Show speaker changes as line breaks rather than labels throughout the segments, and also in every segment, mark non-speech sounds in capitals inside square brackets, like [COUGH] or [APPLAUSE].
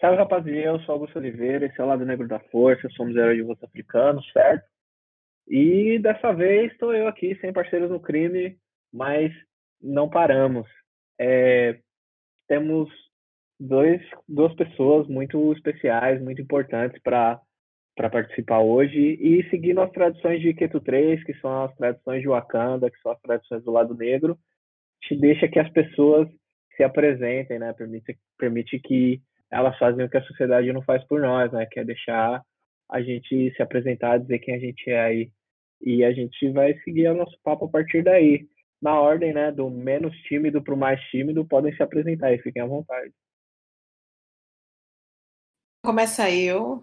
Salve rapaziada, eu sou Augusto Oliveira, esse é o Lado Negro da Força, somos heróis de voto africanos, certo? E dessa vez estou eu aqui, sem parceiros no crime, mas não paramos. É, temos dois, duas pessoas muito especiais, muito importantes para participar hoje e seguindo as tradições de Keto 3, que são as tradições de Wakanda, que são as tradições do lado negro, te deixa que as pessoas se apresentem, né? Permite, permite que elas fazem o que a sociedade não faz por nós, né? Que é deixar a gente se apresentar, dizer quem a gente é aí. E a gente vai seguir o nosso papo a partir daí. Na ordem, né? Do menos tímido para o mais tímido, podem se apresentar aí, fiquem à vontade.
Começa eu.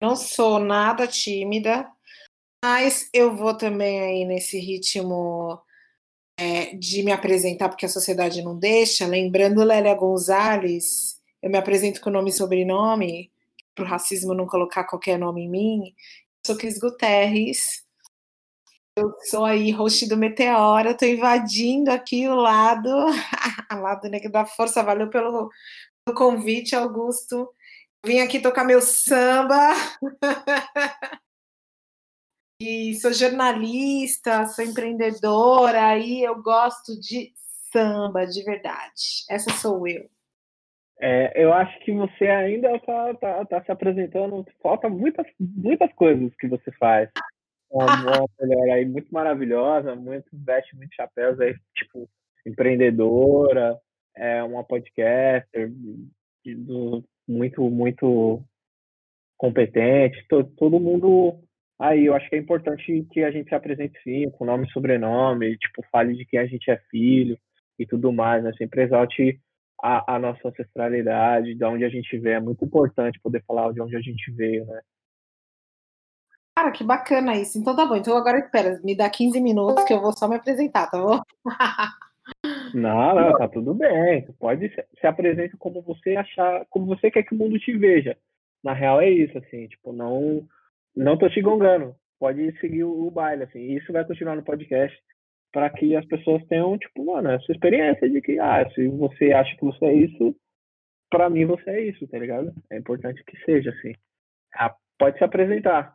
Não sou nada tímida, mas eu vou também aí nesse ritmo é, de me apresentar porque a sociedade não deixa. Lembrando Lélia Gonzalez, eu me apresento com nome e sobrenome, para o racismo não colocar qualquer nome em mim. Sou Cris Guterres, eu sou aí host do Meteora, estou invadindo aqui o lado, [LAUGHS] o lado negro da força. Valeu pelo, pelo convite, Augusto. Vim aqui tocar meu samba. [LAUGHS] e sou jornalista, sou empreendedora, e eu gosto de samba de verdade. Essa sou eu.
É, eu acho que você ainda está tá, tá se apresentando, falta muitas, muitas coisas que você faz. [LAUGHS] Uma, mulher aí muito maravilhosa, muito veste muitos chapéus aí, tipo, empreendedora, é uma podcaster, muito, muito competente, to, todo mundo aí, eu acho que é importante que a gente se apresente sim, com nome e sobrenome, tipo, fale de quem a gente é filho e tudo mais, né? Sempre exalte a, a, nossa ancestralidade, de onde a gente veio. É muito importante poder falar de onde a gente veio, né?
Cara, que bacana isso. Então tá bom. Então agora espera, me dá 15 minutos que eu vou só me apresentar, tá bom? [LAUGHS]
Não, não, tá tudo bem. Pode se, se apresentar como você achar, como você quer que o mundo te veja. Na real é isso, assim, tipo, não não tô te gongando. Pode seguir o, o baile, assim. Isso vai continuar no podcast para que as pessoas tenham, tipo, mano, essa experiência de que, ah, se você acha que você é isso, para mim você é isso, tá ligado? É importante que seja assim. Ah, pode se apresentar.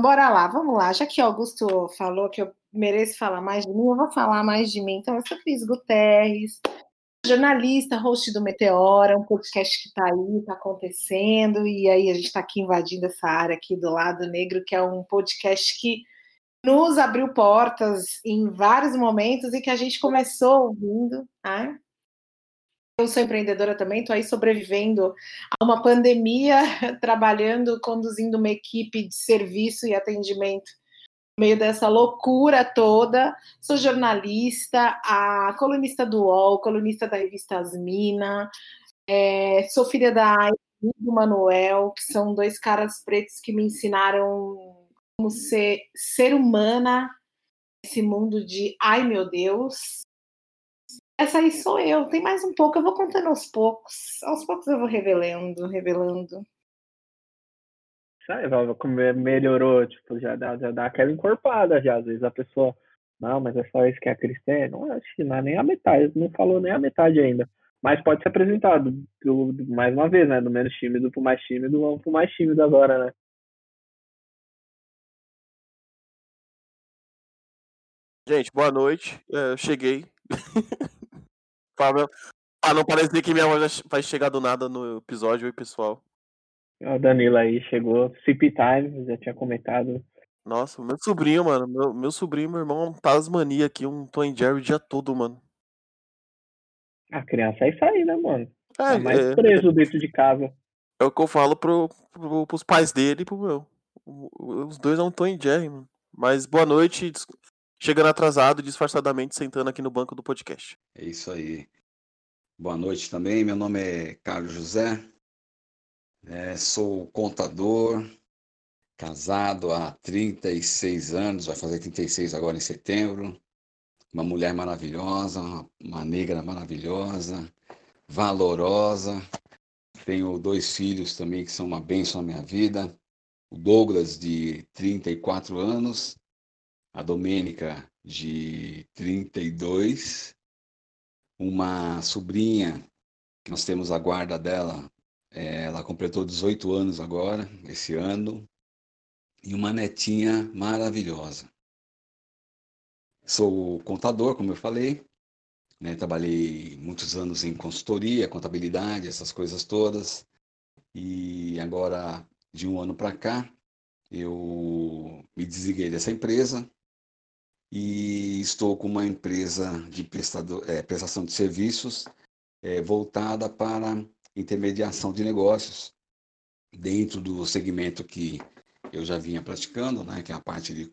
Bora lá, vamos lá. Já que o Augusto falou que eu mereço falar mais de mim, eu vou falar mais de mim. Então, eu sou Cris Guterres, jornalista, host do Meteora, um podcast que está aí, está acontecendo, e aí a gente está aqui invadindo essa área aqui do lado negro, que é um podcast que nos abriu portas em vários momentos e que a gente começou ouvindo. Né? Eu sou empreendedora também, estou aí sobrevivendo a uma pandemia, [LAUGHS] trabalhando, conduzindo uma equipe de serviço e atendimento no meio dessa loucura toda. Sou jornalista, a colunista do UOL, colunista da revista Asmina, é, sou filha da e do Manuel, que são dois caras pretos que me ensinaram como ser ser humana nesse mundo de ai meu Deus. Essa aí sou eu. Tem mais um pouco, eu vou contando aos poucos. Aos poucos eu vou revelando, revelando.
Sai, melhorou, tipo, já dá, já dá aquela encorpada já. Às vezes a pessoa, não, mas é só isso que é cristã. Não, acho que não é nem a metade, não falou nem a metade ainda. Mas pode ser apresentado, do, do, mais uma vez, né? Do menos tímido pro mais tímido, vamos pro mais tímido agora, né?
Gente, boa noite. É, eu cheguei. [LAUGHS] Para não parecer que minha voz vai chegar do nada no episódio, oi pessoal.
O Danilo aí chegou. CP Time, já tinha comentado.
Nossa, meu sobrinho, mano. Meu, meu sobrinho, meu irmão, um Tasmania aqui, um Tom Jerry o dia todo, mano.
A criança é isso aí, né, mano? É, tá mais é... preso dentro de casa.
É o que eu falo pro, pro, pros pais dele e pro meu. Os dois é um Tom Jerry, mano. Mas boa noite chegando atrasado, disfarçadamente, sentando aqui no banco do podcast.
É isso aí. Boa noite também. Meu nome é Carlos José. É, sou contador, casado há 36 anos, vai fazer 36 agora em setembro. Uma mulher maravilhosa, uma negra maravilhosa, valorosa. Tenho dois filhos também que são uma bênção na minha vida. O Douglas, de 34 anos, a Domênica, de 32, uma sobrinha, que nós temos a guarda dela É, ela completou 18 anos agora, esse ano, e uma netinha maravilhosa. Sou contador, como eu falei, né? trabalhei muitos anos em consultoria, contabilidade, essas coisas todas, e agora, de um ano para cá, eu me desliguei dessa empresa e estou com uma empresa de prestador, é, prestação de serviços é, voltada para intermediação de negócios dentro do segmento que eu já vinha praticando, né, que é a parte de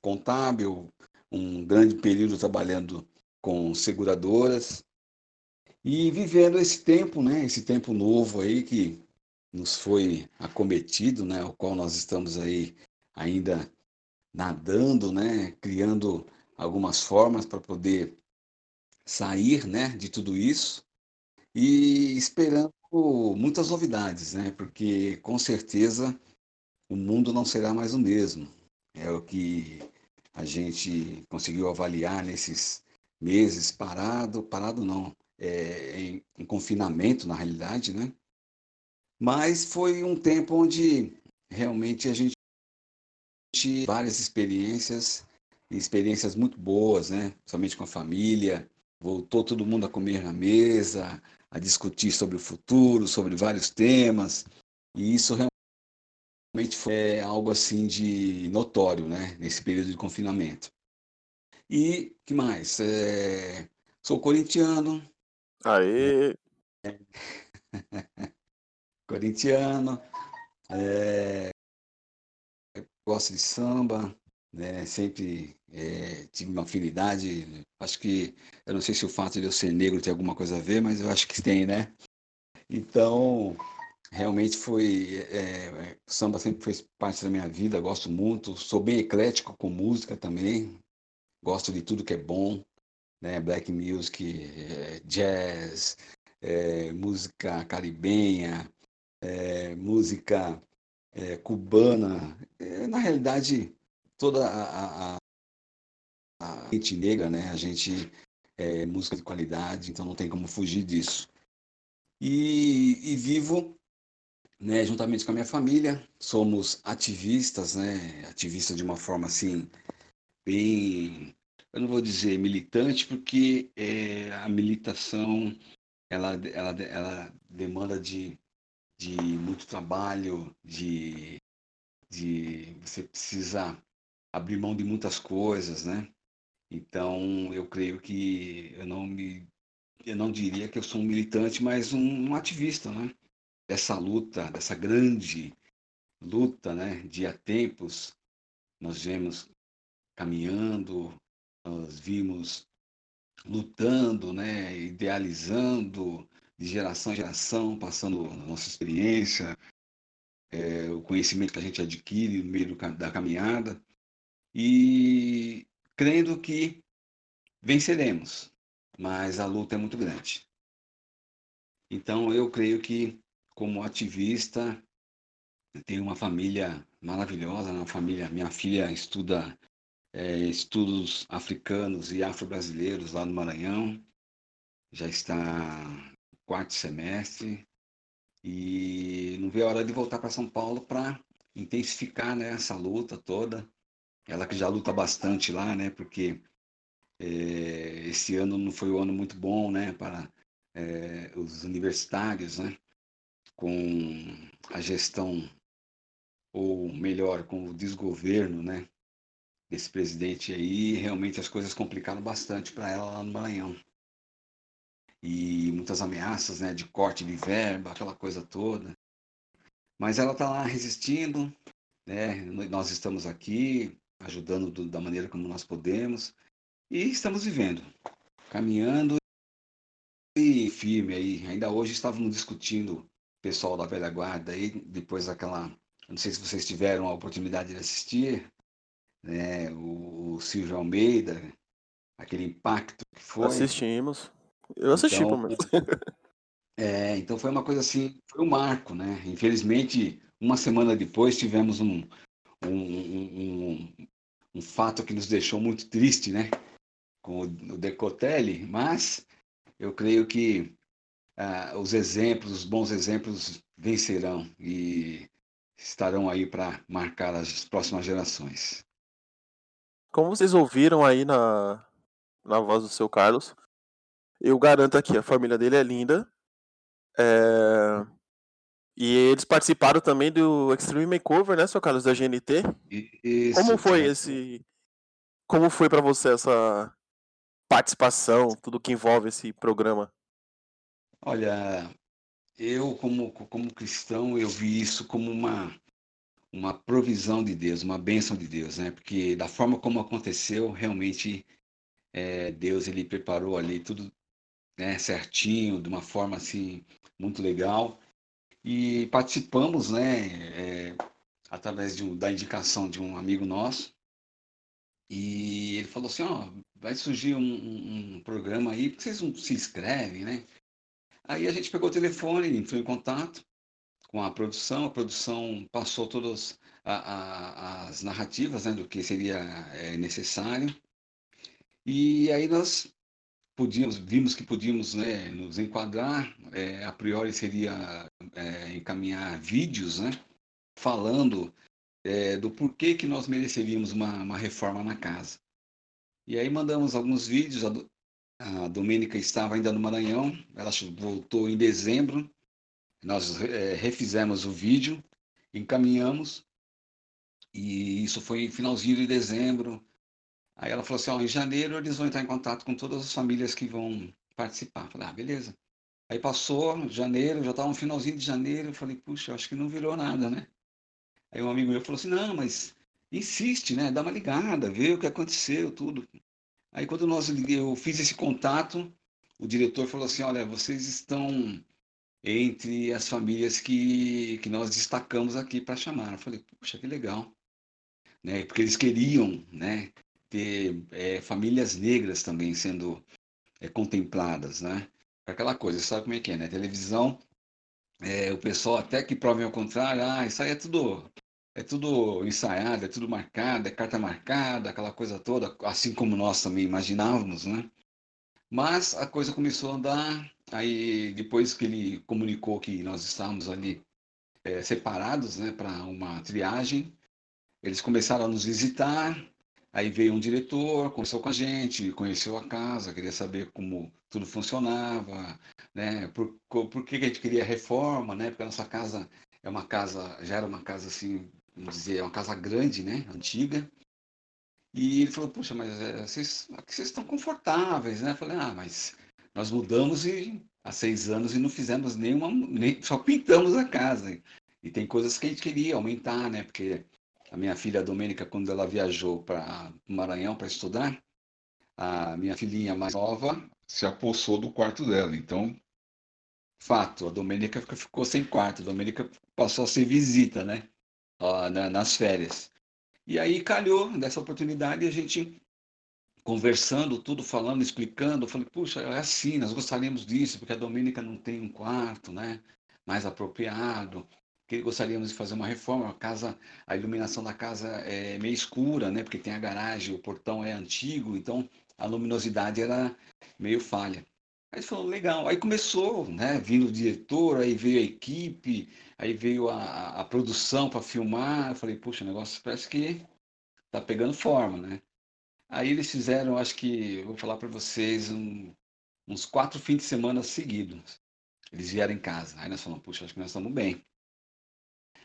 contábil, um grande período trabalhando com seguradoras e vivendo esse tempo, né, esse tempo novo aí que nos foi acometido, né, o qual nós estamos aí ainda nadando, né, criando algumas formas para poder sair, né, de tudo isso e esperando muitas novidades, né, porque com certeza o mundo não será mais o mesmo. É o que a gente conseguiu avaliar nesses meses parado, parado não, é, em, em confinamento na realidade, né? Mas foi um tempo onde realmente a gente várias experiências, experiências muito boas, né? Somente com a família, voltou todo mundo a comer na mesa, a discutir sobre o futuro, sobre vários temas, e isso realmente foi algo assim de notório, né? Nesse período de confinamento. E que mais? É... Sou corintiano.
Aê! [LAUGHS]
corintiano. É gosto de samba, né? Sempre é, tive uma afinidade. Acho que, eu não sei se o fato de eu ser negro tem alguma coisa a ver, mas eu acho que tem, né? Então, realmente foi. É, samba sempre fez parte da minha vida, gosto muito. Sou bem eclético com música também. Gosto de tudo que é bom, né? Black music, é, jazz, é, música caribenha, é, música é, cubana, é, na realidade, toda a, a, a, gente negra, né? A gente é música de qualidade, então não tem como fugir disso. E, e vivo, né, juntamente com a minha família, somos ativistas, né? Ativistas de uma forma assim, bem, eu não vou dizer militante, porque é, a militação ela, ela, ela demanda de de muito trabalho, de, de você precisa abrir mão de muitas coisas, né? Então, eu creio que eu não me eu não diria que eu sou um militante, mas um, um ativista, né? Dessa luta, dessa grande luta, né? De há tempos, nós vemos caminhando, nós vimos lutando, né? Idealizando, de geração em geração, passando a nossa experiência, é, o conhecimento que a gente adquire no meio do, da caminhada, e crendo que venceremos, mas a luta é muito grande. Então, eu creio que, como ativista, tenho uma família maravilhosa, uma família, minha filha estuda é, estudos africanos e afro-brasileiros lá no Maranhão, já está quarto semestre e não vê a hora de voltar para São Paulo para intensificar né, essa luta toda. Ela que já luta bastante lá, né? Porque é, esse ano não foi um ano muito bom, né? Para é, os universitários, né? Com a gestão, ou melhor, com o desgoverno, né? Desse presidente aí, realmente as coisas complicaram bastante para ela lá no Maranhão e muitas ameaças né, de corte de verba, aquela coisa toda. Mas ela está lá resistindo, né? nós estamos aqui ajudando do, da maneira como nós podemos e estamos vivendo, caminhando e firme aí. Ainda hoje estávamos discutindo pessoal da velha guarda aí, depois daquela, não sei se vocês tiveram a oportunidade de assistir, né, o, o Silvio Almeida, aquele impacto que foi.
Assistimos. Eu assisti, então, pelo menos.
É, então foi uma coisa assim, foi um marco, né? Infelizmente, uma semana depois tivemos um, um, um, um fato que nos deixou muito triste, né? Com o, o Decotelli, mas eu creio que ah, os exemplos, os bons exemplos vencerão e estarão aí para marcar as próximas gerações.
Como vocês ouviram aí na, na voz do seu Carlos, eu garanto aqui, a família dele é linda. É... E eles participaram também do Extreme Makeover, né, seu Carlos, da GNT?
Isso,
Como foi esse. Como foi para você essa participação, tudo que envolve esse programa?
Olha, eu como, como cristão, eu vi isso como uma, uma provisão de Deus, uma bênção de Deus, né? Porque da forma como aconteceu, realmente é, Deus ele preparou ali tudo né, certinho, de uma forma assim muito legal. E participamos, né, é, através um, da indicação de um amigo nosso. E ele falou assim, ó, vai surgir um, um, programa aí, por que vocês não se inscrevem, né? Aí a gente pegou o telefone, entrou em contato com a produção, a produção passou todas as narrativas né, do que seria é, necessário. E aí nós podíamos, vimos que podíamos né, nos enquadrar, é, a priori seria é, encaminhar vídeos, né, falando é, do porquê que nós mereceríamos uma, uma, reforma na casa. E aí mandamos alguns vídeos, a, a Domênica estava ainda no Maranhão, ela voltou em dezembro, nós é, refizemos o vídeo, encaminhamos, e isso foi finalzinho de dezembro, Aí ela falou assim, ó, em janeiro eles vão entrar em contato com todas as famílias que vão participar. Eu falei, ah, beleza. Aí passou janeiro, já estava no finalzinho de janeiro, eu falei, puxa, acho que não virou nada, né? Aí um amigo meu falou assim, não, mas insiste, né? Dá uma ligada, vê o que aconteceu, tudo. Aí quando nós, eu fiz esse contato, o diretor falou assim, olha, vocês estão entre as famílias que, que nós destacamos aqui para chamar. Eu falei, puxa, que legal. Né? Porque eles queriam né, ter é, famílias negras também sendo é, contempladas, né? Aquela coisa, sabe como é que é, né? Televisão, é, o pessoal até que provem ao contrário, ah, isso aí é tudo, é tudo ensaiado, é tudo marcado, é carta marcada, aquela coisa toda, assim como nós também imaginávamos, né? Mas a coisa começou a andar, aí depois que ele comunicou que nós estávamos ali separados, né, para uma triagem, eles começaram a nos visitar, Aí veio um diretor, conversou com a gente, conheceu a casa, queria saber como tudo funcionava, né? Por, por que a gente queria reforma, né? Porque a nossa casa é uma casa, já era uma casa assim, vamos dizer, é uma casa grande, né? Antiga. E ele falou, puxa, mas é, vocês, aqui vocês estão confortáveis, né? Eu falei, ah, mas nós mudamos e, há seis anos e não fizemos nenhuma, nem, só pintamos a casa. E tem coisas que a gente queria aumentar, né? Porque a minha filha Domênica, quando ela viajou para Maranhão para estudar, a minha filhinha mais nova se apossou do quarto dela. Então, fato, a Domênica ficou sem quarto. A Domênica passou a ser visita, né? nas férias. E aí calhou dessa oportunidade a gente conversando, tudo falando, explicando. Falei, puxa, é assim, nós gostaríamos disso, porque a Domênica não tem um quarto, né? Mais apropriado que gostaríamos de fazer uma reforma. A casa, a iluminação da casa é meio escura, né? Porque tem a garagem, o portão é antigo, então a luminosidade era meio falha. Aí falou, legal. Aí começou, né? Vindo o diretor, aí veio a equipe, aí veio a, a produção para filmar. Eu falei, puxa, o negócio parece que tá pegando forma, né? Aí eles fizeram, acho que, vou falar para vocês, um, uns quatro fins de semana seguidos. Eles vieram em casa. Aí nós falamos, puxa, acho que nós estamos bem.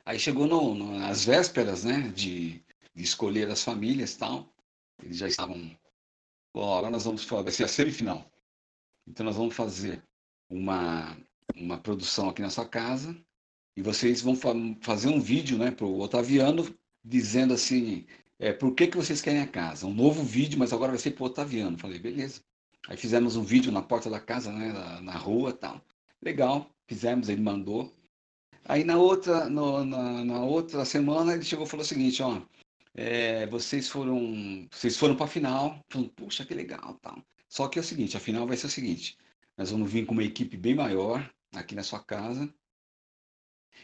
Aí chegou no, no, nas vésperas, né, de, de, escolher as famílias tal. Eles já estavam. Bom, agora nós vamos fazer a semifinal. Então nós vamos fazer uma, uma produção aqui na sua casa e vocês vão fa fazer um vídeo, né, para o Otaviano dizendo assim, é, por que, que vocês querem a casa? Um novo vídeo, mas agora vai ser para o Otaviano. Falei, beleza. Aí fizemos um vídeo na porta da casa, né, na, na rua tal. Legal, fizemos, ele mandou. Aí na outra, no, na, na, outra semana ele chegou e falou o seguinte, ó, é, vocês foram, vocês foram para a final, falando, puxa, que legal, tal. Só que é o seguinte, a final vai ser o seguinte, nós vamos vir com uma equipe bem maior aqui na sua casa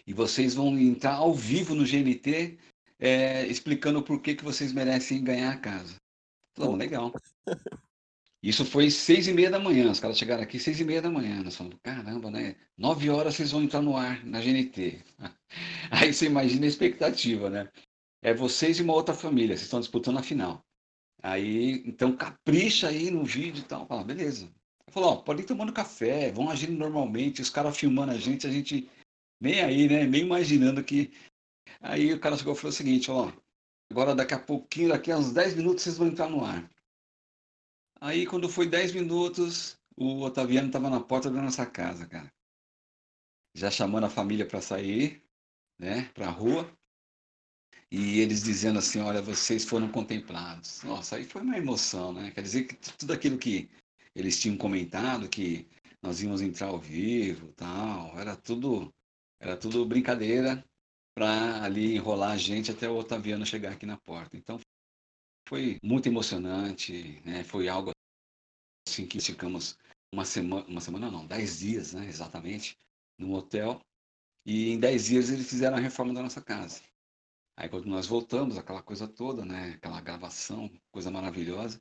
e vocês vão entrar ao vivo no GNT é, explicando por que, que vocês merecem ganhar a casa. Falou, legal. [LAUGHS] Isso foi seis e meia da manhã, os caras chegaram aqui seis e meia da manhã, nós falamos, caramba, né? Nove horas vocês vão entrar no ar, na GNT. [LAUGHS] Aí você imagina a expectativa, né? É vocês e uma outra família, vocês estão disputando a final. Aí, então, capricha aí no vídeo e tal. Fala, beleza. Falou, ó, pode ir tomando café, vão agindo normalmente, os caras filmando a gente, a gente nem aí, né? Nem imaginando que. Aí o cara chegou e falou o seguinte, ó, agora daqui a pouquinho, daqui a uns 10 minutos vocês vão entrar no ar. Aí quando foi 10 minutos, o Otaviano estava na porta da nossa casa, cara. Já chamando a família para sair, né, para a rua. E eles dizendo assim, olha, vocês foram contemplados. Nossa, aí foi uma emoção, né? Quer dizer que tudo aquilo que eles tinham comentado, que nós íamos entrar ao vivo, tal, era tudo, era tudo brincadeira para ali enrolar a gente até o Otaviano chegar aqui na porta. Então foi muito emocionante, né? Foi algo assim que ficamos uma semana, uma semana não, dez dias, né? Exatamente, no hotel. E em dez dias eles fizeram a reforma da nossa casa. Aí quando nós voltamos, aquela coisa toda, né? Aquela gravação, coisa maravilhosa.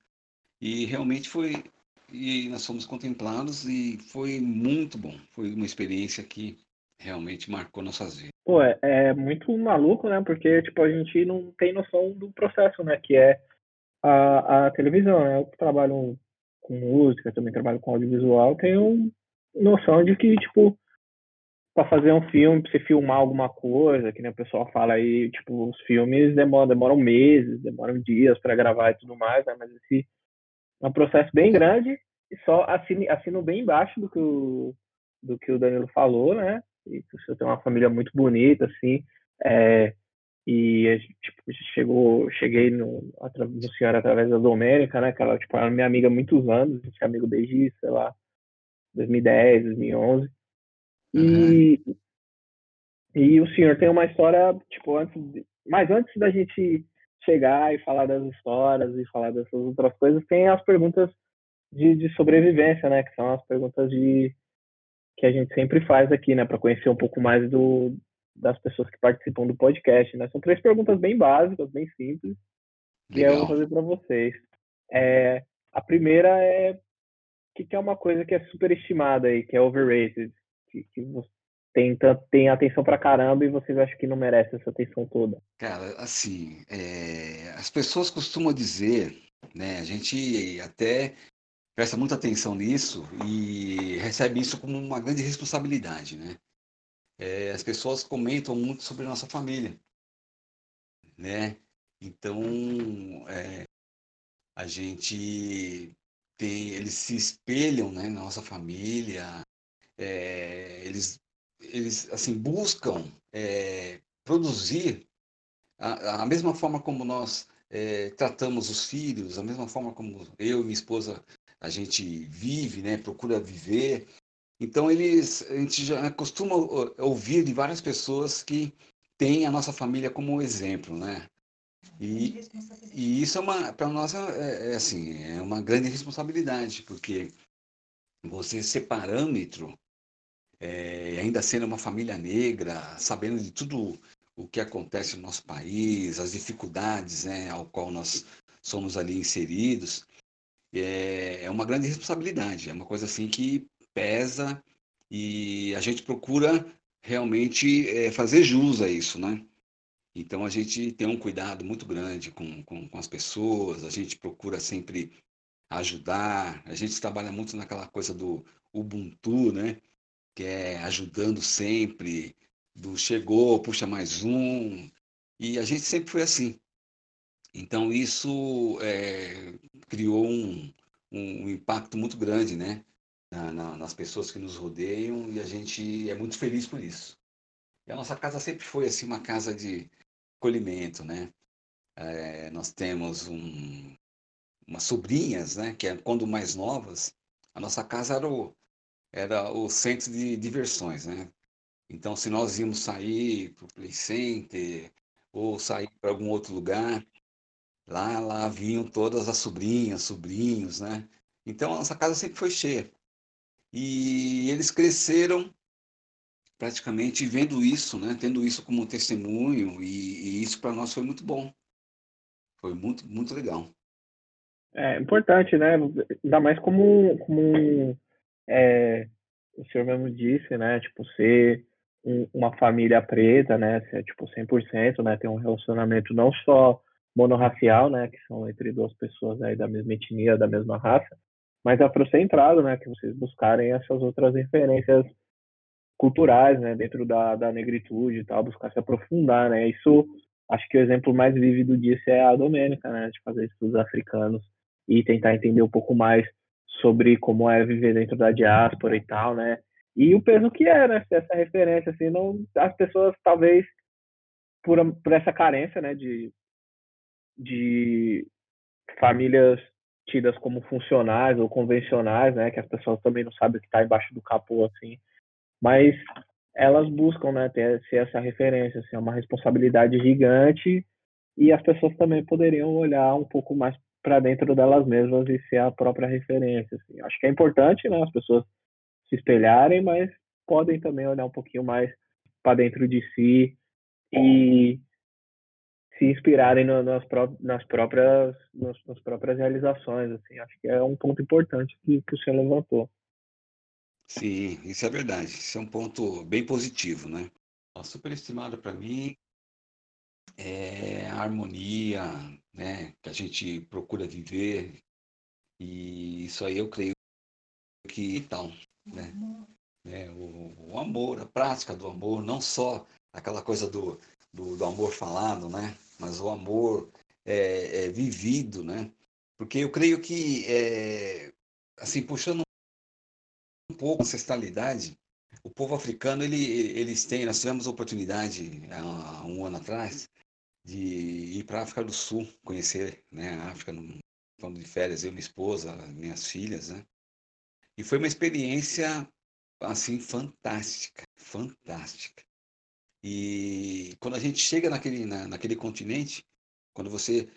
E realmente foi e nós fomos contemplados e foi muito bom. Foi uma experiência que realmente marcou nossas vidas.
Pô, é, é, muito maluco, né? Porque, tipo, a gente não tem noção do processo, né? Que é a, a televisão, né? Eu trabalho com música, também trabalho com audiovisual, tenho noção de que, tipo, para fazer um filme, pra você filmar alguma coisa, que nem o pessoal fala aí, tipo, os filmes demoram, demoram meses, demoram dias para gravar e tudo mais, né? Mas esse é um processo bem grande e só assino, assino bem embaixo do que o, do que o Danilo falou, né? E você tem uma família muito bonita, assim, é, e tipo, chegou, cheguei no, no senhor através da Domênica, né? Que ela tipo, era minha amiga há muitos anos, a gente é amigo desde, sei lá, 2010, 2011. E, uhum. e o senhor tem uma história, tipo, antes de, mas antes da gente chegar e falar das histórias e falar dessas outras coisas, tem as perguntas de, de sobrevivência, né? Que são as perguntas de que a gente sempre faz aqui, né? Para conhecer um pouco mais do, das pessoas que participam do podcast, né? São três perguntas bem básicas, bem simples, Legal. que eu vou fazer para vocês. É, a primeira é o que, que, é uma coisa que é superestimada aí, que é overrated, que, que tem, tem atenção pra caramba e vocês acham que não merece essa atenção toda?
Cara, assim, é, as pessoas costumam dizer, né? A gente até presta muita atenção nisso e recebe isso como uma grande responsabilidade, né? É, as pessoas comentam muito sobre nossa família, né? Então, é, a gente tem, eles se espelham, né, na nossa família, é, eles, eles, assim, buscam é, produzir a, a, mesma forma como nós é, tratamos os filhos, a mesma forma como eu e minha esposa a gente vive, né, procura viver, então, eles, a gente já costuma ouvir de várias pessoas que têm a nossa família como exemplo, né? E, e isso é uma, para nós, é, é, assim, é uma grande responsabilidade, porque você ser parâmetro, é, ainda sendo uma família negra, sabendo de tudo o que acontece no nosso país, as dificuldades né, ao qual nós somos ali inseridos, é, é uma grande responsabilidade. É uma coisa assim que pesa e a gente procura realmente é, fazer jus a isso, né? Então a gente tem um cuidado muito grande com, com, com, as pessoas, a gente procura sempre ajudar, a gente trabalha muito naquela coisa do Ubuntu, né? Que é ajudando sempre, do chegou, puxa mais um, e a gente sempre foi assim. Então isso é, criou um, um impacto muito grande, né? Na, na, nas pessoas que nos rodeiam e a gente é muito feliz por isso. E a nossa casa sempre foi assim uma casa de acolhimento, né? É, nós temos um, umas sobrinhas, né? Que é quando mais novas, a nossa casa era o, era o centro de diversões, né? Então, se nós íamos sair para o play center ou sair para algum outro lugar, lá, lá vinham todas as sobrinhas, sobrinhos, né? Então, a nossa casa sempre foi cheia. E eles cresceram praticamente vendo isso, né? tendo isso como testemunho, e, e isso para nós foi muito bom. Foi muito, muito legal.
É importante, né? Ainda mais como, como é, o senhor mesmo disse, né? Tipo, ser um, uma família preta, né? Ser, tipo, 100%, né? Ter um relacionamento não só monorracial, né? Que são entre duas pessoas aí da mesma etnia, da mesma raça, mas afrocentrado, né? Que vocês buscarem essas outras referências culturais, né? Dentro da, da negritude e tal, buscar se aprofundar, né? Isso, acho que o exemplo mais vívido disso é a Domênica, né? De fazer estudos africanos e tentar entender um pouco mais sobre como é viver dentro da diáspora e tal, né? E o peso que é, né? Essa referência, assim, não, as pessoas talvez por, por essa carência, né? De, de famílias tidas como funcionais ou convencionais, né? Que as pessoas também não sabem o que está embaixo do capô, assim. Mas elas buscam, né? Ter, ser essa referência, assim, é uma responsabilidade gigante e as pessoas também poderiam olhar um pouco mais para dentro delas mesmas e ser a própria referência. Assim. Acho que é importante, né, as pessoas se espelharem, mas podem também olhar um pouquinho mais para dentro de si e se inspirarem no, nas, pró nas, próprias nas, nas, próprias realizações. Assim. Acho que é um ponto importante que, que o senhor levantou.
Sim, isso é verdade. Isso é um ponto bem positivo, né? A superestimada para mim é a harmonia, né, que a gente procura viver. E isso aí eu creio que tal, né? É, o, o, amor, a prática do amor, não só aquela coisa do, do, do amor falado, né? Mas o amor é, é, vivido, né? Porque eu creio que, é, assim, puxando um pouco a ancestralidade, o povo africano, ele, eles têm, nós tivemos a oportunidade há um ano atrás de ir para a África do Sul, conhecer né, a África, falando de férias, eu, minha esposa, minhas filhas, né? E foi uma experiência, assim, fantástica, fantástica. E quando a gente chega naquele, na, naquele continente, quando você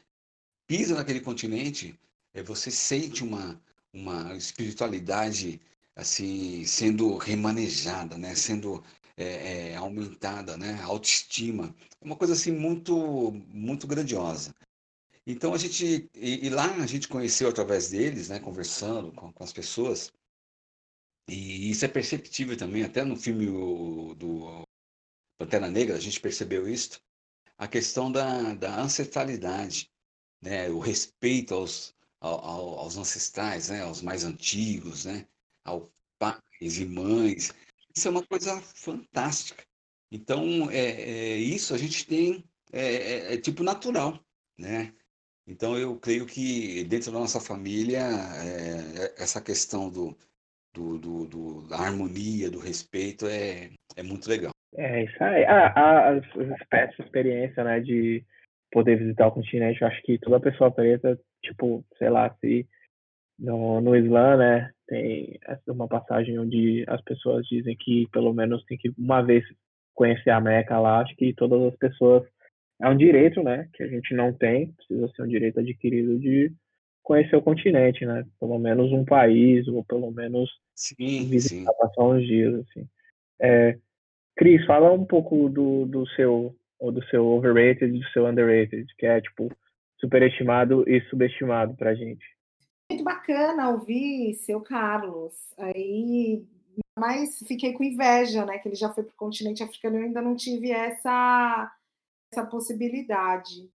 pisa naquele continente, é, você sente uma, uma espiritualidade assim sendo remanejada, né? Sendo é, é, aumentada, né? autoestima, uma coisa assim muito, muito grandiosa. Então a gente, e, e, lá a gente conheceu através deles, né? Conversando com, com as pessoas, e isso é perceptível também, até no filme do Pantera Negra, a gente percebeu isso, a questão da, da ancestralidade, né? o respeito aos, ao, aos ancestrais, né? aos mais antigos, né? ao pais e mães. Isso é uma coisa fantástica. Então, é, é isso a gente tem, é, é, é, tipo natural, né? Então, eu creio que dentro da nossa família, é, essa questão do, do, do, do, da harmonia, do respeito é, é muito legal.
É isso aí. Ah, ah, as, as experiência, né, de poder visitar o continente, eu acho que toda pessoa preta, tipo, sei lá, se no, no Islã, né, tem uma passagem onde as pessoas dizem que pelo menos tem que uma vez conhecer a Meca lá. Acho que todas as pessoas é um direito, né, que a gente não tem, precisa ser um direito adquirido de conhecer o continente, né, pelo menos um país ou pelo menos
sim,
visitar sim. passar uns dias assim. É, Cris, fala um pouco do, do seu ou do seu overrated e do seu underrated, que é tipo superestimado e subestimado pra gente
muito bacana ouvir seu Carlos. Aí, mas fiquei com inveja, né? Que ele já foi para o continente africano e eu ainda não tive essa, essa possibilidade.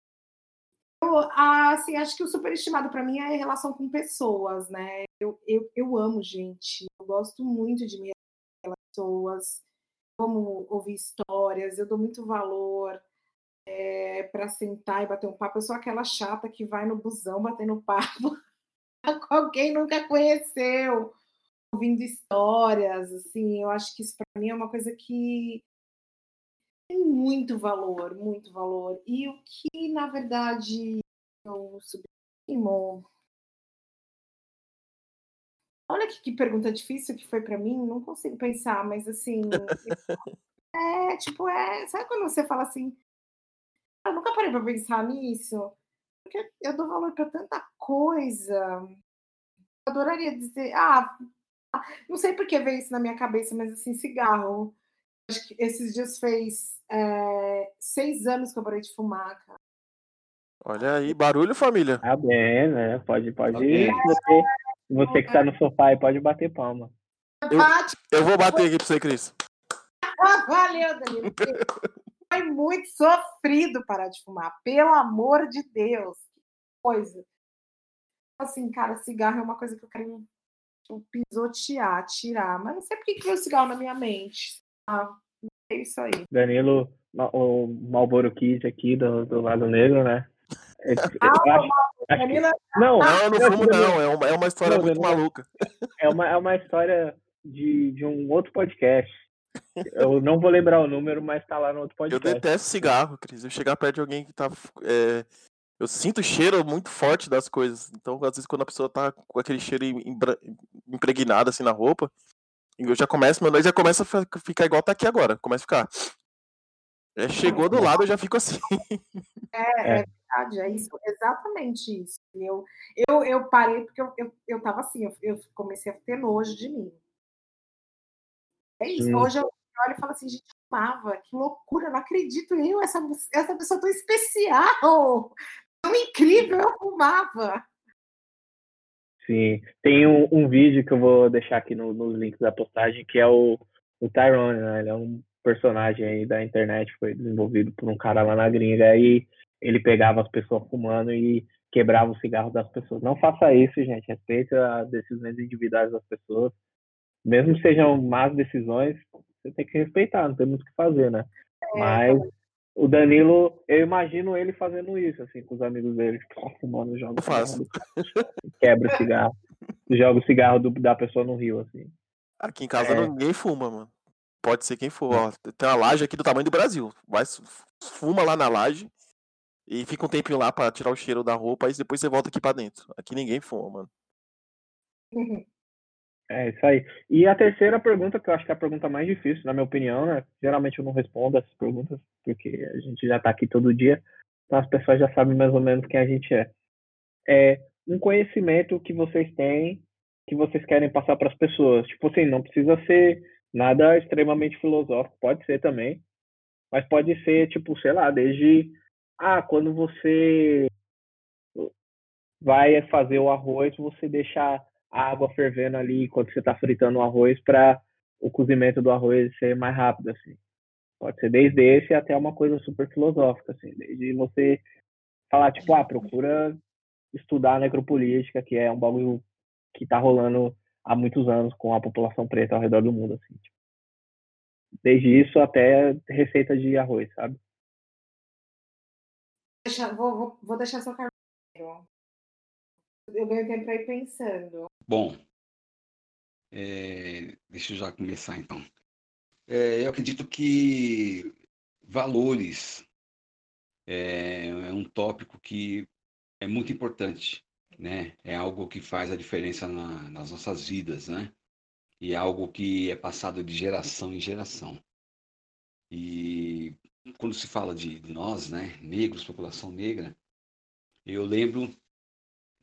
Eu, assim, acho que o superestimado para mim é a relação com pessoas, né? Eu, eu, eu amo gente, eu gosto muito de me pessoas, como ouvir histórias, eu dou muito valor é, para sentar e bater um papo. Eu sou aquela chata que vai no busão batendo papo [LAUGHS] com quem nunca conheceu, ouvindo histórias, assim, eu acho que isso para mim é uma coisa que tem muito valor, muito valor. E o que, na verdade, eu subestimo. Olha que, que pergunta difícil que foi para mim, não consigo pensar, mas assim. [LAUGHS] é, tipo, é. Sabe quando você fala assim? Eu nunca parei para pensar nisso porque eu dou valor para tanta coisa. Eu adoraria dizer, ah, não sei por que veio isso na minha cabeça, mas assim, cigarro. Acho que esses dias fez é, seis anos que eu parei de fumar, cara.
Olha aí, barulho, família.
Tá bem, né? Pode, pode. Você, você que tá no sofá aí pode bater palma.
Eu- Eu vou bater aqui pra você, Cris.
ah, [LAUGHS] valeu, Danilo. Foi muito sofrido parar de fumar, pelo amor de Deus. Que coisa. Assim, cara, cigarro é uma coisa que eu quero tipo, pisotear, tirar. Mas não sei por que veio o cigarro na minha mente. Ah, é isso aí.
Danilo, o Malboro Kids aqui do, do lado negro, né? Não,
Não, eu não
não,
fumo, não. É uma, é uma história
Não,
muito
Danilo.
maluca.
É uma, é uma história de, de um outro podcast. Eu não vou lembrar o número, mas tá lá no outro
Eu
podcast.
detesto cigarro, Cris. Eu chegar perto de alguém que tá. é, Eu sinto o cheiro muito forte das coisas. Então, às vezes, quando a pessoa tá com aquele cheiro impregnado assim na roupa, eu já começo, meu nariz já começa a fi- ficar igual tá aqui agora. Começa a ficar. É, chegou do lado, eu já fico assim.
É, é verdade, é isso, exatamente isso. Eu, eu, eu parei porque eu, eu, eu tava assim, eu, eu comecei a ter nojo de mim. É isso.
Hum.
Hoje eu olho e falo assim, gente, eu amava, que loucura, não acredito eu, essa, essa pessoa tão especial, tão incrível, eu fumava.
Sim. Tem um, um vídeo que eu vou deixar aqui no- nos links da postagem, que é o, o Tyrone, né? Ele é um personagem aí da internet, foi desenvolvido por um cara lá na gringa, aí ele pegava as pessoas fumando e quebrava o cigarro das pessoas. Não faça isso, gente. Respeite as decisões individuais das pessoas. Mesmo que sejam más decisões, você tem que respeitar, não tem muito o que fazer, né? Mas o Danilo, eu imagino ele fazendo isso, assim, com os amigos dele, tipo, fumando, joga
Eu faço.
quebra o cigarro, joga o cigarro do- da pessoa no rio, assim.
Aqui em casa
É.
ninguém fuma, mano. Pode ser quem for. Ó, tem uma laje aqui do tamanho do Brasil. Vai, fuma lá na laje e fica um tempinho lá pra tirar o cheiro da roupa, aí depois você volta aqui pra dentro. Aqui ninguém fuma, mano.
É isso aí. E a terceira pergunta, que eu acho que é a pergunta mais difícil, na minha opinião, né? Geralmente eu não respondo essas perguntas, porque a gente já tá aqui todo dia, então as pessoas já sabem mais ou menos quem a gente é. É um conhecimento que vocês têm, que vocês querem passar para as pessoas. Tipo assim, não precisa ser nada extremamente filosófico, pode ser também, mas pode ser, tipo, sei lá, desde, ah, quando você vai fazer o arroz, você deixa a água fervendo ali enquanto você está fritando o arroz para o cozimento do arroz ser mais rápido, assim. Pode ser desde esse até uma coisa super filosófica, assim, desde você falar, tipo, ah, procura estudar necropolítica, que é um bagulho que tá rolando há muitos anos com a população preta ao redor do mundo, assim. tipo. Desde isso até receita de arroz, sabe?
Deixa- vou, vou, vou deixar seu carneiro. Eu ganho tempo pra ir pensando.
Bom, é, deixa eu já começar então. É, eu acredito que valores é, é um tópico que é muito importante, né? É algo que faz a diferença na- nas nossas vidas, né? E é algo que é passado de geração em geração. E quando se fala de nós, né, negros, população negra, eu lembro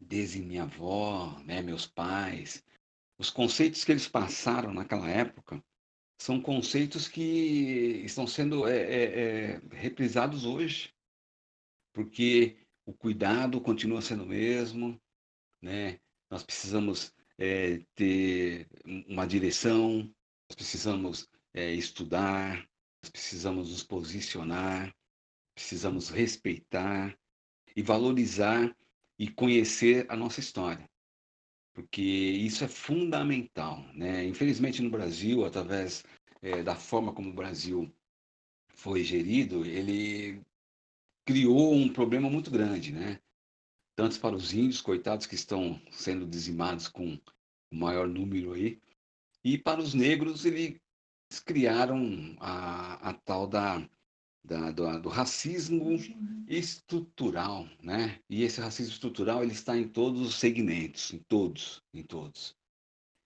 desde minha avó, né, meus pais, os conceitos que eles passaram naquela época são conceitos que estão sendo é, é, é, reprisados hoje, porque o cuidado continua sendo o mesmo, né? Nós precisamos é, ter uma direção, nós precisamos é, estudar, nós precisamos nos posicionar, precisamos respeitar e valorizar e conhecer a nossa história, porque isso é fundamental, né? Infelizmente no Brasil, através eh, da forma como o Brasil foi gerido, ele criou um problema muito grande, né? Tanto para os índios, coitados, que estão sendo dizimados com o maior número aí, e para os negros, eles criaram a, a tal da, da, do, do racismo estrutural, né? E esse racismo estrutural ele está em todos os segmentos, em todos, em todos.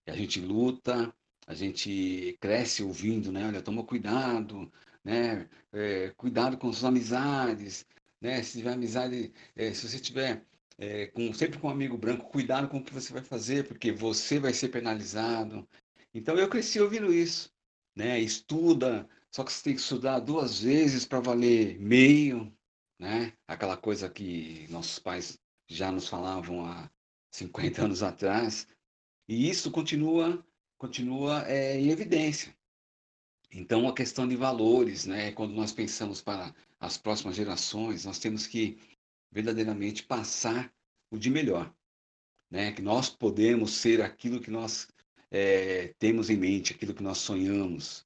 E a gente luta, a gente cresce ouvindo, né? Olha, toma cuidado, né? É, cuidado com suas amizades, né? Se tiver amizade, é, se você tiver é, com, sempre com um amigo branco, cuidado com o que você vai fazer, porque você vai ser penalizado. Então eu cresci ouvindo isso, né? Estuda, só que você tem que estudar duas vezes para valer meio, né? Aquela coisa que nossos pais já nos falavam há 50 anos atrás, e isso continua continua é, em evidência. Então, a questão de valores, né? Quando nós pensamos para as próximas gerações, nós temos que verdadeiramente passar o de melhor, né? Que nós podemos ser aquilo que nós é, temos em mente, aquilo que nós sonhamos.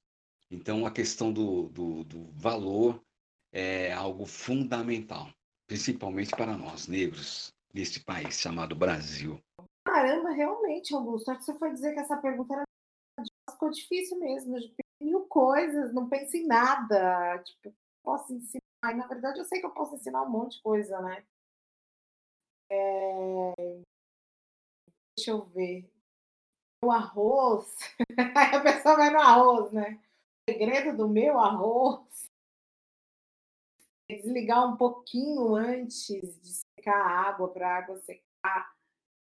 Então, a questão do, do, do valor é algo fundamental, principalmente para nós, negros, neste país chamado Brasil.
Caramba, realmente, Augusto. Acho que você foi dizer que essa pergunta era ficou difícil mesmo. Mil coisas, não penso em nada. Tipo, posso ensinar. E, na verdade, eu sei que eu posso ensinar um monte de coisa, né? É... Deixa eu ver. O arroz. [LAUGHS] a pessoa vai no arroz, né? O segredo do meu arroz é desligar um pouquinho antes de secar a água, para a água secar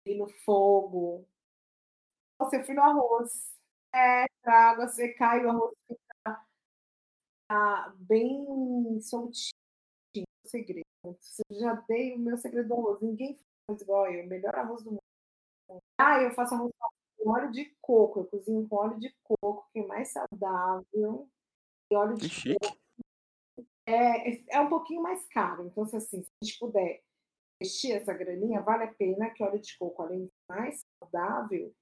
e no fogo. Você fui no arroz. É, para a água secar e o arroz ficar tá bem soltinho. O segredo. Eu já dei o meu segredo do arroz. Ninguém faz igual eu. O melhor arroz do mundo. Ah, eu faço arroz com óleo de coco. Eu cozinho com óleo de coco, que é mais saudável. E óleo de
que
coco. É, é um pouquinho mais caro. Então, se, assim, se a gente puder investir essa graninha, vale a pena que óleo de coco, além de mais saudável,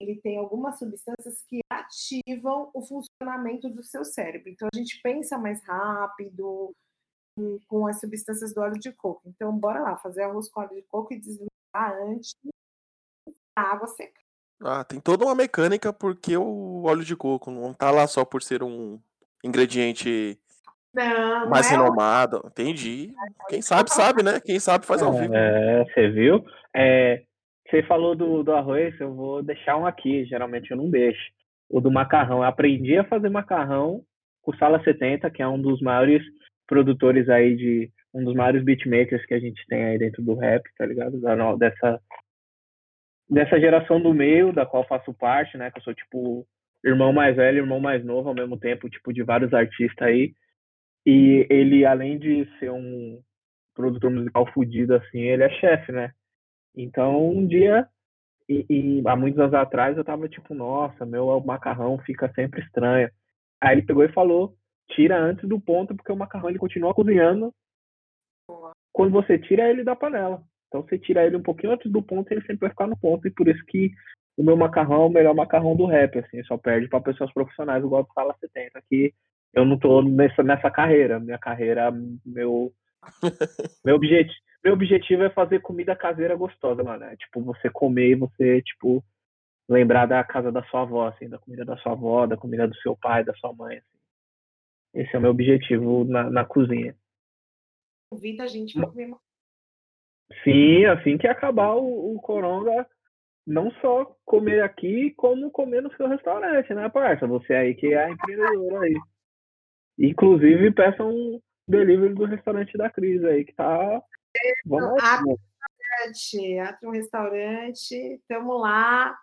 ele tem algumas substâncias que ativam o funcionamento do seu cérebro. Então, a gente pensa mais rápido com as substâncias do óleo de coco. Então, bora lá, fazer arroz com óleo de coco e desligar antes da água secar.
Ah, tem toda uma mecânica porque o óleo de coco não tá lá só por ser um ingrediente
não,
mais
não é
renomado. Entendi. Quem sabe, sabe, né? Quem sabe faz ao vivo.
É, você viu? É, você falou do, do arroz, eu vou deixar um aqui, geralmente eu não deixo. O do macarrão. Eu aprendi a fazer macarrão com o Sala 70, que é um dos maiores produtores aí de. um dos maiores beatmakers que a gente tem aí dentro do rap, tá ligado? Da, dessa, dessa geração do meio, da qual faço parte, né? Que eu sou tipo irmão mais velho, irmão mais novo ao mesmo tempo, tipo, de vários artistas aí. E ele, além de ser um produtor musical fudido assim, ele é chefe, né? Então, um dia, e, e, há muitos anos atrás, eu tava tipo, nossa, meu macarrão fica sempre estranho. Aí ele pegou e falou, tira antes do ponto, porque o macarrão ele continua cozinhando. Quando você tira ele da panela. Então, você tira ele um pouquinho antes do ponto, ele sempre vai ficar no ponto. E por isso que o meu macarrão é o melhor macarrão do rap, assim, só perde para pessoas profissionais, igual do Sala 70, que eu não tô nessa, nessa carreira. Minha carreira, meu, [LAUGHS] meu objetivo meu objetivo é fazer comida caseira gostosa, mano. É, tipo, você comer e você, tipo, lembrar da casa da sua avó, assim, da comida da sua avó, da comida do seu pai, da sua mãe, assim. Esse é o meu objetivo na, na cozinha.
Convida a gente pra comer
Sim, assim que acabar o, o coronga, não só comer aqui, como comer no seu restaurante, né, parça? Você aí que é a empreendedora aí. Inclusive, peça um delivery do restaurante da Cris aí, que tá
Vamos restaurante, Atrio Restaurante, estamos lá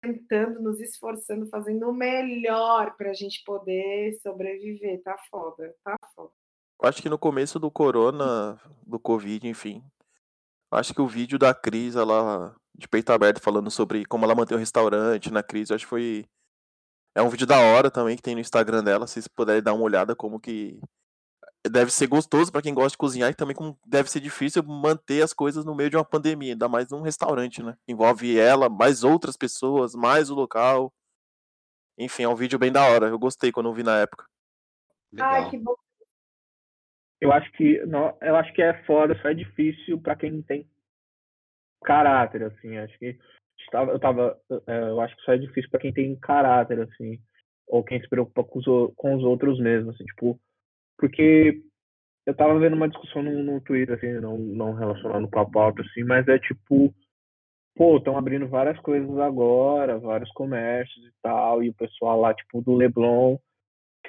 tentando, nos esforçando, fazendo o melhor para a gente poder sobreviver. Tá foda, tá foda.
Acho que no começo do corona, do Covid, enfim. Acho que o vídeo da Cris, ela de peito aberto, falando sobre como ela mantém o restaurante na crise, acho que foi. É um vídeo da hora também que tem no Instagram dela, se vocês puderem dar uma olhada como que deve ser gostoso para quem gosta de cozinhar e também como deve ser difícil manter as coisas no meio de uma pandemia, ainda mais num restaurante, né? Envolve ela, mais outras pessoas, mais o local. Enfim, é um vídeo bem da hora. Eu gostei quando eu vi na época.
Legal. Ai, que bom.
Eu acho que não, eu acho que é foda, só é difícil para quem não tem caráter, assim. Acho que eu tava, é, eu acho que só é difícil para quem tem caráter, assim, ou quem se preocupa com os, com os outros mesmo, assim, tipo, porque eu tava vendo uma discussão no, no Twitter, assim, não, não relacionado com a pauta, assim, mas é tipo, pô, estão abrindo várias coisas agora, vários comércios e tal, e o pessoal lá, tipo, do Leblon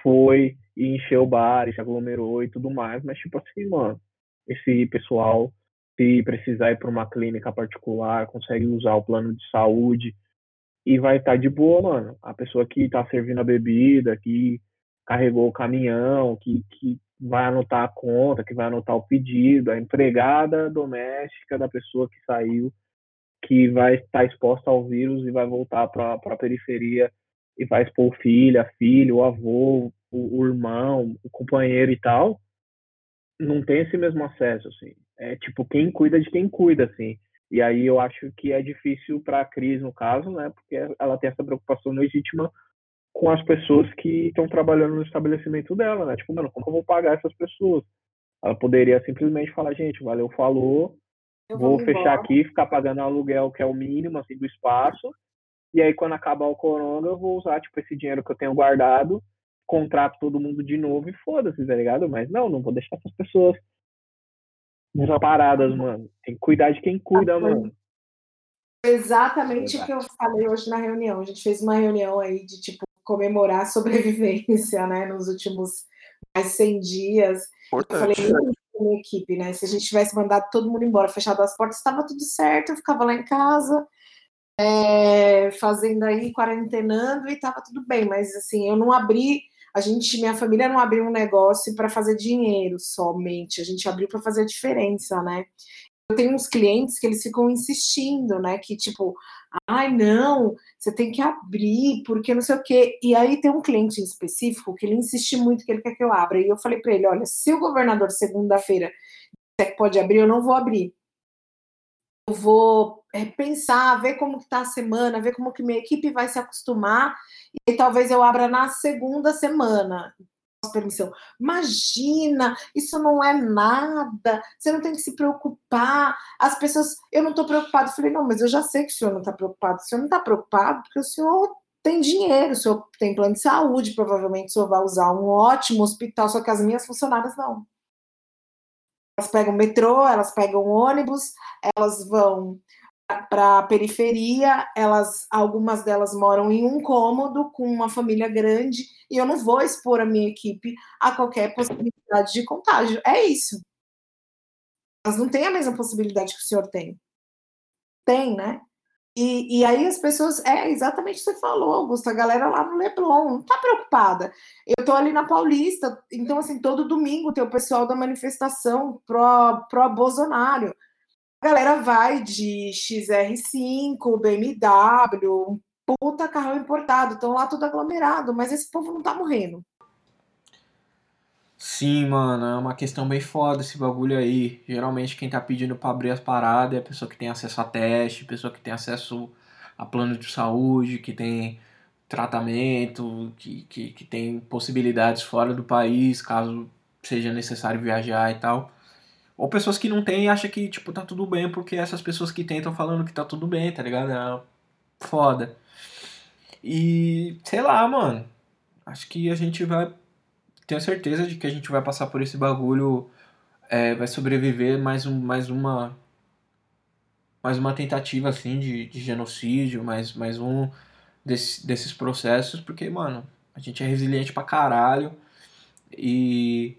foi e encheu o bar, se aglomerou e tudo mais, mas tipo assim, mano, esse pessoal, se precisar ir para uma clínica particular, consegue usar o plano de saúde e vai estar tá de boa, mano. A pessoa que tá servindo a bebida, que carregou o caminhão, que, que
vai anotar a conta, que vai anotar o pedido, a empregada doméstica da pessoa que saiu, que vai estar exposta ao vírus e vai voltar para a periferia e vai expor filho, filha, o avô, o, o, irmão, o companheiro e tal, não tem esse mesmo acesso, assim. É tipo quem cuida de quem cuida, assim. E aí eu acho que é difícil para a Cris, no caso, né? Porque ela tem essa preocupação legítima com as pessoas que estão trabalhando no estabelecimento dela, né? Tipo, mano, como eu vou pagar essas pessoas? Ela poderia simplesmente falar, gente, valeu, falou, vou, vou fechar aqui, ficar pagando aluguel, que é o mínimo, assim, do espaço, e aí quando acabar o corona, eu vou usar, tipo, esse dinheiro que eu tenho guardado, contrato todo mundo de novo e foda-se, tá ligado? Mas não, não vou deixar essas pessoas desamparadas, mano. Tem que cuidar de quem cuida, ah, mano.
Exatamente o que eu falei hoje na reunião. A gente fez uma reunião aí de, tipo, comemorar a sobrevivência, né, nos últimos mais 100 dias. Importante. Eu falei minha equipe, né, se a gente tivesse mandado todo mundo embora, fechado as portas, estava tudo certo, eu ficava lá em casa, é, fazendo aí, quarentenando e estava tudo bem, mas assim, eu não abri, a gente, minha família não abriu um negócio para fazer dinheiro somente, a gente abriu para fazer a diferença, né? Eu tenho uns clientes que eles ficam insistindo, né? Que tipo, ai não, você tem que abrir, porque não sei o quê. E aí tem um cliente em específico que ele insiste muito que ele quer que eu abra. E eu falei para ele: olha, se o governador segunda-feira pode abrir, eu não vou abrir. Vou é, pensar, ver como que tá a semana, ver como que minha equipe vai se acostumar, e talvez eu abra na segunda semana permissão. Imagina, isso não é nada, você não tem que se preocupar. As pessoas, eu não estou preocupado. Falei, não, mas eu já sei que o senhor não está preocupado. O senhor não está preocupado porque o senhor tem dinheiro, o senhor tem plano de saúde, provavelmente o senhor vai usar um ótimo hospital, só que as minhas funcionárias não. Elas pegam metrô, elas pegam ônibus, elas vão para a periferia, elas, algumas delas moram em um cômodo com uma família grande e eu não vou expor a minha equipe a qualquer possibilidade de contágio. É isso. Elas não têm a mesma possibilidade que o senhor tem. Tem, né? E, e aí as pessoas, é exatamente o que você falou, Augusto, a galera lá no Leblon não tá preocupada. Eu tô ali na Paulista, então assim, todo domingo tem o pessoal da manifestação pro, pro Bolsonaro a galera vai de XR5, BMW, um puta carro importado, estão lá tudo aglomerado, mas esse povo não tá morrendo.
Sim, mano, é uma questão bem foda esse bagulho aí. Geralmente quem tá pedindo pra abrir as paradas é a pessoa que tem acesso a teste, pessoa que tem acesso a plano de saúde, que tem tratamento, que, que, que tem possibilidades fora do país, caso seja necessário viajar e tal. Ou pessoas que não têm e acham que, tipo, tá tudo bem porque essas pessoas que tentam falando que tá tudo bem, tá ligado? É foda. E, sei lá, mano. Acho que a gente vai. Tenho certeza de que a gente vai passar por esse bagulho. É, vai sobreviver mais, um, mais uma. Mais uma tentativa, assim, de, de genocídio, mais, mais um desse, desses processos, porque, mano, a gente é resiliente pra caralho. E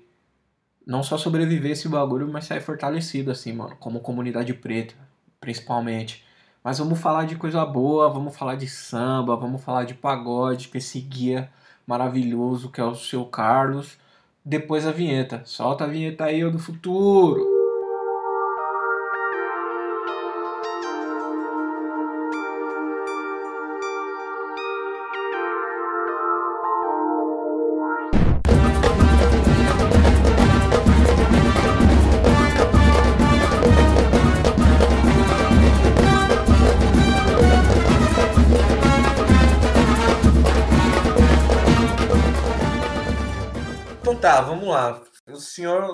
não só sobreviver esse bagulho, mas sair fortalecido, assim, mano, como comunidade preta, principalmente. Mas vamos falar de coisa boa, vamos falar de samba, vamos falar de pagode, com esse guia maravilhoso que é o seu Carlos. Depois a vinheta. Solta a vinheta aí, do futuro.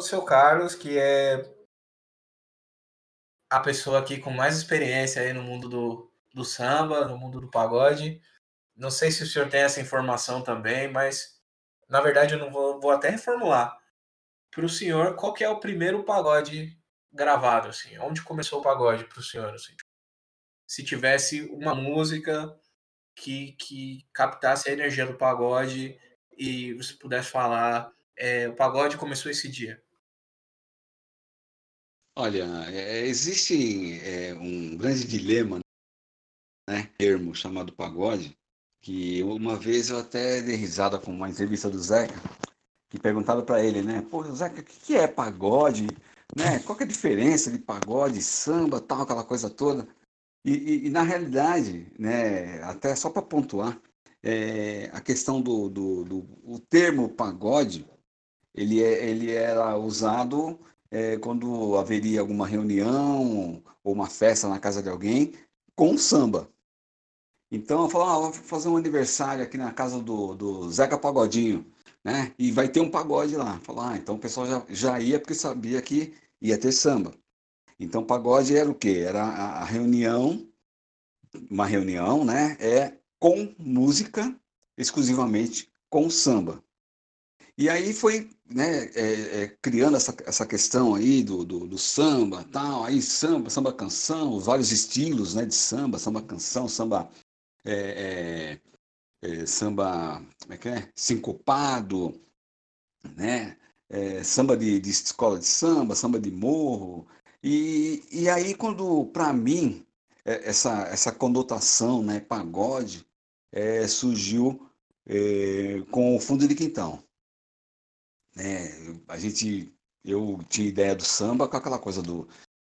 Seu Carlos, que é a pessoa aqui com mais experiência aí no mundo do, do samba, no mundo do pagode. Não sei se o senhor tem essa informação também, mas na verdade eu não vou, vou até reformular. Para o senhor, qual que é o primeiro pagode gravado, assim? Onde começou o pagode para o senhor, assim? Se tivesse uma música que, que captasse a energia do pagode e você pudesse falar é, o pagode começou esse dia?
Olha, é, existe é, um grande dilema, né, termo chamado pagode, que uma vez eu até dei risada com uma entrevista do Zeca, que perguntaram para ele, né? Pô, Zeca, o que é pagode? Né? Qual é a diferença de pagode, samba, tal, aquela coisa toda? E, e, e na realidade, né, até só para pontuar, é, a questão do, do, do o termo pagode, ele, é, ele era usado é, quando haveria alguma reunião ou uma festa na casa de alguém com samba. Então eu falo, ah, vou fazer um aniversário aqui na casa do, do Zeca Pagodinho, né? E vai ter um pagode lá. Falar, ah, então o pessoal já, já ia porque sabia que ia ter samba. Então pagode era o quê? Era a, a reunião, uma reunião, né? É com música, exclusivamente com samba. E aí foi né, é, é, criando essa, essa questão aí do, do, do, samba, tal, aí samba, samba canção, vários estilos né, de samba, samba canção, samba é, é, é samba, como é que é? Sincopado, né? É, samba de, de, escola de samba, samba de morro. E, e aí, quando, para mim, essa, essa conotação, né, pagode, surgiu com o fundo de quintal. Né? A gente, eu tinha ideia do samba com aquela coisa do,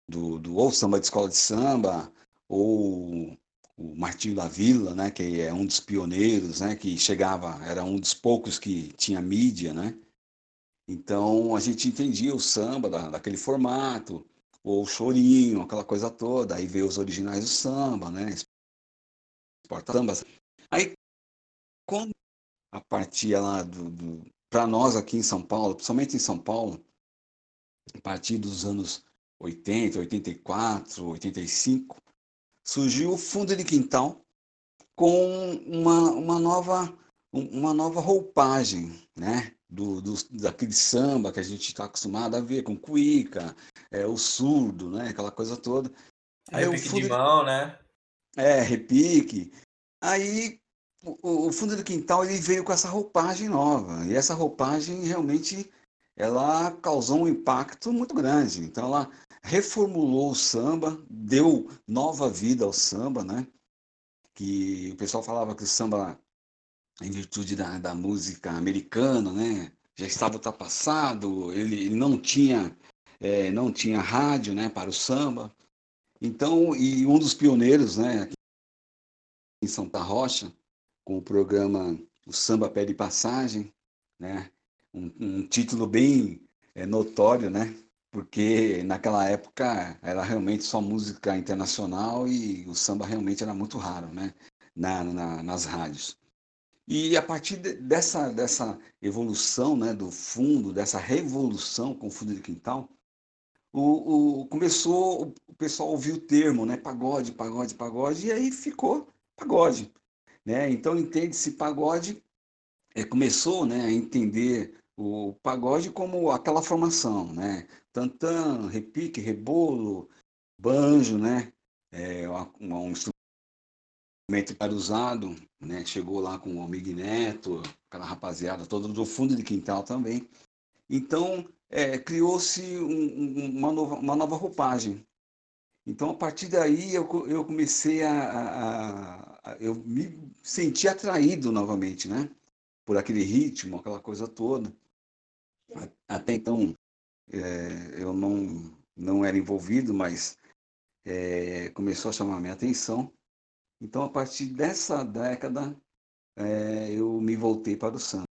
do, do ou samba de escola de samba, ou o Martinho da Vila, né, que é um dos pioneiros, né, que chegava, era um dos poucos que tinha mídia, né? Então a gente entendia o samba da, daquele formato, ou o chorinho, aquela coisa toda. Aí veio os originais do samba, né? Porta sambas. Aí, quando a partir lá do, do para nós aqui em São Paulo, principalmente em São Paulo, a partir dos anos 80, 84, 85, surgiu o fundo de quintal com uma, uma, nova, uma nova roupagem, né? Do, do, daquele samba que a gente está acostumado a ver com cuíca, é, o surdo, né? Aquela coisa toda.
Aí repique fundo de mão, né?
É, repique. Aí o, o, fundo do quintal ele veio com essa roupagem nova e essa roupagem realmente ela causou um impacto muito grande. Então ela reformulou o samba, deu nova vida ao samba, né? Que o pessoal falava que o samba, em virtude da, da música americana, né? Já estava ultrapassado, ele, ele não tinha é, não tinha rádio, né? Para o samba. Então, e um dos pioneiros, né? Em Santa Rocha, com o programa O Samba Pede Passagem, né? Um, um título bem é, notório, né? porque naquela época era realmente só música internacional e o samba realmente era muito raro, né? Na, na, nas rádios. E a partir de, dessa, dessa evolução né, do fundo, dessa revolução com o fundo de quintal, o, o, começou o pessoal a ouvir o termo, né? Pagode, pagode, pagode, e aí ficou pagode. Né? Então entende-se pagode, é, começou né, a entender o pagode como aquela formação, né? tantã, repique, rebolo, banjo, né? É, um instrumento para usado, né? Chegou lá com o Amigo Neto, aquela rapaziada toda do fundo de quintal também. Então, é, criou-se um, uma, nova, uma nova roupagem. Então, a partir daí, eu, eu comecei a, a, a, Eu me senti atraído novamente, né? Por aquele ritmo, aquela coisa toda. Até então, é, eu não, não era envolvido, mas é, começou a chamar minha atenção. Então, a partir dessa década, é, eu me voltei para o samba.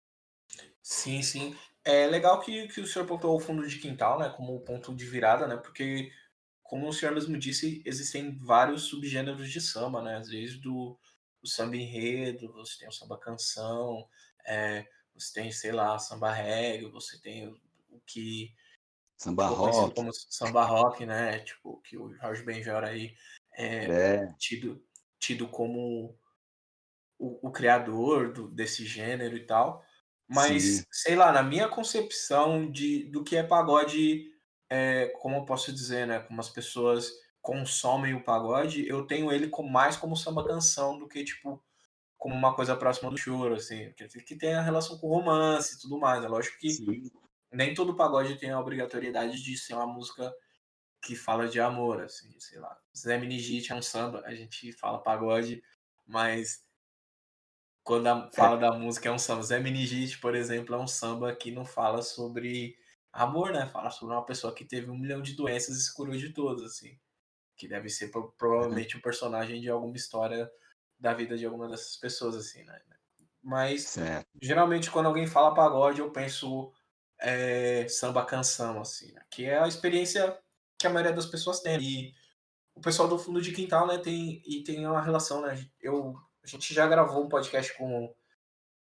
Sim, sim. É legal que, que o senhor pontuou o fundo de quintal, né, como ponto de virada, né, porque, como o senhor mesmo disse, existem vários subgêneros de samba, né, desde o, o samba enredo, você tem o samba canção, é, você tem, sei lá, samba reggae, você tem o, o que
Samba rock.
Como samba rock, né? Tipo, que o Jorge Benjor aí é, é. Tido, tido como o, o criador do, desse gênero e tal. Mas, Sim. sei lá, na minha concepção de, do que é pagode, é, como eu posso dizer, né? Como as pessoas consomem o pagode, eu tenho ele com, mais como samba canção do que, tipo, como uma coisa próxima do choro, assim. Que, que tem a relação com romance e tudo mais. É lógico que Sim nem todo pagode tem a obrigatoriedade de ser uma música que fala de amor, assim, sei lá. Zé Minigite é um samba, a gente fala pagode, mas quando a, fala é. da música é um samba. Zé Minigite, por exemplo, é um samba que não fala sobre amor, né? Fala sobre uma pessoa que teve um milhão de doenças e se curou de todas, assim. Que deve ser provavelmente um personagem de alguma história da vida de alguma dessas pessoas, assim, né? Mas, certo. geralmente, quando alguém fala pagode, eu penso é, samba canção, assim, né? Que é a experiência que a maioria das pessoas tem. E o pessoal do fundo de quintal, né, tem, e tem uma relação, né? Eu, a gente já gravou um podcast com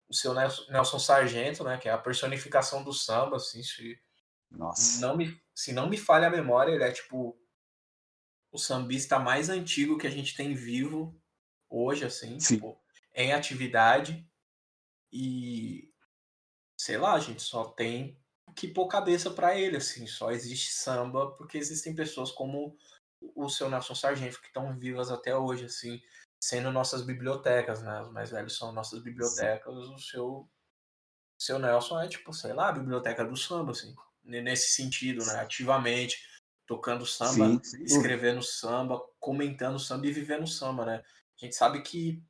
o seu Nelson Sargento, né, que é a personificação do samba, assim, se Nossa. não me, se não me falha a memória, ele é tipo o sambista mais antigo que a gente tem vivo hoje, assim, tipo, em atividade. E sei lá, a gente só tem que pôr cabeça para ele, assim, só existe samba porque existem pessoas como o seu Nelson Sargento que estão vivas até hoje, assim, sendo nossas bibliotecas, né? Os mais velhos são nossas bibliotecas, Sim. o seu seu Nelson é tipo, sei lá, a biblioteca do samba, assim, nesse sentido, né? Ativamente tocando samba, sim, sim. escrevendo samba, comentando samba e vivendo samba, né? A gente sabe que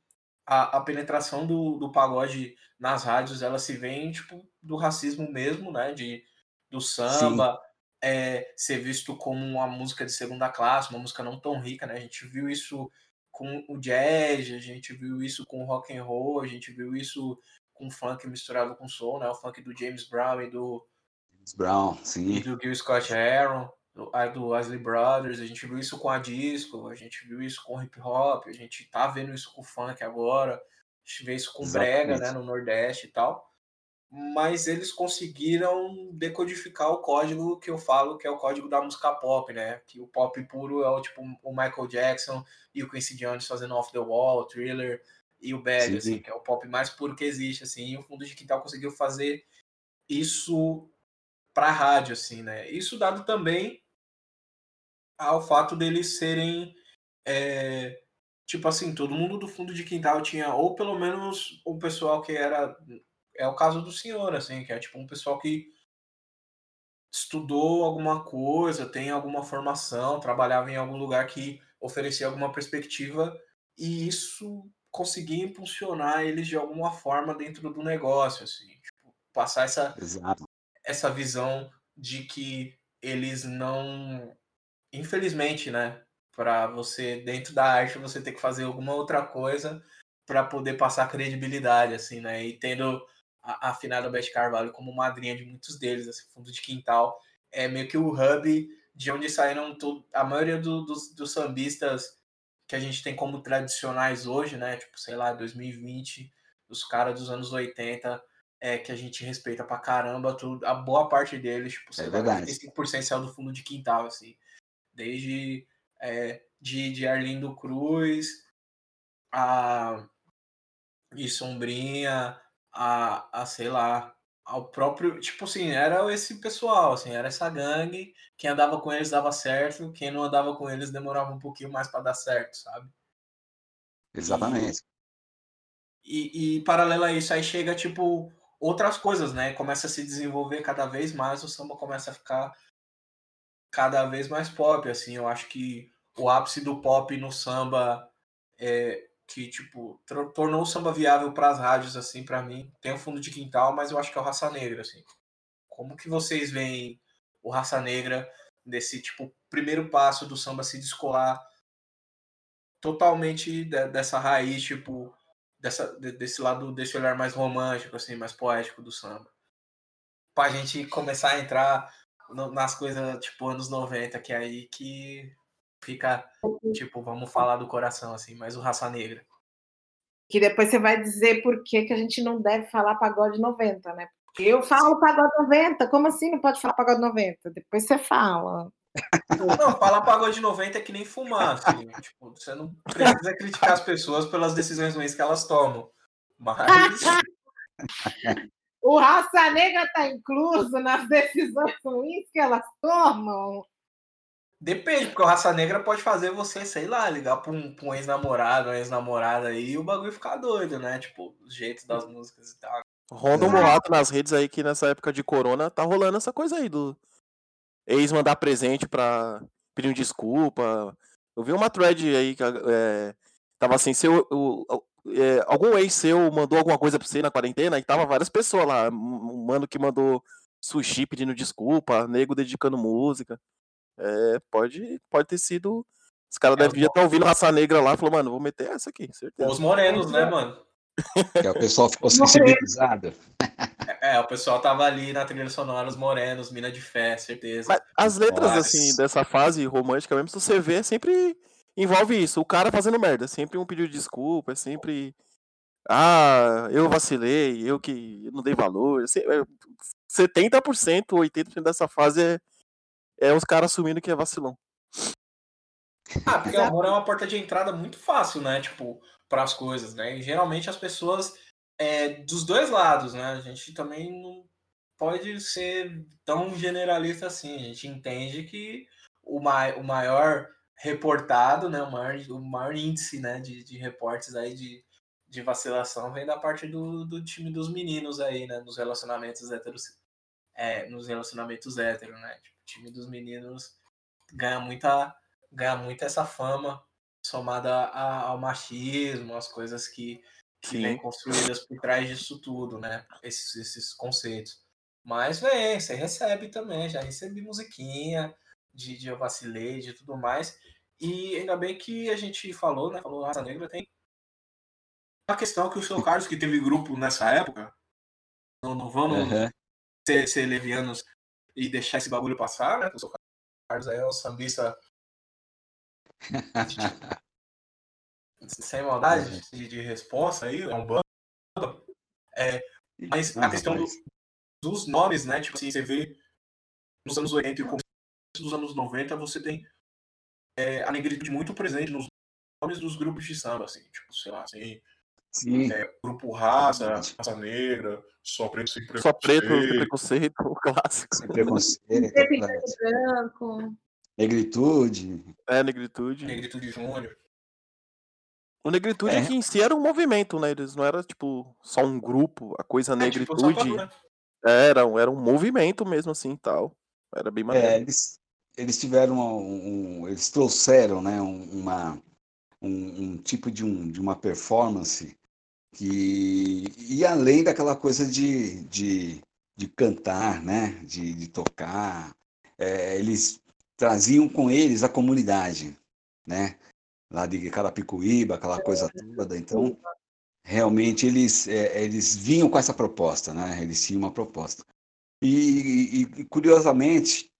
a, a penetração do, do pagode nas rádios, ela se vem, tipo, do racismo mesmo, né? De, do samba, é, ser visto como uma música de segunda classe, uma música não tão rica, né? A gente viu isso com o jazz, a gente viu isso com o rock and roll, a gente viu isso com funk misturado com soul, né? O funk do James Brown e do
Brown, sim.
E do Gil Scott Aaron, do, do Wesley Brothers, a gente viu isso com a disco, a gente viu isso com hip hop, a gente tá vendo isso com funk agora, a gente vê isso com Exatamente. brega, né, no Nordeste e tal mas eles conseguiram decodificar o código que eu falo, que é o código da música pop, né? Que o pop puro é o tipo o Michael Jackson e o Quincy Jones fazendo Off the Wall, Thriller e o Bad, sim, assim, que é o pop mais puro que existe, assim. E o Fundo de Quintal conseguiu fazer isso para rádio, assim, né? Isso dado também ao fato deles serem é, tipo assim, todo mundo do fundo de quintal tinha, ou pelo menos o pessoal que era é o caso do senhor, assim, que é tipo um pessoal que estudou alguma coisa, tem alguma formação, trabalhava em algum lugar que oferecia alguma perspectiva e isso conseguia impulsionar eles de alguma forma dentro do negócio, assim, tipo, passar essa Exato. Essa visão de que eles não, infelizmente, né, para você dentro da arte você ter que fazer alguma outra coisa para poder passar credibilidade, assim, né, e tendo a, a afinada Beth Carvalho como madrinha de muitos deles, assim, fundo de quintal. É meio que o hub de onde saíram a maioria do, dos, dos sambistas que a gente tem como tradicionais hoje, né? Tipo, sei lá, 2020, os caras dos anos 80, é, que a gente respeita pra caramba, tudo, a boa parte deles, tipo, é lá, 95% saiu do fundo de quintal, assim. Desde é, de, de Arlindo Cruz a e Sombrinha, a, a sei lá, ao próprio. Tipo assim, era esse pessoal, assim, era essa gangue. Quem andava com eles dava certo, quem não andava com eles demorava um pouquinho mais para dar certo, sabe?
Exatamente.
E, e, e paralelo a isso, aí chega, tipo, outras coisas, né? Começa a se desenvolver cada vez mais, o samba começa a ficar cada vez mais pop, assim. Eu acho que o ápice do pop no samba é, que, tipo, tornou o samba viável para as rádios, assim, para mim. Tem o fundo de quintal, mas eu acho que é o Raça Negra, assim. Como que vocês veem o Raça Negra nesse, tipo, primeiro passo do samba se descolar totalmente de, dessa raiz, tipo, dessa, desse lado, desse olhar mais romântico, assim, mais poético do samba? Pra gente começar a entrar no, nas coisas, tipo, anos 90, que é aí que fica, tipo, vamos falar do coração, assim, mas o Raça Negra.
Que depois você vai dizer por que, que a gente não deve falar pagode 90, né? Eu falo pagode 90, como assim não pode falar pagode 90? Depois você fala.
Não, falar pagode 90 é que nem fumar, assim. tipo, você não precisa criticar as pessoas pelas decisões ruins que elas tomam. Mas. [LAUGHS]
o raça negra está incluso nas decisões ruins que elas tomam.
Depende, porque o Raça Negra pode fazer você, sei lá, ligar pra um, um ex-namorado, uma ex-namorada aí e o bagulho ficar doido, né? Tipo, os jeitos das músicas e tal.
Roda um boato nas redes aí que nessa época de corona tá rolando essa coisa aí do ex mandar presente pra pedir desculpa. Eu vi uma thread aí que é, tava assim, se o, o, é, algum ex seu mandou alguma coisa pra você na quarentena e tava várias pessoas lá. Um mano que mandou sushi pedindo desculpa, nego dedicando música. É, pode, pode ter sido. Os caras é, devem estar ouvindo Raça Negra lá e falou, mano, vou meter essa aqui, certeza.
Os morenos, né, mano? [LAUGHS]
Que o pessoal ficou sensibilizado.
É, é, o pessoal tava ali na trilha sonora, os morenos, mina de fé, certeza.
Mas as letras, Nossa. assim, dessa fase romântica mesmo, se você vê, é sempre envolve isso. O cara fazendo merda. É sempre um pedido de desculpa, é sempre. Ah, eu vacilei, eu que não dei valor. 70%, 80% dessa fase é, é os caras assumindo que é vacilão.
Ah, porque o amor é uma porta de entrada muito fácil, né? Tipo, para as coisas, né? E geralmente as pessoas é, dos dois lados, né? A gente também não pode ser tão generalista assim. A gente entende que o, ma o maior reportado, né? O maior, o maior índice né? de, de reportes aí de, de vacilação vem da parte do, do time dos meninos aí, né? Nos relacionamentos héteros. É, nos relacionamentos héteros, né? Tipo, o time dos meninos ganha muita, ganha muito essa fama somada a, ao machismo, as coisas que, que vêm construídas por trás disso tudo, né? Esses, esses conceitos. Mas vem, você recebe também, já recebi musiquinha de, de eu vacilei, de tudo mais. E ainda bem que a gente falou, né? Falou Raça Negra tem uma questão que o seu Carlos, que teve grupo nessa época, não, não vamos uhum. ser, ser levianos e deixar esse bagulho passar, né? O seu Carlos é um sambista [LAUGHS] sem maldade de, de resposta aí, é um bando. É, mas a questão do, dos nomes, né? Tipo assim, você vê nos anos 80 e começo dos anos 90, você tem é, a negritude muito presente nos nomes dos grupos de samba, assim, tipo, sei lá, assim. Sim. É, grupo Raça, Raça Negra, Só Preto Sem Preconceito.
Só Preto Sem Preconceito, o clássico.
Sem Preconceito. branco. Negritude.
É, Negritude.
Negritude Júnior.
O Negritude é. que em si era um movimento, né? Eles não era tipo só um grupo, a coisa é, Negritude. Tipo, era, era um movimento mesmo assim tal. Era bem maneiro.
É, eles, eles tiveram um, um, eles trouxeram, né, uma um, um, tipo de, um, de uma performance que ia além daquela coisa de, de, de cantar, né, de, de tocar. É, eles traziam com eles a comunidade, né? Lá de Carapicuíba, aquela coisa toda. Então, realmente eles, é, eles vinham com essa proposta, né? Eles tinham uma proposta. E, e curiosamente,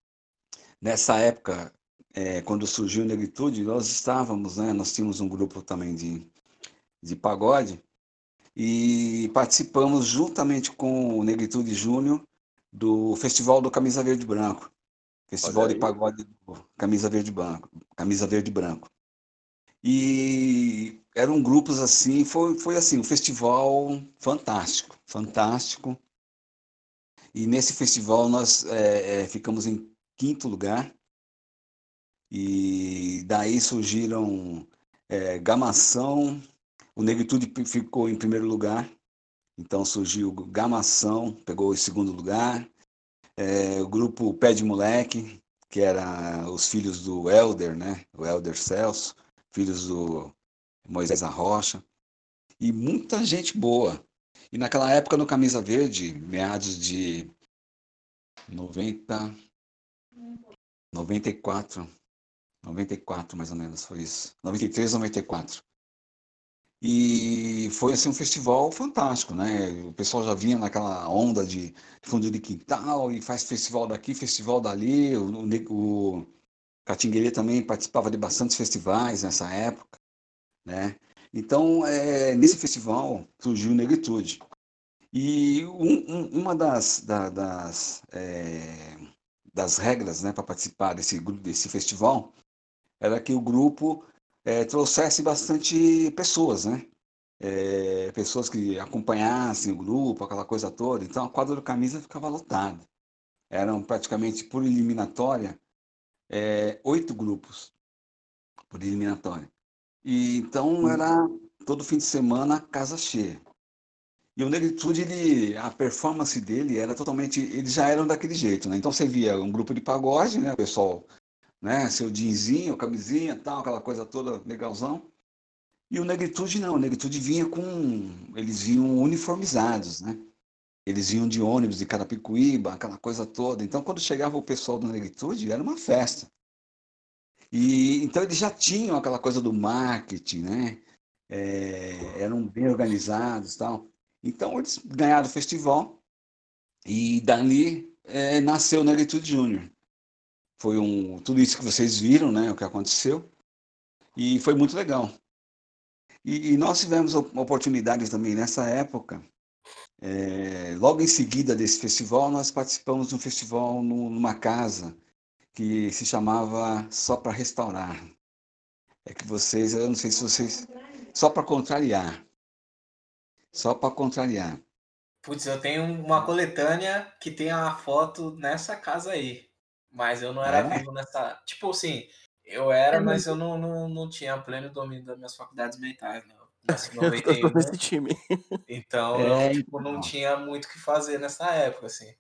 nessa época, é, quando surgiu Negritude, nós estávamos, né? Nós tínhamos um grupo também de, de pagode e participamos juntamente com o Negritude Júnior do Festival do Camisa Verde Branco. Festival de Pagode Camisa Verde Branco. Camisa Verde Branco. E eram grupos assim, foi, foi assim, um festival fantástico, fantástico. E nesse festival nós é, é, ficamos em quinto lugar. E daí surgiram é, Gamação, o Negritude ficou em primeiro lugar. Então surgiu Gamação, pegou o segundo lugar é, o grupo Pé de Moleque, que era os filhos do Elder, né? O Elder Celso, filhos do Moisés Arrocha, e muita gente boa. E naquela época no Camisa Verde, meados de 90, 94, 94 mais ou menos foi isso, 93, 94. E foi assim um festival fantástico, né? O pessoal já vinha naquela onda de fundo de quintal e faz festival daqui, festival dali. O, o, o Catinguele também participava de bastantes festivais nessa época, né? Então, é, nesse festival surgiu Negritude. E um, um, uma das, da, das, é, das regras né, para participar desse, desse festival era que o grupo é, trouxesse bastante pessoas, né? É, pessoas que acompanhassem o grupo, aquela coisa toda. Então a quadra do camisa ficava lotada. Eram praticamente por eliminatória é, oito grupos por eliminatória. E então hum. era todo fim de semana casa cheia. E o Negritude, ele, a performance dele era totalmente. Eles já eram daquele jeito, né? Então você via um grupo de pagode, né? O pessoal né? Seu jeansinho, camisinha, tal, aquela coisa toda legalzão. E o Negritude não, o Negritude vinha com. Eles vinham uniformizados, né? Eles vinham de ônibus de Carapicuíba, aquela coisa toda. Então, quando chegava o pessoal do Negritude, era uma festa. E então eles já tinham aquela coisa do marketing, né? É, eram bem organizados, tal. Então eles ganharam o festival e dali é, nasceu o Negritude Júnior. Foi um tudo isso que vocês viram, né? O que aconteceu e foi muito legal. E, e nós tivemos oportunidades também nessa época. É, logo em seguida desse festival, nós participamos de um festival no, numa casa que se chamava Só para Restaurar. É que vocês, eu não sei se vocês. Só para contrariar. Só para contrariar.
Putz, eu tenho uma coletânea que tem a foto nessa casa aí. Mas eu não era é? vivo nessa. Tipo assim, eu era, é mas eu não, não, não tinha pleno domínio das minhas faculdades mentais, né?
Eu tô [LAUGHS] nesse time.
Então é, eu tipo, não tinha muito o que fazer nessa época, assim.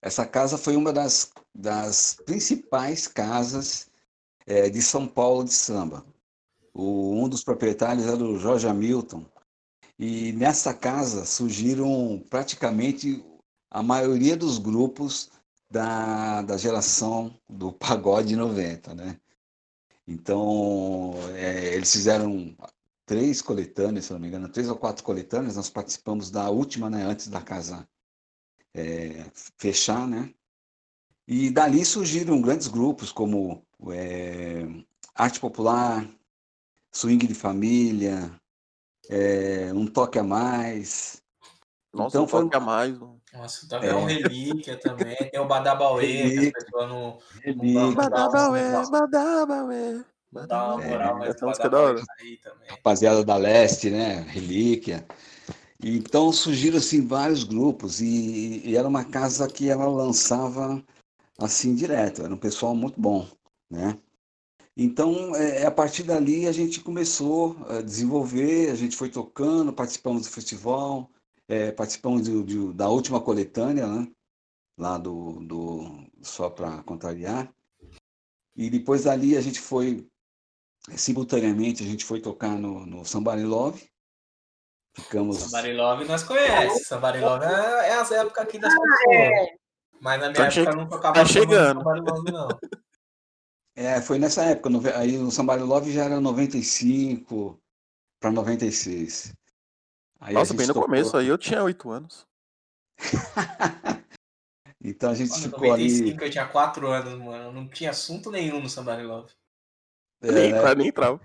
Essa casa foi uma das, das principais casas é, de São Paulo de samba. O, um dos proprietários era o Jorge Hamilton. E nessa casa surgiram praticamente a maioria dos grupos da, da geração do pagode 90, né? Então, é, eles fizeram três coletâneas, se não me engano, três ou quatro coletâneas. Nós participamos da última, né, antes da casa é, fechar, né? E dali surgiram grandes grupos como é, Arte Popular, Swing de Família, é, Um Toque a Mais.
Nossa, então, um toque a mais.
Nossa, tá é. um relíquia também. Tem o [LAUGHS] Badabauê, que a pessoa não.
Relíquia. Badabauê, Badabauê. Dá uma moral,
é, essa música é da hora. Rapaziada da Leste, né? Relíquia. Então surgiram assim vários grupos e, e, era uma casa que ela lançava assim direto, era um pessoal muito bom, né? Então, é, a partir dali a gente começou a desenvolver, a gente foi tocando, participamos do festival, é, participamos de, de, da última coletânea, né? Lá do, do Só para Contrariar. E depois dali a gente foi, simultaneamente, a gente foi tocar no, no Somebody Love. Ficamos...
Somebody Love nós conhecemos. Somebody Love é, é as épocas aqui das ah, pessoas. É. Mas na minha tá época che... não tocava
tá chegando.
Somebody Love, não. [LAUGHS]
É, foi nessa época. Aí o Somebody Love já era 95 para 96.
Aí Nossa, bem no tocou... começo, aí eu tinha oito anos. [LAUGHS]
então a gente Quando ficou 95, ali.
eu tinha quatro anos, mano. Não tinha assunto nenhum no Somebody Love.
É, nem, né? nem entrava.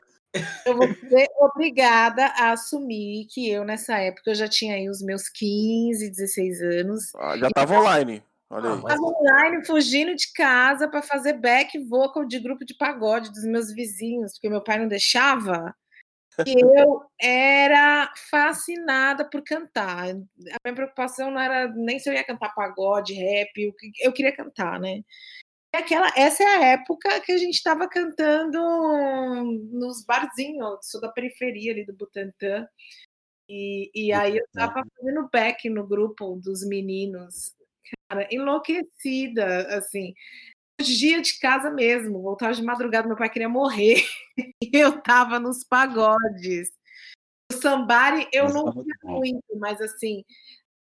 Eu vou ser obrigada a assumir que eu, nessa época, eu já tinha aí os meus 15, 16 anos.
Ah, já estava online. Olha aí.
Estava online, fugindo de casa para fazer back vocal de grupo de pagode dos meus vizinhos, porque meu pai não deixava. [LAUGHS] E eu era fascinada por cantar. A minha preocupação não era nem se eu ia cantar pagode, rap, eu queria cantar, né? Aquela, essa é a época que a gente estava cantando nos barzinhos, sou da periferia ali do Butantã. E, e aí eu estava fazendo back no grupo dos meninos, cara, enlouquecida, assim. Dia de casa mesmo, voltava de madrugada, meu pai queria morrer. [LAUGHS] E eu estava nos pagodes. O Sambari eu Nossa, não vi muito, mas assim,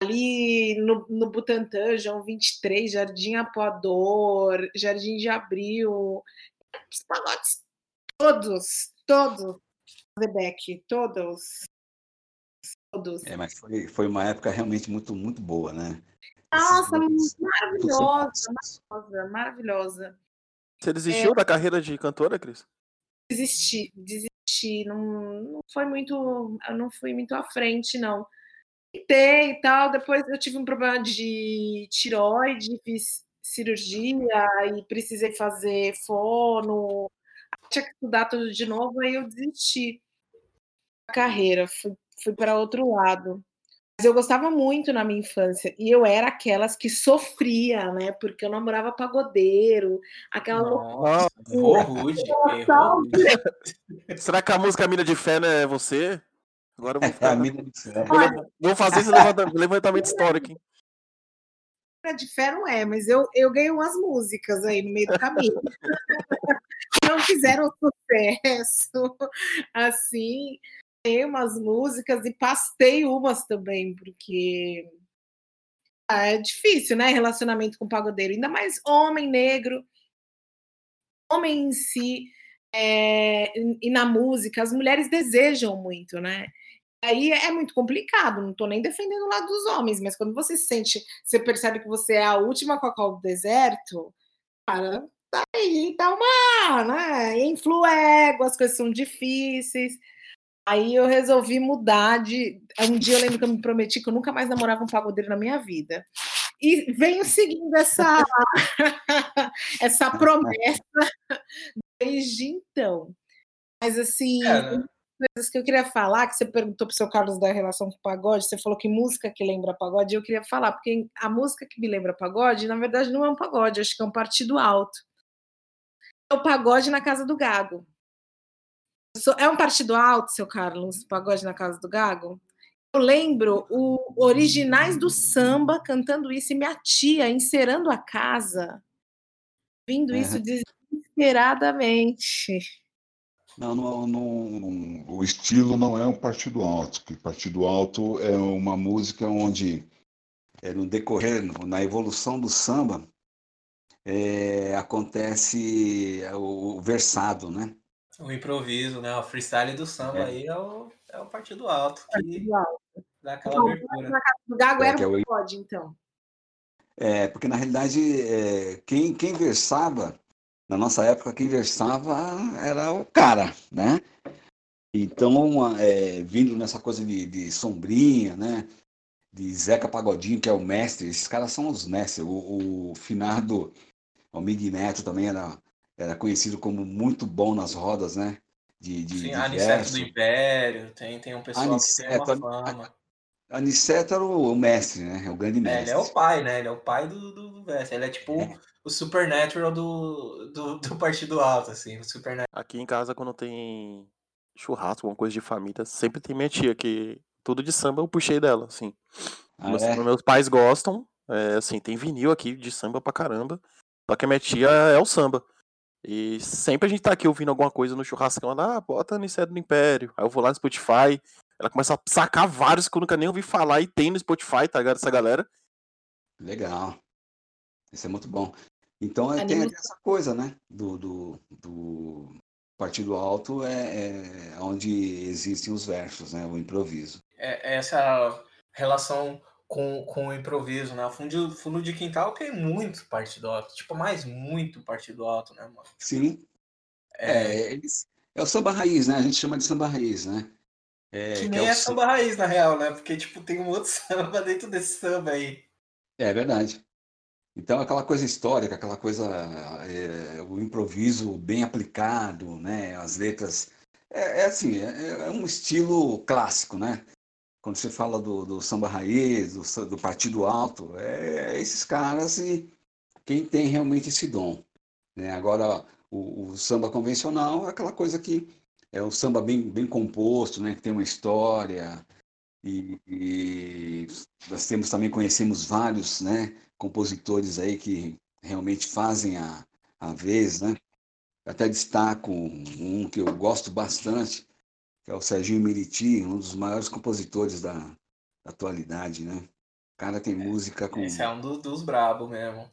ali no, no Butantã, João 23, Jardim Apoador, Jardim de Abril, os pagodes todos, todos, Rebeck, todos. Todos.
É, mas foi, foi uma época realmente muito, muito boa, né?
Nossa, maravilhosa, maravilhosa, maravilhosa.
Você desistiu é... da carreira de cantora, Cris?
Desisti, desisti. Não, não foi muito. Eu não fui muito à frente, não tentei e tal. Depois eu tive um problema de tiroide, fiz cirurgia e precisei fazer fono. Tinha que estudar tudo de novo, aí eu desisti da carreira, fui, fui para outro lado. Mas eu gostava muito na minha infância. E eu era aquelas que sofria, né? Porque eu namorava pagodeiro, aquela
Nossa, rude, [LAUGHS]
Será que a música Mina de Fé não é você? Agora eu vou
é, [LAUGHS] ficar. É a mina de fé.
Vou fazer esse levantamento histórico, hein?
de fé não é, mas eu, eu ganhei umas músicas aí no meio do caminho. [LAUGHS] não fizeram confesso, assim, tem umas músicas e pastei umas também, porque ah, é difícil, né? Relacionamento com pagodeiro, ainda mais homem negro, homem em si, é, e na música, as mulheres desejam muito, né? Aí é muito complicado, não estou nem defendendo o lado dos homens, mas quando você se sente, você percebe que você é a última Coca do deserto, cara, daí dá uma, né? Influa ego, as coisas são difíceis. Aí eu resolvi mudar de. Um dia eu lembro que eu me prometi que eu nunca mais namorava um pagodeiro na minha vida. E venho seguindo essa, [LAUGHS] essa promessa desde então. Mas assim, é, né? coisas que eu queria falar, que você perguntou para o seu Carlos da relação com o pagode, você falou que música que lembra pagode, eu queria falar, porque a música que me lembra pagode, na verdade, não é um pagode, acho que é um partido alto. É o pagode na casa do Gago. É um partido alto, seu Carlos, pagode na casa do Gago? Eu lembro o originais do samba cantando isso e minha tia encerando a casa, vindo isso desesperadamente.
Não, não, não, o estilo não é um partido alto, porque partido alto é uma música onde, é, no decorrer, na evolução do samba, é, acontece o, o versado, né?
O improviso, né? O freestyle do samba é. aí é o, é o partido alto. Que partido alto. Dá aquela então, abertura. Na casa
do Gago é, era o pode, então.
É, porque na realidade, é, quem, quem versava, na nossa época, quem versava era o cara, né? Então, é, vindo nessa coisa de, de, sombrinha, né? De Zeca Pagodinho, que é o mestre, esses caras são os mestres. O, o finado Almig Neto também era era conhecido como muito bom nas rodas, né?
De, de, Sim, de Aniceto do Império, tem, tem um pessoal Aniceto, que tem uma fama.
Aniceto era o, o, mestre, né? É o grande mestre.
É, ele é o pai, né? Ele é o pai do, do, do mestre. Ele é tipo é. o Supernatural do, do, do Partido Alto, assim. O Supernatural.
Aqui em casa, quando tem churrasco, alguma coisa de família, sempre tem minha tia, que tudo de samba eu puxei dela, assim. Ah, meus, é? meus pais gostam, é, assim, tem vinil aqui de samba pra caramba. Só que a minha tia é o samba. E sempre a gente tá aqui ouvindo alguma coisa no churrascão, ela, ah, bota Aniceto do Império. Aí eu vou lá no Spotify, ela começa a sacar vários que eu nunca nem ouvi falar e tem no Spotify, tá ligado? Essa galera.
Legal. Isso é muito bom. Então é, tem essa coisa, né? Do, do, do Partido Alto é, é onde existem os versos, né? O improviso.
É, essa relação com, com o improviso, né? O fundo, fundo de quintal tem muito partido alto, tipo, mais muito partido alto, né, mano?
Sim. É, é, eles, é o samba raiz, né? A gente chama de samba raiz, né?
É, que nem que é, é samba raiz, na real, né? Porque, tipo, tem um outro [LAUGHS] samba dentro desse samba aí.
É verdade. Então, aquela coisa histórica, aquela coisa, é, o improviso bem aplicado, né? As letras. É, é assim, é, é, um estilo clássico, né? Quando você fala do, do samba raiz, do, do partido alto, é, é, esses caras e quem tem realmente esse dom. Né? Agora, o, o, samba convencional é aquela coisa que é o samba bem, bem composto, né? que tem uma história. E, e nós temos também, conhecemos vários né, compositores aí que realmente fazem a, a vez, né? Até destaco um que eu gosto bastante, que é o Serginho Meriti, um dos maiores compositores da, da atualidade, né? O cara tem música com.
Esse é um dos, dos brabos mesmo.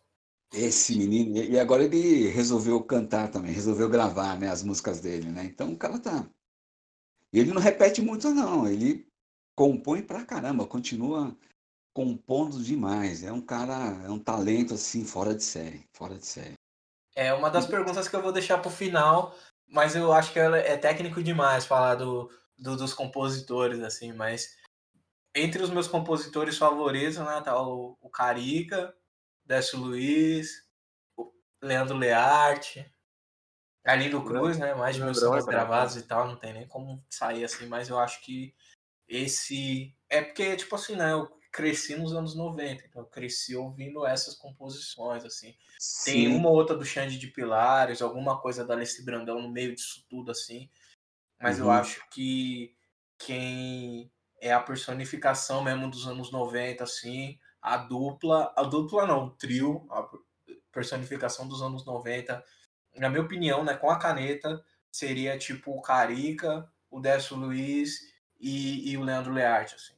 Esse menino, e agora ele resolveu cantar também, resolveu gravar né, as músicas dele, né? Então o cara tá. Ele não repete muito, não, ele compõe pra caramba, continua compondo demais. É um cara, é um talento assim, fora de série, fora de série.
É uma das perguntas que eu vou deixar pro final, mas eu acho que é técnico demais falar do, do, dos compositores, assim, mas entre os meus compositores favoritos, né, tá o, o Carica, Décio Luiz, o Leandro Learte, Arlindo Cruz, né, mais de mil sambas é gravados e tal, não tem nem como sair assim, mas eu acho que esse... É porque, tipo assim, né, eu cresci nos anos 90, então eu cresci ouvindo essas composições, assim. Sim. Tem uma ou outra do Xande de Pilares, alguma coisa da Alessi Brandão no meio disso tudo, assim. Mas uhum. eu acho que quem é a personificação mesmo dos anos 90, assim, a dupla, a dupla não, o trio, a personificação dos anos 90, na minha opinião, né, com a caneta, seria tipo o Carica, o Décio Luiz e, e o Leandro Learte, assim.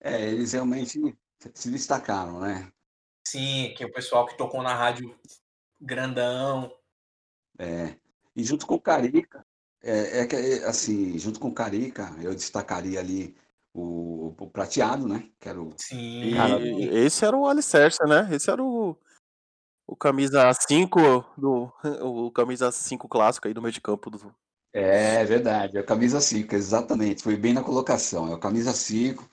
É, eles realmente se destacaram, né?
Sim, que é o pessoal que tocou na rádio grandão.
É. E junto com o Carica, é, é que assim, junto com o Carica, eu destacaria ali o, o Prateado, né? Que era o.
Sim.
E esse era o alicerce, né? Esse era o, o camisa 5 do o camisa 5 clássico aí do meio de campo do
É verdade, é o camisa 5, exatamente. Foi bem na colocação. É o camisa 5.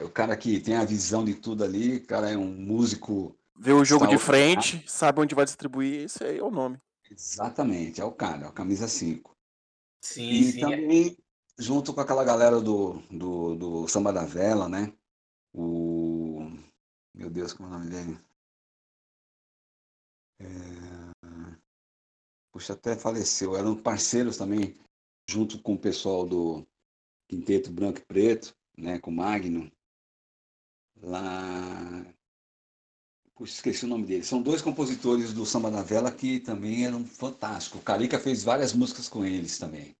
É o cara que tem a visão de tudo ali, o cara é um músico.
Vê o jogo de frente, sabe onde vai distribuir, esse aí é o nome.
Exatamente, é o cara, é o camisa 5.
Sim,
E
sim.
também, junto com aquela galera do, do, do Samba da Vela, né? O. Meu Deus, como é o nome dele? É... Puxa, até faleceu. Eram parceiros também, junto com o pessoal do Quinteto Branco e Preto, né? Com o Magno. Lá. Puxa, esqueci o nome dele. São dois compositores do Samba da Vela que também eram fantásticos. O Carica fez várias músicas com eles também.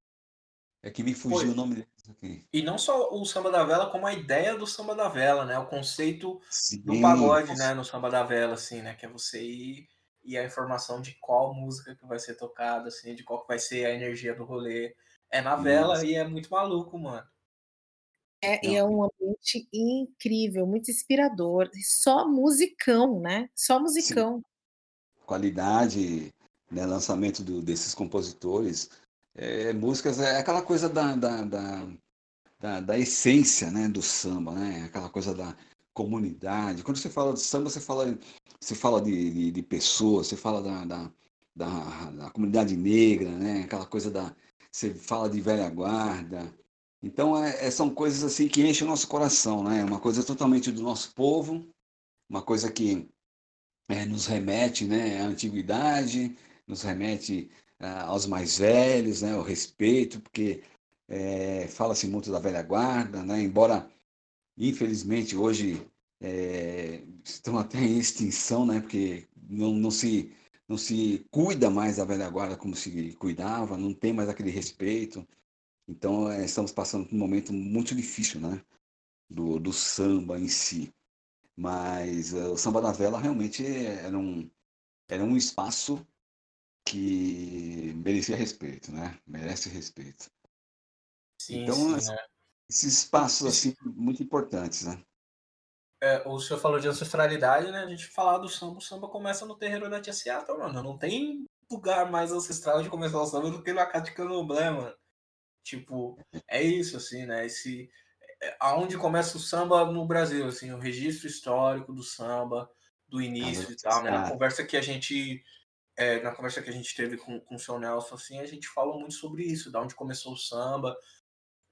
É que me fugiu
Foi.
o nome deles aqui.
E não só o samba da vela, como a ideia do samba da vela, né? O conceito
Sim,
do pagode, né? No samba da vela, assim, né? Que é você ir e a informação de qual música que vai ser tocada, assim, de qual que vai ser a energia do rolê. É na vela e é muito maluco, mano.
É, é um ambiente incrível, muito inspirador. Só musicão, né? Só musicão.
qualidade, né, lançamento do- desses compositores, é, músicas, é aquela coisa da, da, da, da, da essência, né, do samba, né, aquela coisa da comunidade. Quando você fala de samba, você fala, você fala de, de, de pessoas, você fala da, da, da, da comunidade negra, né, aquela coisa da, você fala de velha guarda. Então, é, é- são coisas assim que enchem o nosso coração, né, uma coisa totalmente do nosso povo, uma coisa que é, nos remete né, à antiguidade, nos remete aos mais velhos, né, ao respeito, porque é, fala-se muito da velha guarda, né, embora, infelizmente, hoje é, estão até em extinção, né, porque não, não, se, não se cuida mais da velha guarda como se cuidava, não tem mais aquele respeito. Então, é, estamos passando por um momento muito difícil né, do, do samba em si. Mas eh, o Samba da Vela realmente era um, era um espaço que merecia respeito, né? Merece respeito.
Sim,
Então,
sim, né?
Esses espaços, assim, muito importantes, né?
É, o senhor falou de ancestralidade, né? A gente falar do samba, o samba começa no terreiro da Tia Seata, mano. Não tem lugar mais ancestral de começar o samba do que no Acate Candomblé, mano. Tipo, é isso, assim, né? Esse, é, aonde começa o samba no Brasil, assim, o registro histórico do samba, do início e tal, né? Na
Ah.
conversa que a gente é, na conversa que a gente teve com, com o seu Nelson, assim, a gente falou muito sobre isso, da onde começou o samba,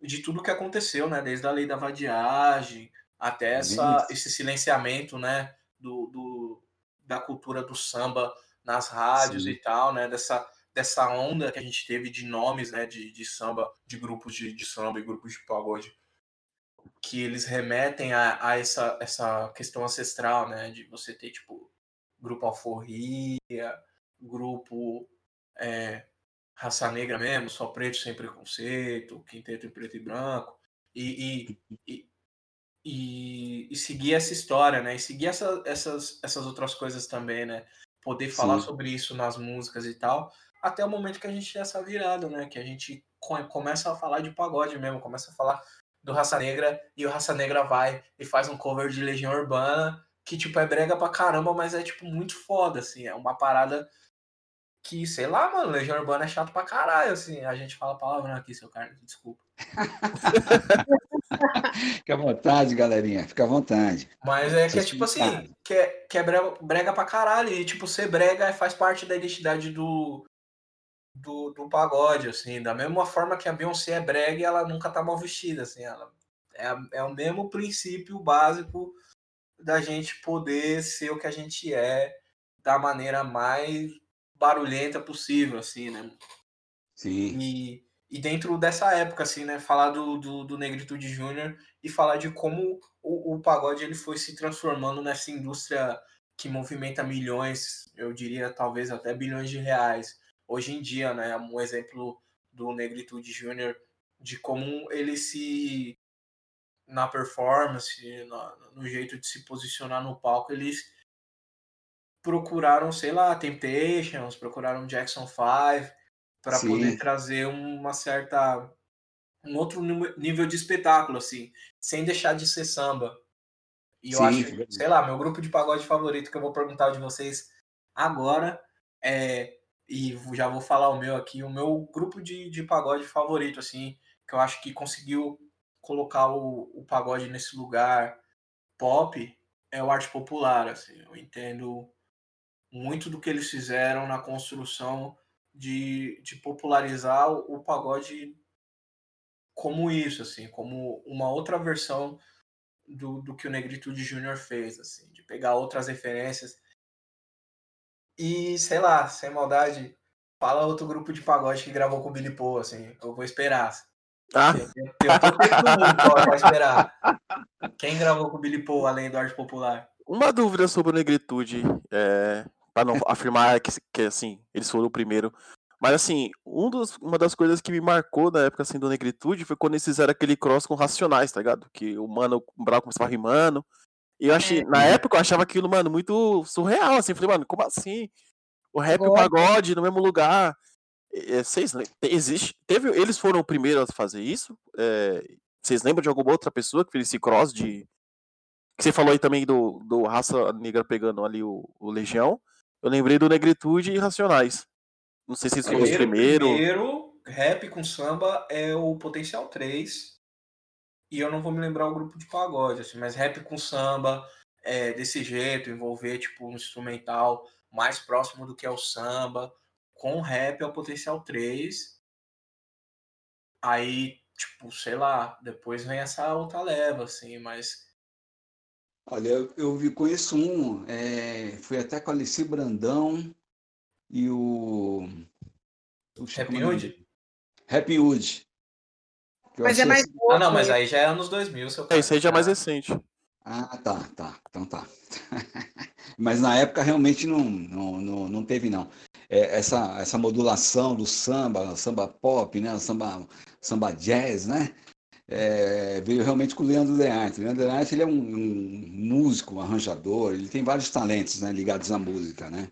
de tudo que aconteceu, né? Desde a lei da vadiagem até essa,
Isso.
esse silenciamento, né? Do, do, da cultura do samba nas rádios
Sim.
e tal, né? Dessa, dessa onda que a gente teve de nomes, né? De, de samba, de grupos de, de samba e grupos de pagode que eles remetem a, a essa, essa questão ancestral, né? De você ter, tipo, grupo alforria, grupo é, raça negra mesmo, só preto sem preconceito, quinteto em preto e branco, e, e, e, e, seguir essa história, né? E seguir essa, essas, essas outras coisas também, né? Poder falar
Sim.
sobre isso nas músicas e tal, até o momento que a gente tem essa virada, né? Que a gente co- começa a falar de pagode mesmo, começa a falar do Raça Negra e o Raça Negra vai e faz um cover de Legião Urbana que, tipo, é brega pra caramba, mas é, tipo, muito foda, assim. É uma parada que, sei lá, mano, Legião Urbana é chato pra caralho, assim. A gente fala palavrão aqui, seu cara, desculpa. [LAUGHS]
Fica à vontade, galerinha. Fica à vontade.
Mas é que é tipo assim, que é, que é brega, brega pra caralho. E tipo, ser brega faz parte da identidade do, do, do pagode, assim. Da mesma forma que a Beyoncé é brega ela nunca tá mal vestida, assim. Ela é, é o mesmo princípio básico da gente poder ser o que a gente é da maneira mais barulhenta possível, assim, né?
Sim.
E, e dentro dessa época, assim, né? Falar do, do, do Negritude Júnior e falar de como o, o pagode ele foi se transformando nessa indústria que movimenta milhões, eu diria talvez até bilhões de reais, hoje em dia, né? Um exemplo do Negritude Júnior de como ele se na performance, no, no jeito de se posicionar no palco, eles procuraram, sei lá, Temptations, procuraram Jackson 5 para poder trazer uma certa um outro nível de espetáculo assim, sem deixar de ser samba. E eu Sim, acho, sei lá, meu grupo de pagode favorito que eu vou perguntar de vocês agora é e já vou falar o meu aqui, o meu grupo de, de pagode favorito assim, que eu acho que conseguiu colocar o, o pagode nesse lugar pop é o arte popular, assim. Eu entendo muito do que eles fizeram na construção de, de popularizar o, pagode como isso, assim, como uma outra versão do, do que o Negritude Júnior fez, assim, de pegar outras referências. E, sei lá, sem maldade, fala outro grupo de pagode que gravou com o Billy Paul, assim, eu vou esperar. Ah. Eu, eu, eu tô tempo do mundo pra esperar. Quem gravou com o Billy Paul, além do Arte Popular?
Uma dúvida sobre o Negritude, é, para não [LAUGHS] afirmar que, que, assim, eles foram o primeiro. Mas assim, um dos, uma das coisas que me marcou na época assim, do Negritude foi quando eles fizeram aquele cross com Racionais, tá ligado? Que o mano, o Brau começava rimando. E eu achei, é. na época eu achava aquilo, mano, muito surreal, assim. Falei, mano, como assim? O rap e o pagode no mesmo lugar. Vocês existe, teve, eles foram o primeiro a fazer isso? É, vocês lembram de alguma outra pessoa que fez esse cross de. Que você falou aí também do, do Raça Negra pegando ali o, o Legião. Eu lembrei do Negritude e Racionais. Não sei se vocês foram os primeiros.
Primeiro, rap com samba é o Potencial 3. E eu não vou me lembrar o grupo de pagode, assim, mas rap com samba, é, desse jeito, envolver tipo um instrumental mais próximo do que é o samba com rap é o potencial 3. Aí, tipo, sei lá, depois vem essa outra leva, assim, mas.
Olha, eu, eu conheço um, é, fui até com a Alice Brandão e o.
Happy Hood?
Happy Hood.
Mas é mais.
Assim... Ah, não, mas aí já é anos 2000, seu
É, isso aí já é mais recente.
Ah, tá, tá. Então tá. [LAUGHS] mas na época realmente não, não, não, não teve, não é, essa, essa modulação do samba, samba pop, né? samba, samba jazz, né? É, veio realmente com o Leandro Learte. O Leandro Learte ele é um, um, músico, um arranjador, ele tem vários talentos né, ligados à música, né?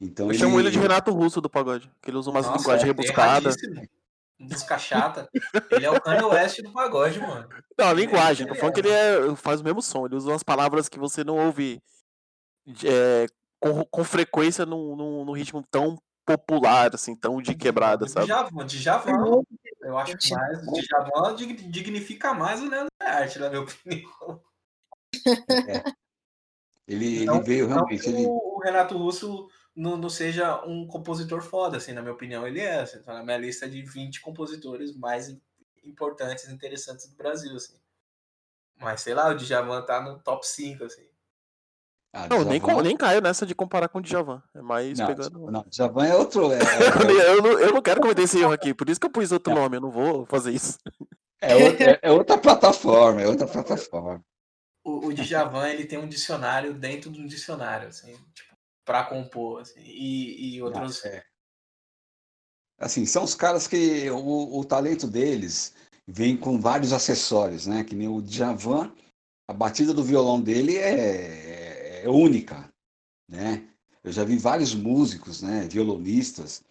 Então Eu ele... chamo ele de Renato Russo do pagode, que ele usa umas linguagens é rebuscadas.
Música chata. Ele é o Kanye West do pagode, mano. Não,
a linguagem. Tô falando que ele é, faz o mesmo som. Ele usa umas palavras que você não ouve é, com, com frequência num, num, num, ritmo tão popular, assim, tão de quebrada, sabe?
Djavan, Djavan, eu acho que mais, Djavan dignifica mais o Leandro Arte, na minha opinião.
É. Ele, então, ele veio realmente. Ele...
O Renato Russo não, não, seja um compositor foda, assim, na minha opinião, ele é. Assim, tá na minha lista de 20 compositores mais importantes e interessantes do Brasil, assim. Mas sei lá, o Djavan tá no top 5, assim.
Ah, não, nem, nem caio nessa de comparar com o Djavan. É mais
não,
pegando.
Não, Djavan é outro. É, [LAUGHS]
é... eu, não, eu não quero cometer esse erro aqui, por isso que eu pus outro nome, eu não vou fazer isso.
É outra, é outra plataforma, é outra plataforma.
O, o Djavan, ele tem um dicionário dentro de um dicionário, assim, tipo, pra compor, assim, e, e outros. É.
Assim, são os caras que o, o talento deles vem com vários acessórios, né? Que nem o Djavan, a batida do violão dele é é única, né? Eu já vi vários músicos, né, violonistas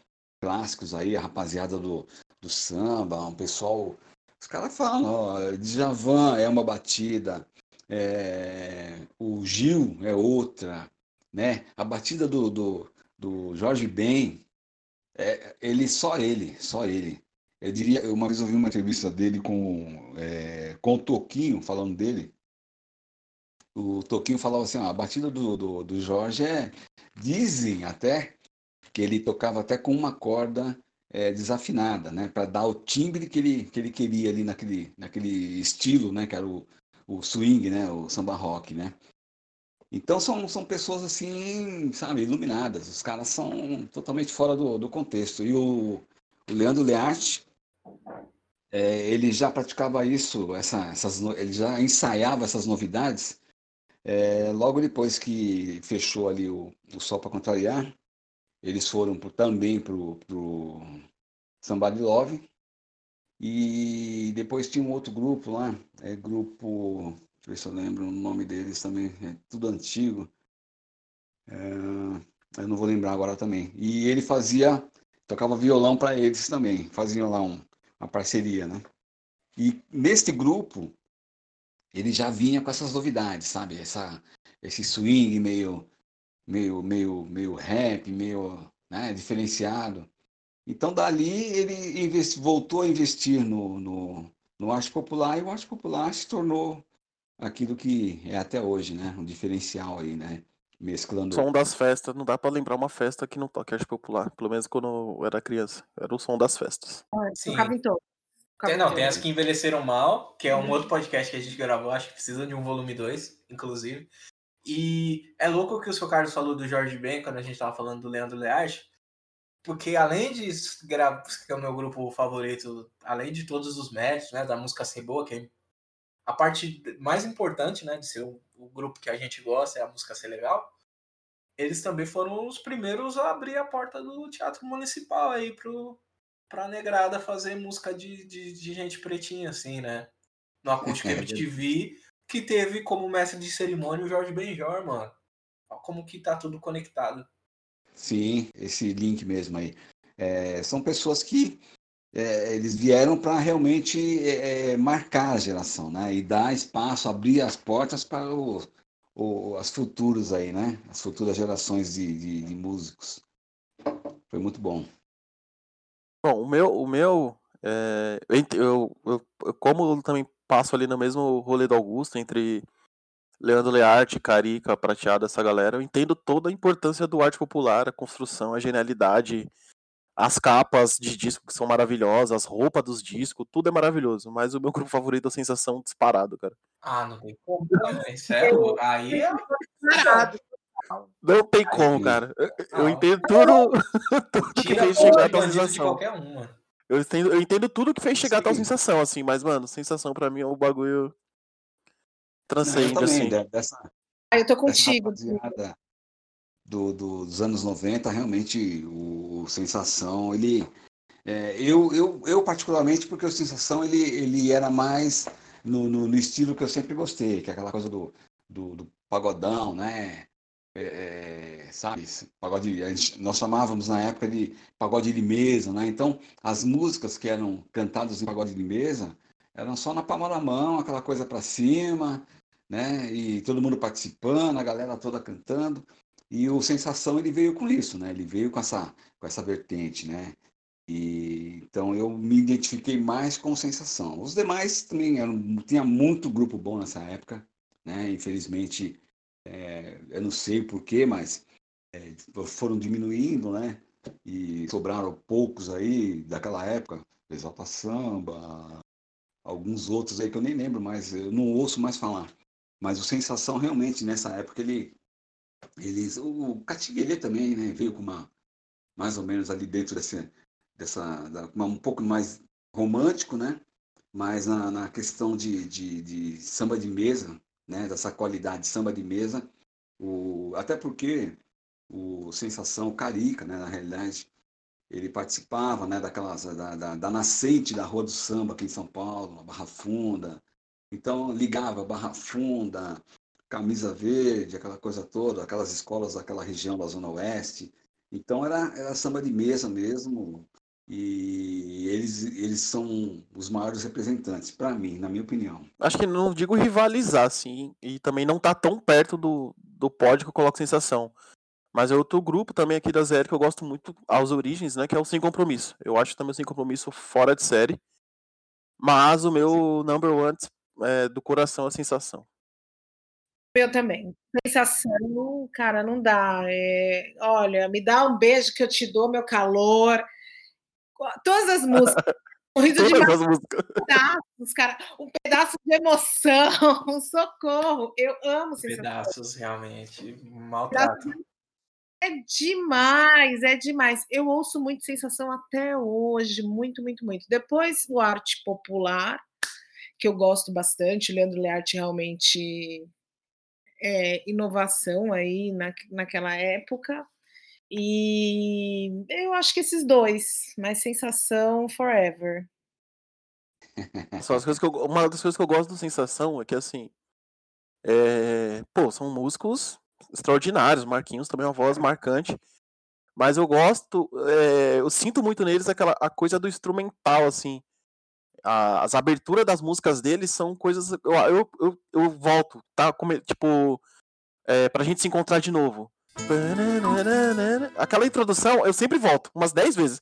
clássicos aí, a rapaziada do, do samba, um pessoal, os caras falam, ó, Djavan é uma batida, é, o Gil é outra, né? A batida do, do, do Jorge Ben, é, ele só ele, só ele. Eu diria, uma vez eu vi uma entrevista dele com, é, com o Toquinho, falando dele, o Toquinho falava assim, ó, a batida do, do, do Jorge é. Dizem até que ele tocava até com uma corda é, desafinada, né? Para dar o timbre que ele, que ele queria ali naquele, naquele estilo, né? Que era o, o swing, né? O samba rock, né? Então são, são pessoas assim, sabe, iluminadas. Os caras são totalmente fora do, do contexto. E o, o Leandro Learte, é, ele já praticava isso, essa, essas, ele já ensaiava essas novidades é, logo depois que fechou ali o, o Sol para Contrariar, eles foram pro, também para o Somebody Love. E depois tinha um outro grupo lá, é grupo, deixa eu ver se eu lembro o nome deles também, é tudo antigo. É, eu não vou lembrar agora também. E ele fazia, tocava violão para eles também, faziam lá um, uma parceria, né? E neste grupo, ele já vinha com essas novidades, sabe? Essa, esse swing meio, meio, meio, meio rap, meio né, diferenciado. Então, dali, ele voltou a investir no, no, no arte popular e o arte popular se tornou aquilo que é até hoje, né? Um diferencial aí, né? Mesclando.
Som das festas, não dá para lembrar uma festa que não toque arte popular, pelo menos quando eu era criança. Era o som das festas.
Sim.
Tem, não, tem as que envelheceram mal, que é um uhum. outro podcast que a gente gravou, acho que precisa de um volume 2, inclusive. E é louco que o seu Carlos falou do Jorge Ben quando a gente tava falando do Leandro Learte, porque além de que é o meu grupo favorito, além de todos os méritos, né, da música ser boa, que é a parte mais importante, né, de ser o, o grupo que a gente gosta, é a música ser legal. Eles também foram os primeiros a abrir a porta do Teatro Municipal aí pro pra negrada fazer música de, de, de gente pretinha, assim, né? No Acústico MTV, que teve como mestre de cerimônia o Jorge Benjor, mano. Olha como que tá tudo conectado.
Sim, esse link mesmo aí. É, são pessoas que é, eles vieram para realmente é, marcar a geração, né? E dar espaço, abrir as portas para o, o, as futuras aí, né? As futuras gerações de, de, de músicos. Foi muito bom.
Bom, o meu, o meu é, eu, eu, eu, como eu também passo ali no mesmo rolê do Augusto, entre Leandro Learte, Carica, Prateado, essa galera, eu entendo toda a importância do arte popular, a construção, a genialidade, as capas de disco que são maravilhosas, as roupas dos discos, tudo é maravilhoso, mas o meu grupo favorito é a Sensação disparado, cara.
Ah, não tem como também, sério? Aí é... [LAUGHS]
Não tem como, cara. Eu, eu entendo tudo, [LAUGHS] tudo que fez chegar a tal sensação. Eu entendo, eu entendo tudo que fez chegar a tal sensação, assim, mas, mano, sensação pra mim é um bagulho transcende, assim.
Dessa,
ah, eu tô contigo.
Do, do, dos anos 90, realmente, o, o Sensação, ele... É, eu, eu, eu, particularmente, porque o Sensação, ele, ele era mais no, no, no estilo que eu sempre gostei, que é aquela coisa do, do, do pagodão, né? é, é, sabe, pagode, gente, nós chamávamos na época de pagode de mesa, né? Então, as músicas que eram cantadas em pagode de mesa eram só na palma da mão, aquela coisa para cima, né? E todo mundo participando, a galera toda cantando. E o Sensação ele veio com isso, né? Ele veio com essa com essa vertente, né? E então eu me identifiquei mais com Sensação. Os demais também eram, tinha muito grupo bom nessa época, né? Infelizmente é, eu não sei porquê, mas é, foram diminuindo, né? E sobraram poucos aí daquela época, Exalta Samba, alguns outros aí que eu nem lembro mais, eu não ouço mais falar. Mas o Sensação realmente nessa época ele eles o Catiguelê também, né, veio com uma mais ou menos ali dentro dessa uma, um pouco mais romântico, né? Mas na, na questão de, de, de samba de mesa, né, dessa qualidade de samba de mesa, o, até porque o Sensação Carica, né, na realidade, ele participava né, daquelas, da, da, da, nascente da Rua do Samba aqui em São Paulo, Barra Funda. Então, ligava Barra Funda, Camisa Verde, aquela coisa toda, aquelas escolas daquela região da Zona Oeste. Então, era, era samba de mesa mesmo, e eles, eles são os maiores representantes, para mim, na minha opinião.
Acho que não digo rivalizar, sim, e também não tá tão perto do, do pódio que eu coloco sensação. Mas é outro grupo também aqui da série que eu gosto muito, aos origens, né, que é o Sem Compromisso. Eu acho também o Sem Compromisso fora de série. Mas o meu number one é, do coração é a sensação.
Eu também. Sensação, cara, não dá. É, olha, me dá um beijo que eu te dou, meu calor todas as músicas. [LAUGHS] Um riso de as músicas. pedaços, cara. Um pedaço de emoção, [LAUGHS] um socorro. Eu amo
sensação. Pedaços, realmente. Maltrato.
É demais, é demais. Eu ouço muito sensação até hoje, muito, muito, muito. Depois o arte popular, que eu gosto bastante, Leandro Learte realmente é inovação aí na, naquela época. E eu acho que esses dois, mais sensação forever.
São as coisas que eu, uma das coisas que eu gosto do Sensação é que assim. É, pô, são músicos extraordinários. Marquinhos também é uma voz marcante. Mas eu gosto, é, eu sinto muito neles aquela a coisa do instrumental, assim. A, as aberturas das músicas deles são coisas. Eu, eu, eu, eu volto, tá? Como, tipo, é, pra gente se encontrar de novo. Aquela introdução, eu sempre volto, umas 10 vezes.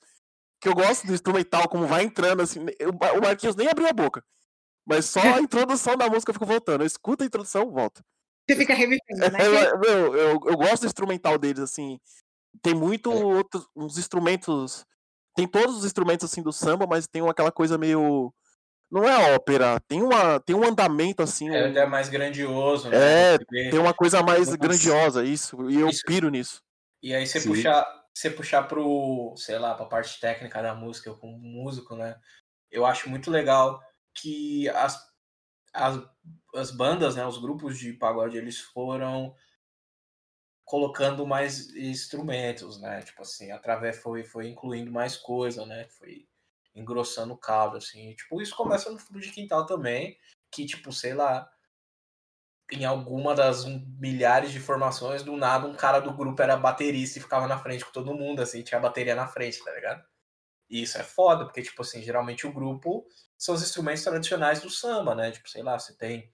Que eu gosto do instrumental, como vai entrando, assim. Eu, o Marquinhos nem abriu a boca. Mas só a [LAUGHS] introdução da música eu fico voltando. Eu escuto a introdução, volto.
Você fica revivendo, né?
Eu, [LAUGHS] eu, eu, eu gosto do instrumental deles, assim. Tem muito é. outros uns instrumentos. Tem todos os instrumentos assim do samba, mas tem aquela coisa meio. Não é ópera, tem, uma, tem um andamento assim.
É,
um...
é mais grandioso, né?
É, tem uma coisa mais Nossa. grandiosa, isso. E eu isso. piro nisso.
E aí você puxar, você puxar pro, sei lá, pra parte técnica da música, eu como músico, né? Eu acho muito legal que as, as, as bandas, né, os grupos de pagode, eles foram colocando mais instrumentos, né? Tipo assim, através foi foi incluindo mais coisa, né? Foi engrossando o caldo assim. Tipo, isso começa no fundo de quintal também, que tipo, sei lá, em alguma das milhares de formações, do nada um cara do grupo era baterista e ficava na frente com todo mundo, assim, tinha a bateria na frente, tá ligado? E isso é foda, porque, tipo assim, geralmente o grupo são os instrumentos tradicionais do samba, né? Tipo, sei lá, você tem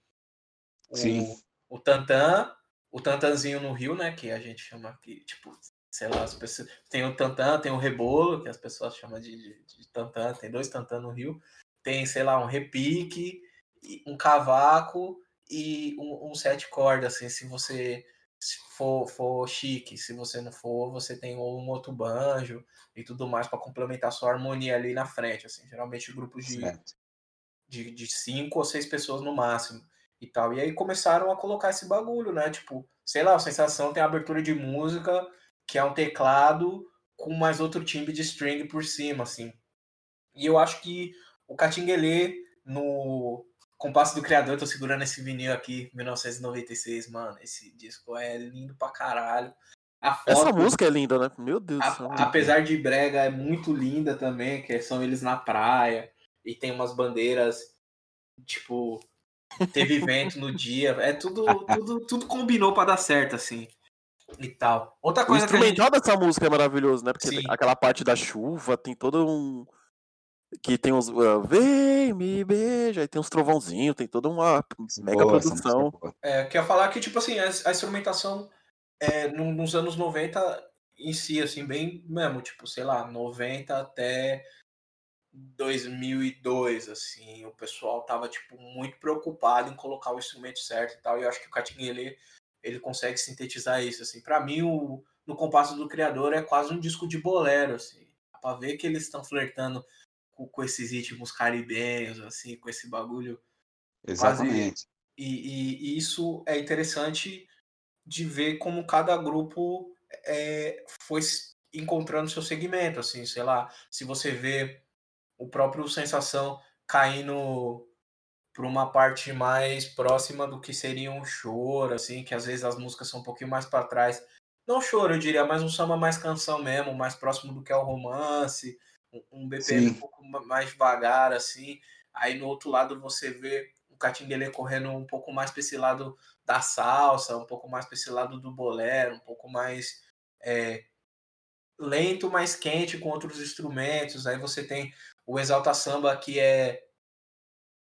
o,
Sim.
o tantã, o tantanzinho no Rio, né? Que a gente chama aqui, tipo, sei lá, as pessoas. Tem o tantã, tem o rebolo, que as pessoas chamam de, de, de tantã, tem dois tantã no Rio. Tem, sei lá, um repique, um cavaco e um, um sete cordas, assim, se você for, for chique, se você não for, você tem um outro banjo e tudo mais para complementar sua harmonia ali na frente, assim, geralmente grupos de, de, de cinco ou seis pessoas no máximo e tal. E aí começaram a colocar esse bagulho, né? Tipo, sei lá, a sensação tem abertura de música, que é um teclado com mais outro timbre de string por cima, assim. E eu acho que o Catinguelê, no Compasso do Criador, tô segurando esse vinil aqui, 1996, mano. Esse disco é lindo pra caralho.
Foto, Essa música é linda, né? Meu Deus
a, do céu. Apesar de brega, é muito linda também, que são eles na praia. E tem umas bandeiras, tipo, teve vento no dia. É tudo, tudo, tudo combinou para dar certo, assim. E tal. Outra coisa
o instrumental gente... dessa música é maravilhoso, né? Porque aquela parte da chuva tem todo um. Que tem uns. Uh, Vem, me beija, aí tem uns trovãozinhos, tem toda uma mega boa, produção.
É, quer falar que, tipo assim, a, a instrumentação é, nos anos 90 em si, assim, bem mesmo, tipo, sei lá, 90 até 2002, assim, o pessoal tava, tipo, muito preocupado em colocar o instrumento certo e tal, e eu acho que o Catinguele, ele consegue sintetizar isso, assim, para mim, o No Compasso do Criador é quase um disco de bolero, assim, pra ver que eles estão flertando com, com, esses ritmos caribenhos, assim, com esse bagulho.
Exatamente.
Quase... E, e, e, isso é interessante de ver como cada grupo é, foi encontrando seu segmento, assim, sei lá, se você vê o próprio Sensação caindo para uma parte mais próxima do que seria um choro, assim, que às vezes as músicas são um pouquinho mais para trás. Não choro, eu diria, mas um samba mais canção mesmo, mais próximo do que é o romance, um BPM Sim. um pouco mais devagar, assim. Aí no outro lado você vê o Catinguele correndo um pouco mais para esse lado da salsa, um pouco mais para esse lado do bolero, um pouco mais é, lento, mais quente com outros instrumentos. Aí você tem o Exalta Samba, que é,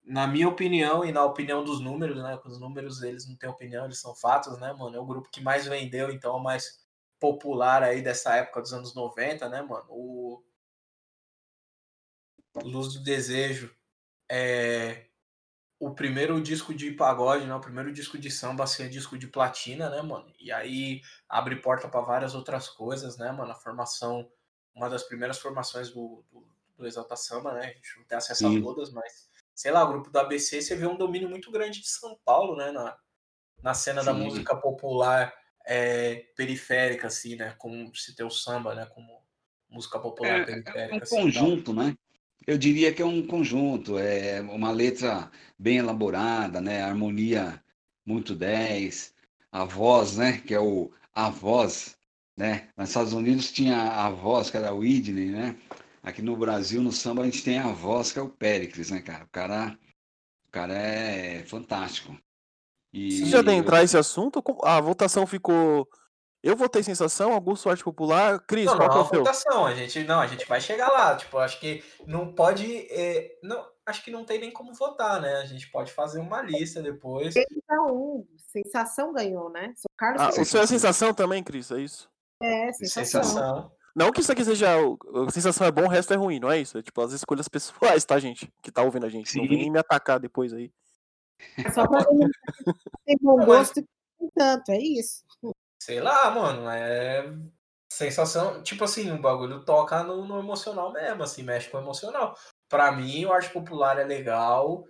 na minha opinião e na opinião dos números, né? Os números eles não têm opinião, eles são fatos, né, mano? É o grupo que mais vendeu, então, é o mais popular aí dessa época dos anos 90, né, mano? O Luz do Desejo é o primeiro disco de pagode, né? O primeiro disco de samba ser disco de platina, né, mano? E aí abre porta para várias outras coisas, né, mano? A formação, uma das primeiras formações do, do, do Exalta Samba, né? A gente não tem acesso Sim. a todas, mas sei lá, o grupo do ABC, você vê um domínio muito grande de São Paulo, né? Na, na cena Sim. da música popular é, periférica, assim, né? Como se tem o samba, né? Como música popular
é,
periférica.
É um
assim,
conjunto, né? Eu diria que é um conjunto, é uma letra bem elaborada, né? Harmonia muito 10, a voz, né? Que é o a voz, né? Nos Estados Unidos tinha a voz, que era o Whitney, né? Aqui no Brasil, no samba, a gente tem a voz, que é o Péricles, né, cara? O cara, o cara é fantástico.
E Você já adentrar eu... esse assunto, a votação ficou. Eu votei sensação, Augusto Arte Popular. Cris,
não,
qual
não,
é
o seu? votação, a gente não, a gente vai chegar lá. Tipo, acho que não pode. É, não, acho que não tem nem como votar, né? A gente pode fazer uma lista depois.
Um, sensação ganhou, né?
Seu Carlos ah, o seu é sensação também, Cris, é isso?
É, sensação. sensação.
Não que isso aqui seja. A sensação é bom, o resto é ruim, não é isso? É tipo as escolhas pessoais, tá, gente? Que tá ouvindo a gente. Sim. Não vem me atacar depois aí.
É só pra ter bom gosto e tanto, é isso.
Sei lá, mano, é sensação, tipo assim, o bagulho toca no, no, emocional mesmo, assim, mexe com o emocional. Pra mim, o arte popular é legal,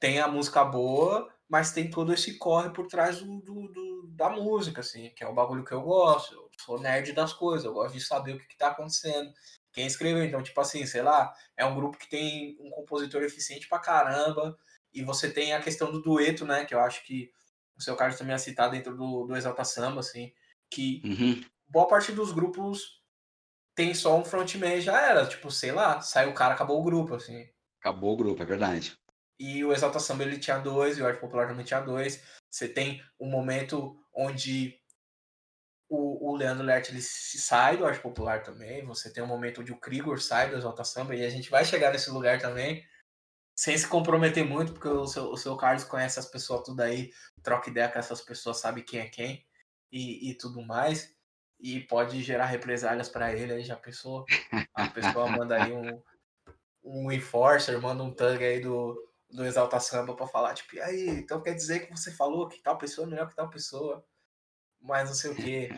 tem a música boa, mas tem todo esse corre por trás do, do, do, da música, assim, que é o bagulho que eu gosto. Sou nerd das coisas, eu gosto de saber o que, que tá acontecendo. Quem escreveu, então, tipo assim, sei lá, é um grupo que tem um compositor eficiente pra caramba, e você tem a questão do dueto, né? Que eu acho que o seu Carlos também é citado dentro do, do Exalta Samba, assim, que uhum. boa parte dos grupos tem só um frontman e já era. Tipo, sei lá, sai o cara, acabou o grupo, assim.
Acabou o grupo, é verdade.
E o Exalta Samba ele tinha dois, e o Arte Popular também tinha dois. Você tem um momento onde o, o Leandro Lert ele sai do Arte Popular também. Você tem um momento onde o Krigor sai do Exalta Samba, e a gente vai chegar nesse lugar também sem se comprometer muito, porque o seu, o seu Carlos conhece as pessoas tudo aí, troca ideia com essas pessoas, sabe quem é quem e, e tudo mais. E pode gerar represálias para ele, aí já pensou? A pessoa manda aí um, um enforcer, manda um tag aí do, do Exalta Samba para falar, tipo, e aí, então quer dizer que você falou que tal pessoa é melhor que tal pessoa, mas não sei o quê.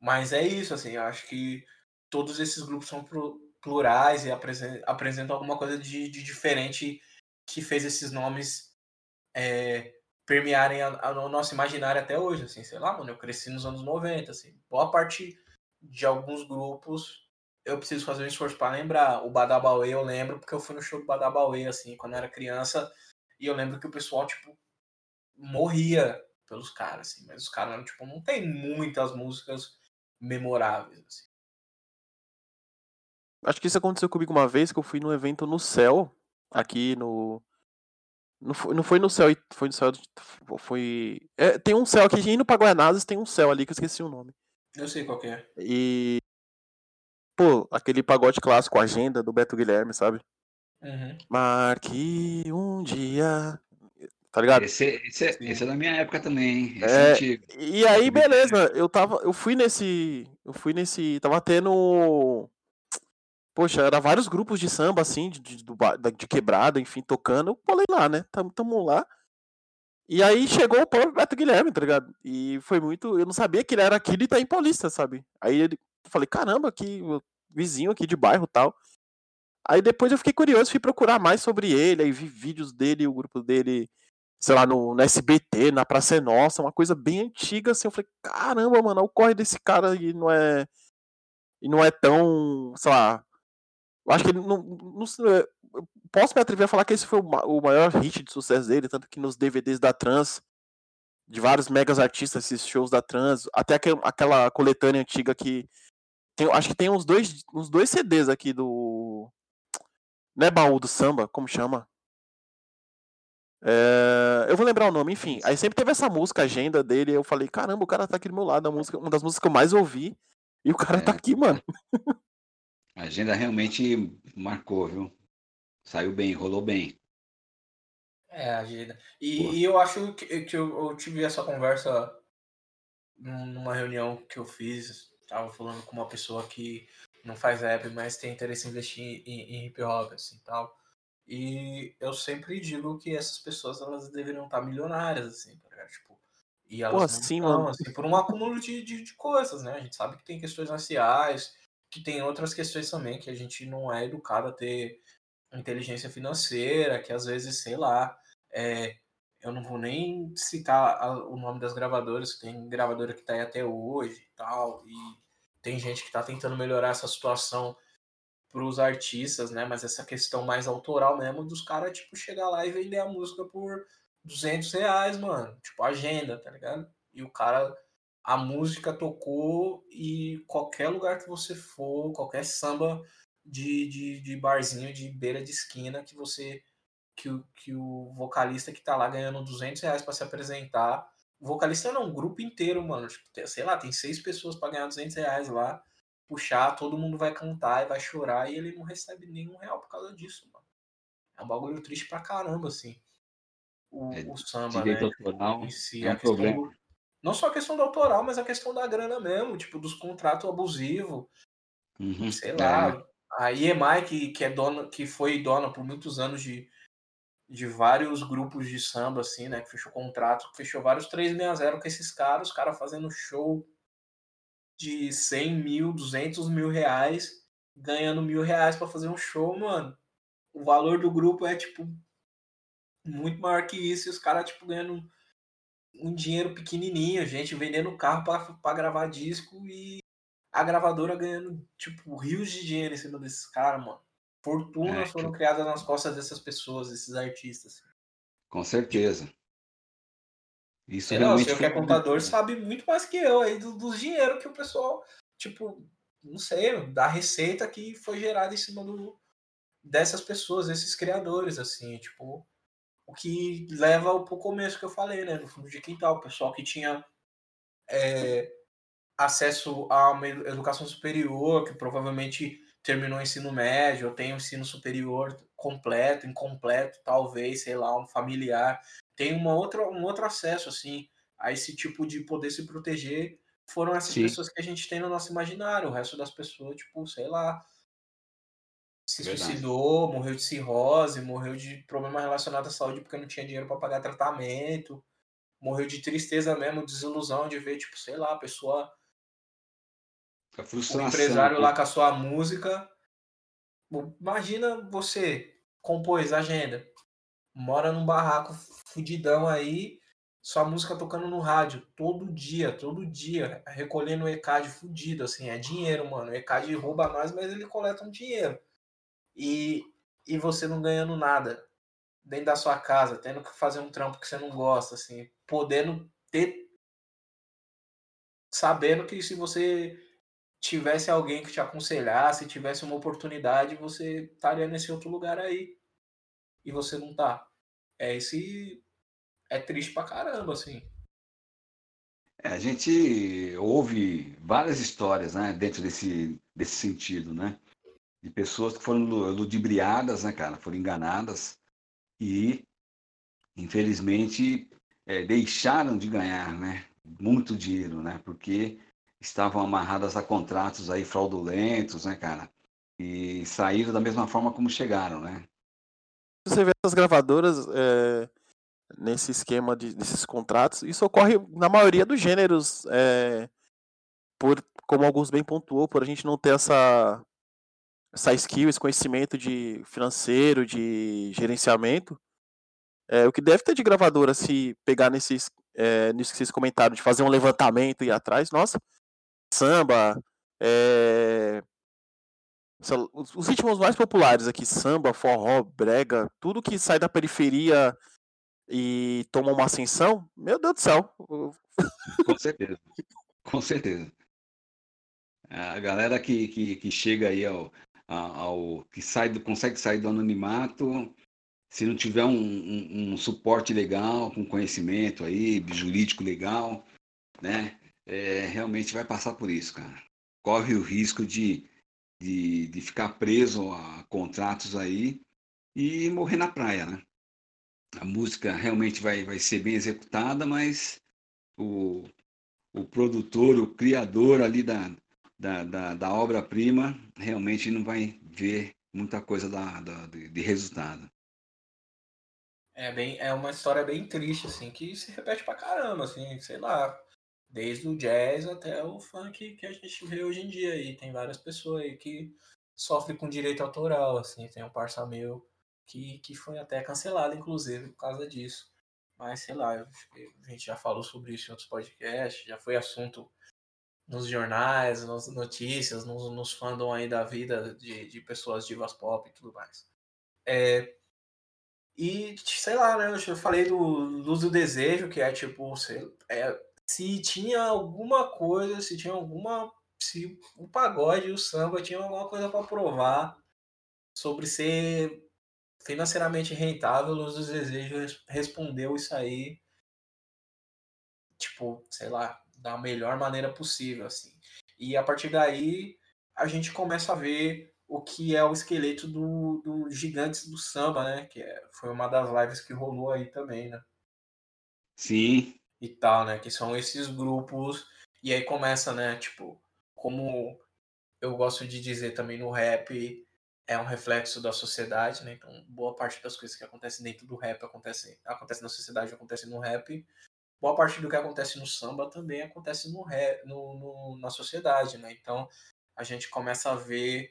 Mas é isso, assim, eu acho que todos esses grupos são plurais e apresentam alguma coisa de, de, diferente que fez esses nomes é, permearem a, a, o nosso imaginário até hoje, assim, sei lá, mano, eu cresci nos anos 90, assim, boa parte de alguns grupos eu preciso fazer um esforço para lembrar. O Badabauê eu lembro porque eu fui no show do Badabauê, assim, quando eu era criança, e eu lembro que o pessoal, tipo, morria pelos caras, assim, mas os caras, tipo, não tem muitas músicas memoráveis, assim.
Acho que isso aconteceu comigo uma vez que eu fui num evento no céu, aqui no. Não foi, não foi no céu, foi no céu. Foi. É, tem um céu aqui, indo pra Guaianazes, tem um céu ali que eu esqueci o nome.
Eu sei qual é.
E. Pô, aquele pagode clássico, agenda do Beto Guilherme, sabe?
Uhum.
Marque um dia. Tá ligado?
Esse, esse, é, esse é da minha época também, hein?
É, e aí, beleza, eu tava. Eu fui nesse. Eu fui nesse. Tava tendo Poxa, era vários grupos de samba, assim, de, de, de quebrada, enfim, tocando. Eu pulei lá, né? Tamo, tamo lá. E aí chegou o próprio Beto Guilherme, tá ligado? E foi muito. Eu não sabia que ele era aqui de Itaim Paulista, sabe? Aí ele, eu falei, caramba, aqui, vizinho aqui de bairro tal. Aí depois eu fiquei curioso, fui procurar mais sobre ele, aí vi vídeos dele, o grupo dele, sei lá, no, no SBT, na Praça é Nossa, uma coisa bem antiga, assim. Eu falei, caramba, mano, o corre desse cara e não é. E não é tão, sei lá, eu acho que ele não, não, posso me atrever a falar que esse foi o maior hit de sucesso dele, tanto que nos DVDs da Trans, de vários megas artistas, esses shows da Trans, até aquela coletânea antiga que tem, acho que tem uns dois, uns dois CDs aqui do não é baú do samba, como chama? É, eu vou lembrar o nome, enfim. Aí sempre teve essa música, agenda dele. Eu falei, caramba, o cara tá aqui do meu lado, a música, uma das músicas que eu mais ouvi. E o cara tá é. tá aqui, mano. [LAUGHS]
A agenda realmente marcou, viu? Saiu bem, rolou bem.
É, a agenda. E, e eu acho que, que eu, eu, tive essa conversa numa reunião que eu fiz. Tava falando com uma pessoa que não faz rap, mas tem interesse em investir em, em hip hop, assim, tal. E eu sempre digo que essas pessoas, elas deveriam estar milionárias, assim, tá Tipo, e elas Pô, não
sim, estão, mano.
assim, por um acúmulo de, de, de coisas, né? A gente sabe que tem questões raciais, que tem outras questões também que a gente não é educado a ter inteligência financeira, que às vezes, sei lá, é, eu não vou nem citar a, o nome das gravadoras, tem gravadora que está aí até hoje e tal, e tem gente que está tentando melhorar essa situação para os artistas, né? Mas essa questão mais autoral mesmo dos caras, tipo, chegar lá e vender a música por 200 reais, mano. Tipo, agenda, tá ligado? E o cara a música tocou e qualquer lugar que você for, qualquer samba de, de, de barzinho de beira de esquina que você que o, que o vocalista que tá lá ganhando 200 reais para se apresentar. O vocalista não, um grupo inteiro, mano. Tipo, sei lá, tem seis pessoas para ganhar 200 reais lá, puxar, todo mundo vai cantar e vai chorar e ele não recebe nenhum real por causa disso, mano. É um bagulho triste pra caramba, assim. O, é, o samba, né?
Autoral,
em si, é um problema. Do, não só a questão do autoral, mas a questão da grana mesmo, tipo, dos contratos abusivos. Uhum, sei lá. É. A EMI, que, que, é dona, que foi dona por muitos anos de, de vários grupos de samba, assim, né? Que fechou contrato, fechou vários 360 com esses caras, os caras fazendo show de 100 mil, 200 mil reais, ganhando mil reais para fazer um show, mano. O valor do grupo é, tipo, muito maior que isso, e os caras, tipo, ganhando um dinheiro pequenininho, gente vendendo carro para gravar disco e a gravadora ganhando, tipo, rios de dinheiro em cima desses caras, mano fortunas é, foram que... criadas nas costas dessas pessoas, desses artistas.
Com certeza.
Isso é, realmente. Não, o que é contador sabe muito mais que eu aí do, dos dinheiro que o pessoal, tipo, não sei, da receita que foi gerada em cima do, dessas pessoas, desses criadores, assim, tipo, o que leva ao começo que eu falei, né, no fundo de quintal, o pessoal que tinha é, acesso a uma educação superior, que provavelmente terminou o ensino médio, ou tem o ensino superior completo, incompleto, talvez, sei lá, um familiar, tem uma outra, um outro acesso, assim, a esse tipo de poder se proteger, foram essas Sim. pessoas que a gente tem no nosso imaginário, o resto das pessoas, tipo, sei lá, se Verdade. suicidou, morreu de cirrose, morreu de problema relacionado à saúde porque não tinha dinheiro para pagar tratamento, morreu de tristeza mesmo, desilusão de ver, tipo, sei lá, a pessoa a. O empresário lá com a sua música. Imagina você compôs agenda, mora num barraco fudidão aí, sua música tocando no rádio todo dia, todo dia, recolhendo o ECAD fudido, assim, é dinheiro, mano. O ECAD rouba nós, mas ele coleta um dinheiro. E, e você não ganhando nada dentro da sua casa, tendo que fazer um trampo que você não gosta, assim, podendo ter. Sabendo que se você tivesse alguém que te aconselhasse, tivesse uma oportunidade, você estaria nesse outro lugar aí. E você não tá. É esse. É triste pra caramba, assim.
É, a gente ouve várias histórias, né, dentro desse, desse sentido, né? De pessoas que foram ludibriadas, né, cara? Foram enganadas e, infelizmente, é, deixaram de ganhar, né? Muito dinheiro, né? Porque estavam amarradas a contratos aí fraudulentos, né, cara? E saíram da mesma forma como chegaram, né?
Você vê essas gravadoras é, nesse esquema de, desses contratos, isso ocorre na maioria dos gêneros, é, por, como alguns bem pontuou, por a gente não ter essa, essa skill, esse conhecimento de financeiro, de gerenciamento. É, o que deve ter de gravadora se pegar nesses, é, nisso que vocês comentaram, de fazer um levantamento e ir atrás, nossa, samba, é... os ritmos mais populares aqui, samba, forró, brega, tudo que sai da periferia e toma uma ascensão, meu Deus do céu.
Com certeza, com certeza. A galera que, que, que chega aí ao, ao que sai do, consegue sair do anonimato, se não tiver um, um, um suporte legal, com conhecimento aí, jurídico legal, né? É, realmente vai passar por isso, cara. Corre o risco de, de, de ficar preso a contratos aí e morrer na praia, né? A música realmente vai, vai ser bem executada, mas o, o produtor, o criador ali da, da, da, da obra-prima realmente não vai ver muita coisa da, da, de, resultado.
É, bem, é uma história bem triste, assim, que se repete pra caramba, assim, sei lá. Desde o jazz até o funk que a gente vê hoje em dia aí. Tem várias pessoas aí que sofrem com direito autoral, assim. Tem um parça meu que, que foi até cancelado, inclusive, por causa disso. Mas, sei lá, a gente já falou sobre isso em outros podcasts, já foi assunto nos jornais, nas notícias, nos, nos fandom aí da vida de, de pessoas divas pop e tudo mais. É, e, sei lá, né, eu falei do Luz do Desejo, que é tipo, sei, é, se tinha alguma coisa, se tinha alguma. Se o pagode e o samba tinham alguma coisa para provar sobre ser financeiramente rentável, os desejos respondeu isso aí, tipo, sei lá, da melhor maneira possível, assim. E a partir daí a gente começa a ver o que é o esqueleto do, do Gigantes do Samba, né? Que é, foi uma das lives que rolou aí também, né?
Sim.
E tal, né? Que são esses grupos. E aí começa, né? Tipo, como eu gosto de dizer também no rap, é um reflexo da sociedade, né? Então, boa parte das coisas que acontecem dentro do rap acontece, acontece na sociedade, acontece no rap. Boa parte do que acontece no samba também acontece no, rap, no, no na sociedade, né? Então, a gente começa a ver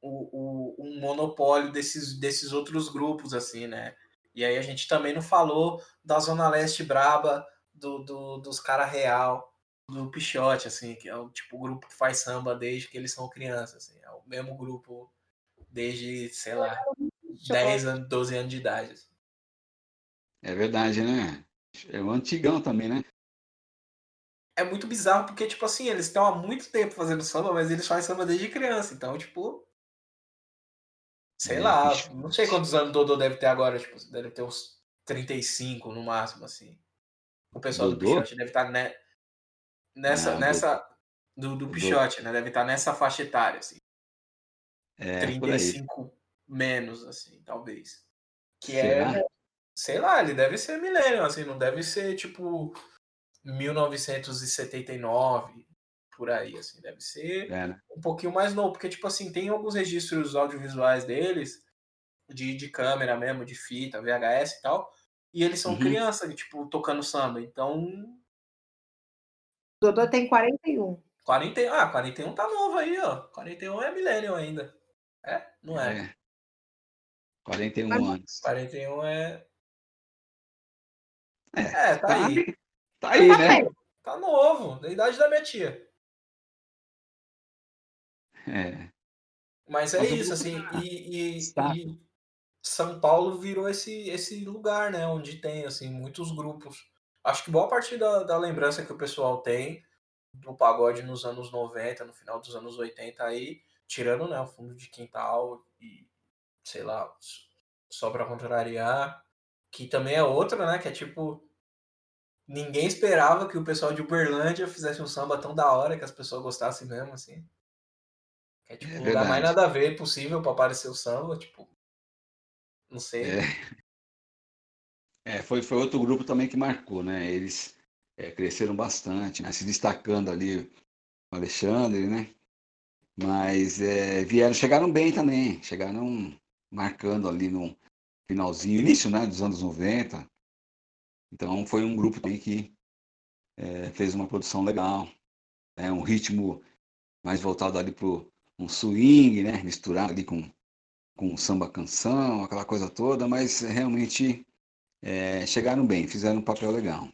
o, o, um monopólio desses, desses outros grupos, assim, né? E aí a gente também não falou da Zona Leste Braba, do, do dos cara real, do Pichote, assim, que é o tipo o grupo que faz samba desde que eles são crianças, assim, é o mesmo grupo desde, sei lá, 10 anos, 12 anos de idade. Assim.
É verdade, né? É o antigão também, né?
É muito bizarro porque, tipo assim, eles estão há muito tempo fazendo samba, mas eles fazem samba desde criança. Então, tipo, Sei é, lá, não sei quantos anos o Dodô deve ter agora, tipo, deve ter uns 35 no máximo, assim. O pessoal Dodô? do Pichote deve estar tá ne... nessa, ah, nessa do, do Pichote, né? Deve estar tá nessa faixa etária, assim.
É,
35 menos, assim, talvez. Que Será? é, sei lá, ele deve ser milênio, assim, não deve ser, tipo, 1979, por aí, assim, deve ser
é, né?
um pouquinho mais novo, porque, tipo assim, tem alguns registros audiovisuais deles, de, de câmera mesmo, de fita, VHS e tal, e eles são uhum. crianças, tipo, tocando samba, então...
Dodô tem 41.
40, ah, 41 tá novo aí, ó. 41 é milênio ainda. É? Não é? é.
41 Mas, anos.
41 é...
É, é tá, tá, aí. Tá
aí, né? Tá novo, da idade da minha tia.
É.
Mas é Mas isso, assim, e, e, e, São Paulo virou esse, esse lugar, né, onde tem, assim, muitos grupos. Acho que boa parte da, da lembrança que o pessoal tem do pagode nos anos 90, no final dos anos 80 aí, tirando, né, o fundo de quintal e, sei lá, só pra contrariar, que também é outra, né, que é tipo, ninguém esperava que o pessoal de Uberlândia fizesse um samba tão da hora que as pessoas gostassem mesmo, assim. É, tipo, é não dá mais nada a ver possível para aparecer o samba, tipo. Não sei.
É. [LAUGHS] é, foi, foi outro grupo também que marcou, né? Eles é, cresceram bastante, né? Se destacando ali o Alexandre, né? Mas é, vieram, chegaram bem também, chegaram marcando ali no finalzinho, início né, dos anos 90. Então foi um grupo também que é, fez uma produção legal, é, um ritmo mais voltado ali pro um swing, né? Misturado ali com, com samba canção, aquela coisa toda, mas realmente é, chegaram bem, fizeram um papel legal.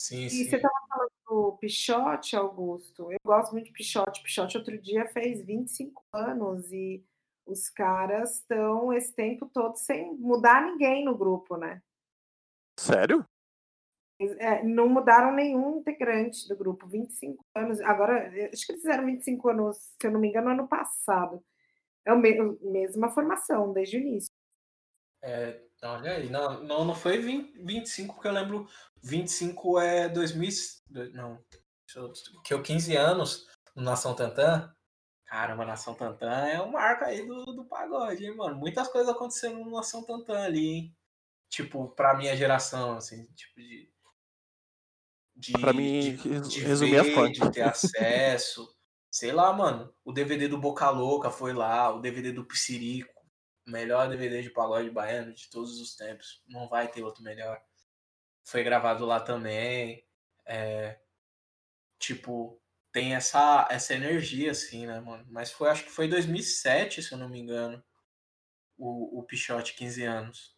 Sim,
e
sim.
você estava falando do Pichote, Augusto. Eu gosto muito de Pichote. Pichote outro dia fez 25 anos e os caras estão esse tempo todo sem mudar ninguém no grupo, né?
Sério?
É, não mudaram nenhum integrante do grupo, 25 anos. Agora, acho que eles fizeram 25 anos, se eu não me engano, ano passado. É a mesma formação, desde o início.
É, olha aí, não, não, não foi 20, 25, porque eu lembro 25 é 2000. Não, que eu 15 anos no Nação Tantã. Caramba, Nação Tantã é um marco aí do, do pagode, hein, mano? Muitas coisas aconteceram no Nação Tantã ali, hein? Tipo, pra minha geração, assim, tipo de de,
pra mim,
de,
de resumir ver,
a de ter [LAUGHS] acesso. Sei lá, mano. O DVD do Boca Louca foi lá, o DVD do Psirico. Melhor DVD de pagode baiano de todos os tempos. Não vai ter outro melhor. Foi gravado lá também. É, tipo, tem essa, essa energia, assim, né, mano? Mas foi, acho que foi 2007, se eu não me engano. O, o Pichote, 15 anos.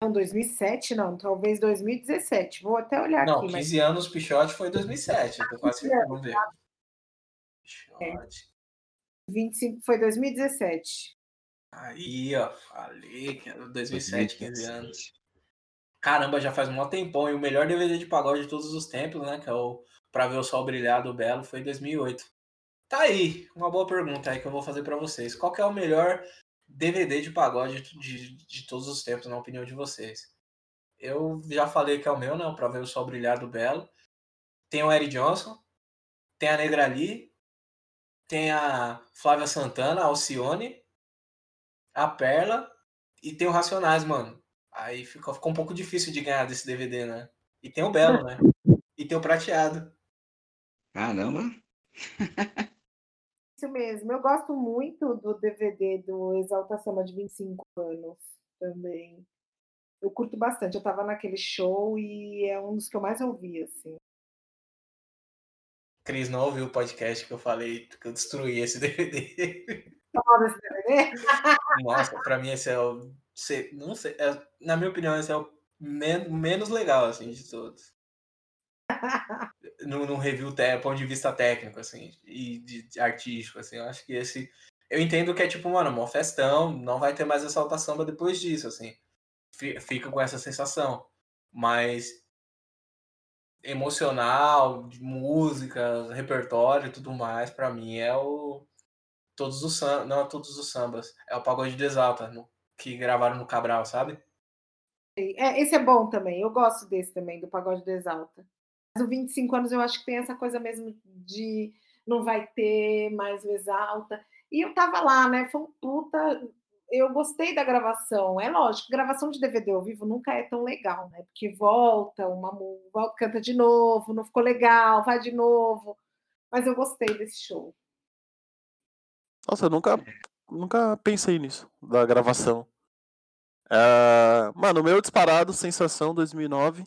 Não, 2007 não, talvez 2017. Vou até olhar
não,
aqui.
Não, 15 mas... anos Pichote foi 2007, eu tô quase ver.
Pichote. É. 25 foi 2017.
Aí, ó, falei que era 2007, 15 anos. caramba, já faz um tempão, e o melhor DVD de pagode de todos os tempos, né, que é o Pra Ver o Sol Brilhar do Belo, foi em 2008. Tá aí, uma boa pergunta aí que eu vou fazer para vocês. Qual que é o melhor DVD de pagode de, de todos os tempos, na opinião de vocês? Eu já falei que é o meu, né, Pra Ver o Sol Brilhar do Belo. Tem o Eric Johnson, tem a Negra Lee, tem a Flávia Santana, a Alcione, a Perla e tem o Racionais, mano. Aí ficou, ficou um pouco difícil de ganhar desse DVD, né? E tem o Belo, né? E tem o Prateado.
Caramba! [LAUGHS]
Isso mesmo. Eu gosto muito do DVD do Exalta Samba de 25 anos também. Eu curto bastante. Eu tava naquele show e é um dos que eu mais ouvi, assim.
Cris não ouviu o podcast que eu falei que eu destruí esse [LAUGHS] DVD.
Fala desse DVD?
Nossa, pra mim esse é o. Não sei, é, na minha opinião, esse é o men menos legal, assim, de todos. no, no review, te, ponto de vista técnico, assim, e de, de, artístico, assim, eu acho que esse. Eu entendo que é tipo, mano, uma festão, não vai ter mais essa samba depois disso, assim. Fica com essa sensação. Mas emocional, de música, repertório e tudo mais, para mim é o todos os sambas, não é todos os sambas, é o pagode de Exalta, no, que gravaram no Cabral, sabe?
É, esse é bom também, eu gosto desse também, do pagode de Exalta. Mas o 25 anos eu acho que tem essa coisa mesmo de não vai ter mais o Exalta. E eu tava lá, né? Foi um puta eu gostei da gravação. É lógico, gravação de DVD ao vivo nunca é tão legal, né? Porque volta, uma volta, canta de novo, não ficou legal, vai de novo. Mas eu gostei desse show.
Nossa, eu nunca, nunca pensei nisso, da gravação. Uh, mano, o meu disparado, Sensação 2009.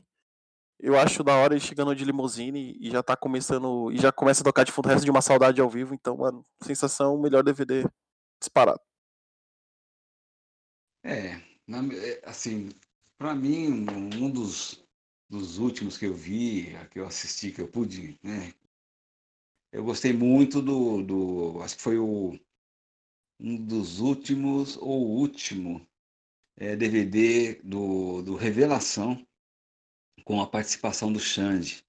Eu acho da hora ele chegando de limusine e já tá começando. E já começa a tocar de fundo resto de uma saudade ao vivo. Então, mano, Sensação, melhor DVD disparado.
É, na, é, assim, para mim, um dos, dos últimos que eu vi, que eu assisti, que eu pude, né? Eu gostei muito do, do acho que foi o, um dos últimos, ou o último é, DVD do, do Revelação, com a participação do Xande.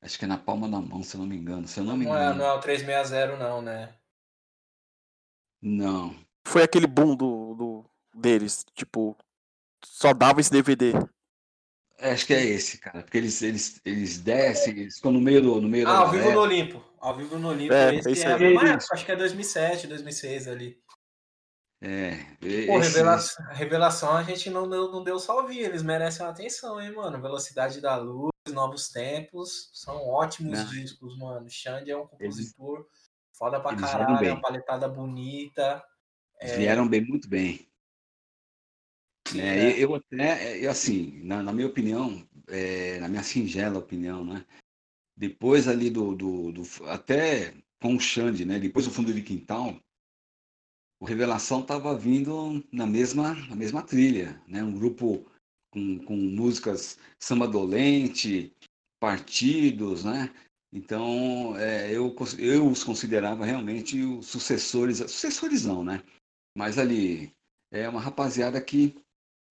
Acho que é na palma da mão, se eu não me engano. Se eu não, me engano.
É, não é o 360, não, né?
Não
foi aquele boom do, do deles? Tipo, só dava esse DVD.
É, acho que é esse, cara. Porque eles, eles, eles descem, eles ficam no meio do. No meio
ah, ao vivo no Olimpo. Ao vivo no Olimpo. É, esse é, é época, acho que é 2007, 2006 ali.
É.
Pô, esse... revelação, revelação a gente não deu, não deu só ouvir, eles merecem atenção, hein, mano? Velocidade da Luz, Novos Tempos, são ótimos não. discos, mano. Xande é um compositor eles... foda pra eles caralho, é uma paletada bonita.
É... Vieram bem, muito bem. Sim, é, é. Eu até, eu, assim, na, na minha opinião, é, na minha singela opinião, né? Depois ali do, do, do, até com o Xande, né? Depois do fundo de quintal, o Revelação estava vindo na mesma, na mesma trilha, né? Um grupo com, com músicas samba dolente, partidos, né? Então, é, eu, eu os considerava realmente os sucessores, sucessores não, né? Mas ali é uma rapaziada que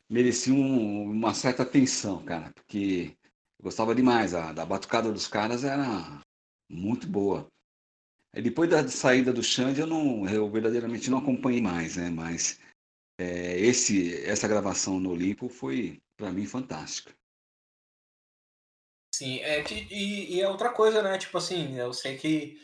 merecia um, uma certa atenção, cara, porque eu gostava demais. A, da batucada dos caras era muito boa. E depois da saída do Xande, eu, não, eu verdadeiramente não acompanhei mais, né? Mas é, esse, essa gravação no Olimpo foi, para mim, fantástica.
Sim, é que, e, e, é outra coisa, né? Tipo assim, eu sei que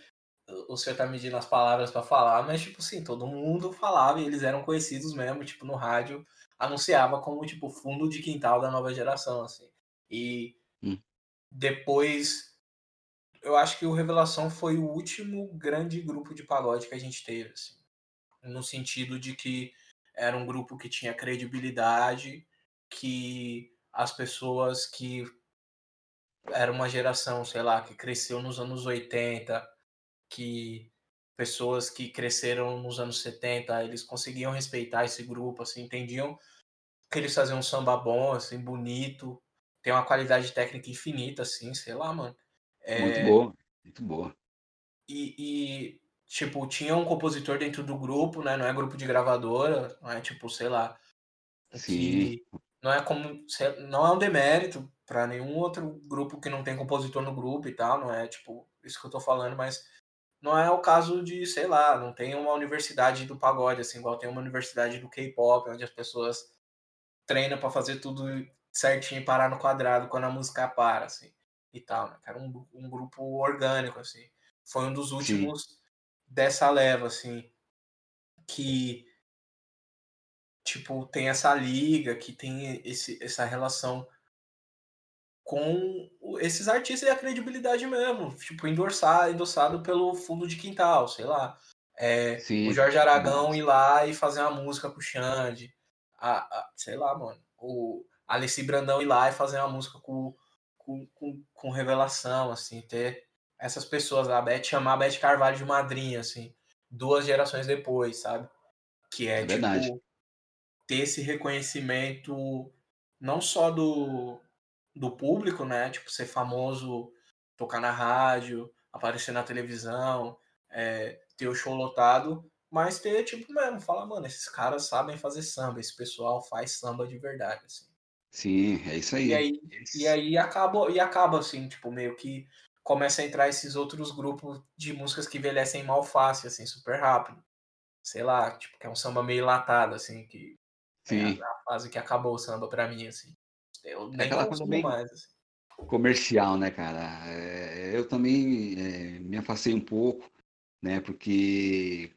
o senhor tá medindo as palavras para falar, mas, tipo assim, todo mundo falava e eles eram conhecidos mesmo, tipo, no rádio, anunciava como, tipo, fundo de quintal da nova geração, assim. E hum. depois, eu acho que o Revelação foi o último grande grupo de pagode que a gente teve, assim. No sentido de que era um grupo que tinha credibilidade, que as pessoas que era uma geração, sei lá, que cresceu nos anos 80, que pessoas que cresceram nos anos 70, eles conseguiam respeitar esse grupo, assim, entendiam que eles faziam um samba bom, assim, bonito, tem uma qualidade técnica infinita, assim, sei lá, mano.
É... Muito boa, muito boa.
E, e, tipo, tinha um compositor dentro do grupo, né, não é grupo de gravadora, não é tipo, sei lá, Sim. não é como não é um demérito para nenhum outro grupo que não tem compositor no grupo e tal, não é tipo isso que eu tô falando, mas não é o caso de, sei lá, não tem uma universidade do pagode, assim, igual tem uma universidade do K-pop, onde as pessoas treinam para fazer tudo certinho e parar no quadrado quando a música para, assim, e tal, né? Era um, um grupo orgânico, assim. Foi um dos últimos Sim. dessa leva, assim, que, tipo, tem essa liga, que tem esse, essa relação com esses artistas e a credibilidade mesmo, tipo, endossar, endossado pelo fundo de quintal, sei lá. É, o Jorge Aragão ir lá e fazer uma música com o Xande. A, a, sei lá, mano. O Alessi Brandão ir lá e fazer uma música com, com, com, com revelação, assim, ter essas pessoas, a Beth chamar a Beth Carvalho de madrinha, assim, duas gerações depois, sabe? Que é, é tipo, verdade. ter esse reconhecimento não só do, do público, né? Tipo, ser famoso, tocar na rádio, aparecer na televisão, é, ter o show lotado, mas ter, tipo, mesmo, falar, mano, esses caras sabem fazer samba, esse pessoal faz samba de verdade, assim.
Sim, é isso aí.
E aí, e aí acaba, e acaba, assim, tipo, meio que começa a entrar esses outros grupos de músicas que envelhecem mal fácil, assim, super rápido. Sei lá, tipo, que é um samba meio latado, assim, que Sim. é a fase que acabou o samba pra mim, assim. Eu é aquela coisa bem mais. Assim.
Comercial, né, cara? É, eu também é, me afastei um pouco, né? Porque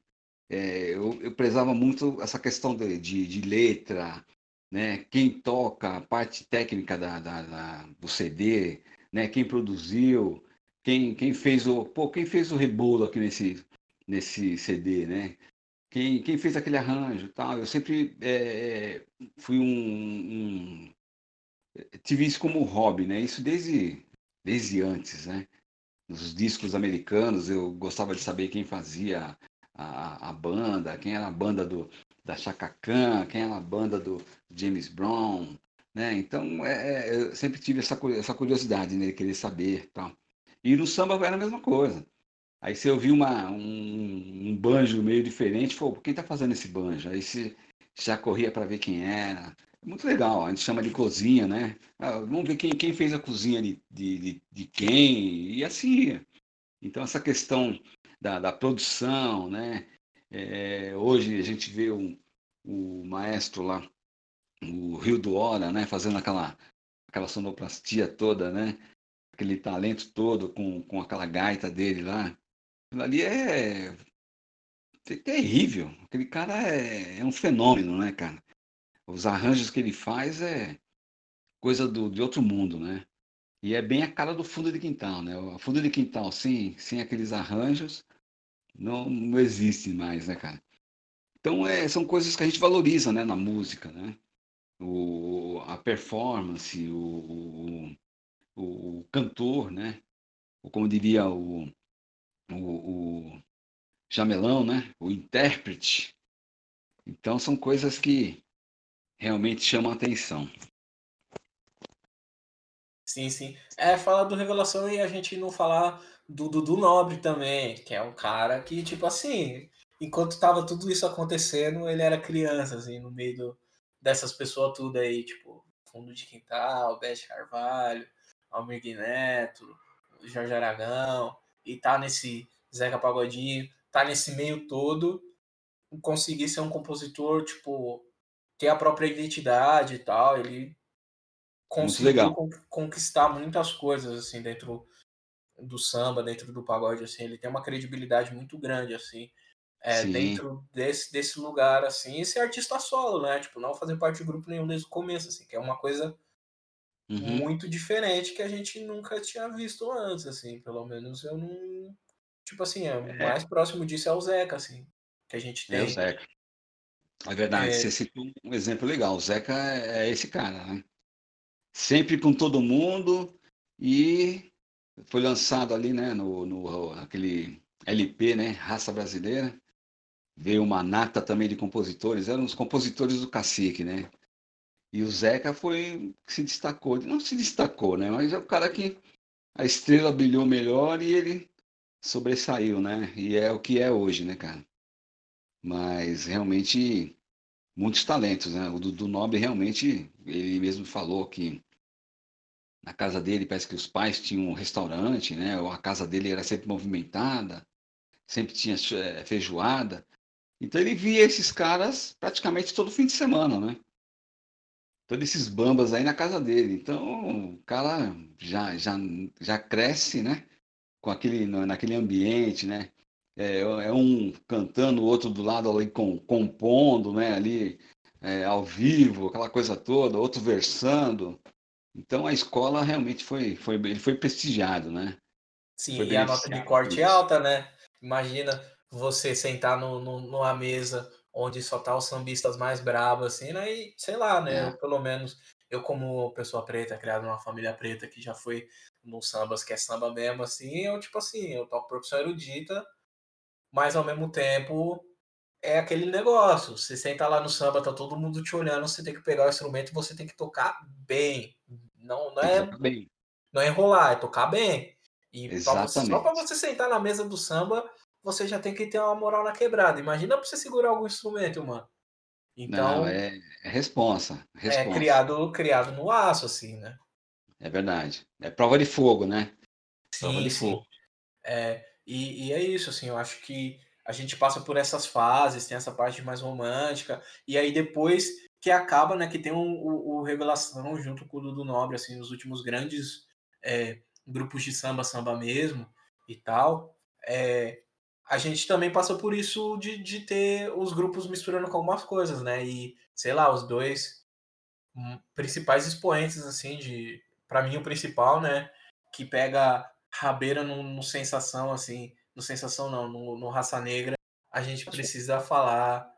é, eu, eu prezava muito essa questão de, de, de, letra, né? Quem toca, a parte técnica da, da, da, do CD, né? Quem produziu, quem, quem fez o. Pô, quem fez o rebolo aqui nesse, nesse CD, né? Quem, quem fez aquele arranjo tal. Eu sempre é, fui um, um tive isso como hobby, né? Isso desde, desde antes, né? Nos discos americanos eu gostava de saber quem fazia a, a banda, quem era a banda do, da Chaka Khan, quem era a banda do James Brown, né? Então é, é, eu sempre tive essa, essa curiosidade, né? Querer saber tal. E no samba era a mesma coisa. Aí você ouviu uma, um, um banjo meio diferente, falou, quem tá fazendo esse banjo? Aí você já corria para ver quem era muito legal, a gente chama de cozinha, né? Ah, vamos ver quem, quem fez a cozinha de, de, de, quem, e assim. Então, essa questão da, da produção, né? É, hoje a gente vê o, o maestro lá, o Rio do Hora, né? Fazendo aquela, aquela sonoplastia toda, né? Aquele talento todo com, com aquela gaita dele lá. Aquilo ali é, é terrível. Aquele cara é, é um fenômeno, né, cara? Os arranjos que ele faz é coisa do, de outro mundo, né? E é bem a cara do fundo de quintal, né? O fundo de quintal sem, sem aqueles arranjos não, não existe mais, né, cara? Então é, são coisas que a gente valoriza, né, na música, né? O, a performance, o, o, o cantor, né? Ou como diria o, o, o Jamelão, né? O intérprete. Então são coisas que realmente chama atenção.
Sim, sim. É, falar do Revelação e a gente não falar do Dudu Nobre também, que é um cara que, tipo assim, enquanto tava tudo isso acontecendo, ele era criança, assim, no meio do, dessas pessoas tudo aí, tipo, Fundo de Quintal, Beth Carvalho, Almir Neto, Jorge Aragão, e tá nesse Zeca Pagodinho, tá nesse meio todo, conseguir ser um compositor, tipo, ter a própria identidade e tal. Ele conseguiu conquistar muitas coisas assim dentro do samba, dentro do pagode, assim. Ele tem uma credibilidade muito grande, assim. É, dentro desse, desse lugar, assim, e ser artista solo, né? Tipo, não fazer parte de grupo nenhum desde o começo, assim, que é uma coisa uhum. muito diferente que a gente nunca tinha visto antes, assim, pelo menos eu não. Tipo assim, é, o é. mais próximo disso é o Zeca, assim, que a gente tem. É
o Zeca. É verdade, é... você citou um exemplo legal. O Zeca é, é esse cara, né? Sempre com todo mundo e foi lançado ali, né, no, no aquele LP, né, Raça Brasileira. Veio uma nata também de compositores, eram os compositores do Cacique, né? E o Zeca foi que se destacou, não se destacou, né? Mas é o cara que a estrela brilhou melhor e ele sobressaiu, né? E é o que é hoje, né, cara? Mas realmente muitos talentos, né? O Dudu Nobre realmente, ele mesmo falou que na casa dele parece que os pais tinham um restaurante, né? Ou a casa dele era sempre movimentada, sempre tinha eh, feijoada. Então ele via esses caras praticamente todo fim de semana, né? Todos esses bambas aí na casa dele. Então o cara já, já, já cresce, né? Com aquele, naquele ambiente, né? É, é um cantando, o outro do lado ali com, compondo, né? Ali é, ao vivo, aquela coisa toda, outro versando. Então a escola realmente foi, foi ele foi prestigiado, né?
Sim, foi e a nota de corte alta, né? Imagina você sentar no, no, numa mesa onde só tá os sambistas mais bravos, assim, né? E sei lá, né? É. Pelo menos, eu como pessoa preta, criado numa família preta que já foi no sambas, que é samba mesmo, assim, eu, tipo assim, eu toco profissão erudita, mas ao mesmo tempo é aquele negócio. Você senta lá no samba, tá todo mundo te olhando, você tem que pegar o instrumento e você tem que tocar bem. Não, não é, bem. não é enrolar, é tocar bem. E pra você, só para você sentar na mesa do samba, você já tem que ter uma moral na quebrada. Imagina para você segurar algum instrumento, mano.
Então, Não, é, é responsa,
responsa. É criado, criado no aço, assim, né?
É verdade. É prova de fogo, né?
Prova sim, de sim. fogo. É, e, e é isso, assim, eu acho que a gente passa por essas fases, tem essa parte mais romântica, e aí depois que acaba, né, que tem o, o, o Revelação junto com o Dudu Nobre, assim, os últimos grandes é, grupos de samba, samba mesmo e tal, é, a gente também passou por isso de, de ter os grupos misturando com algumas coisas, né, e, sei lá, os dois principais expoentes, assim, de, para mim o principal, né, que pega rabeira no, no sensação, assim, no sensação não, no, no raça negra, a gente precisa falar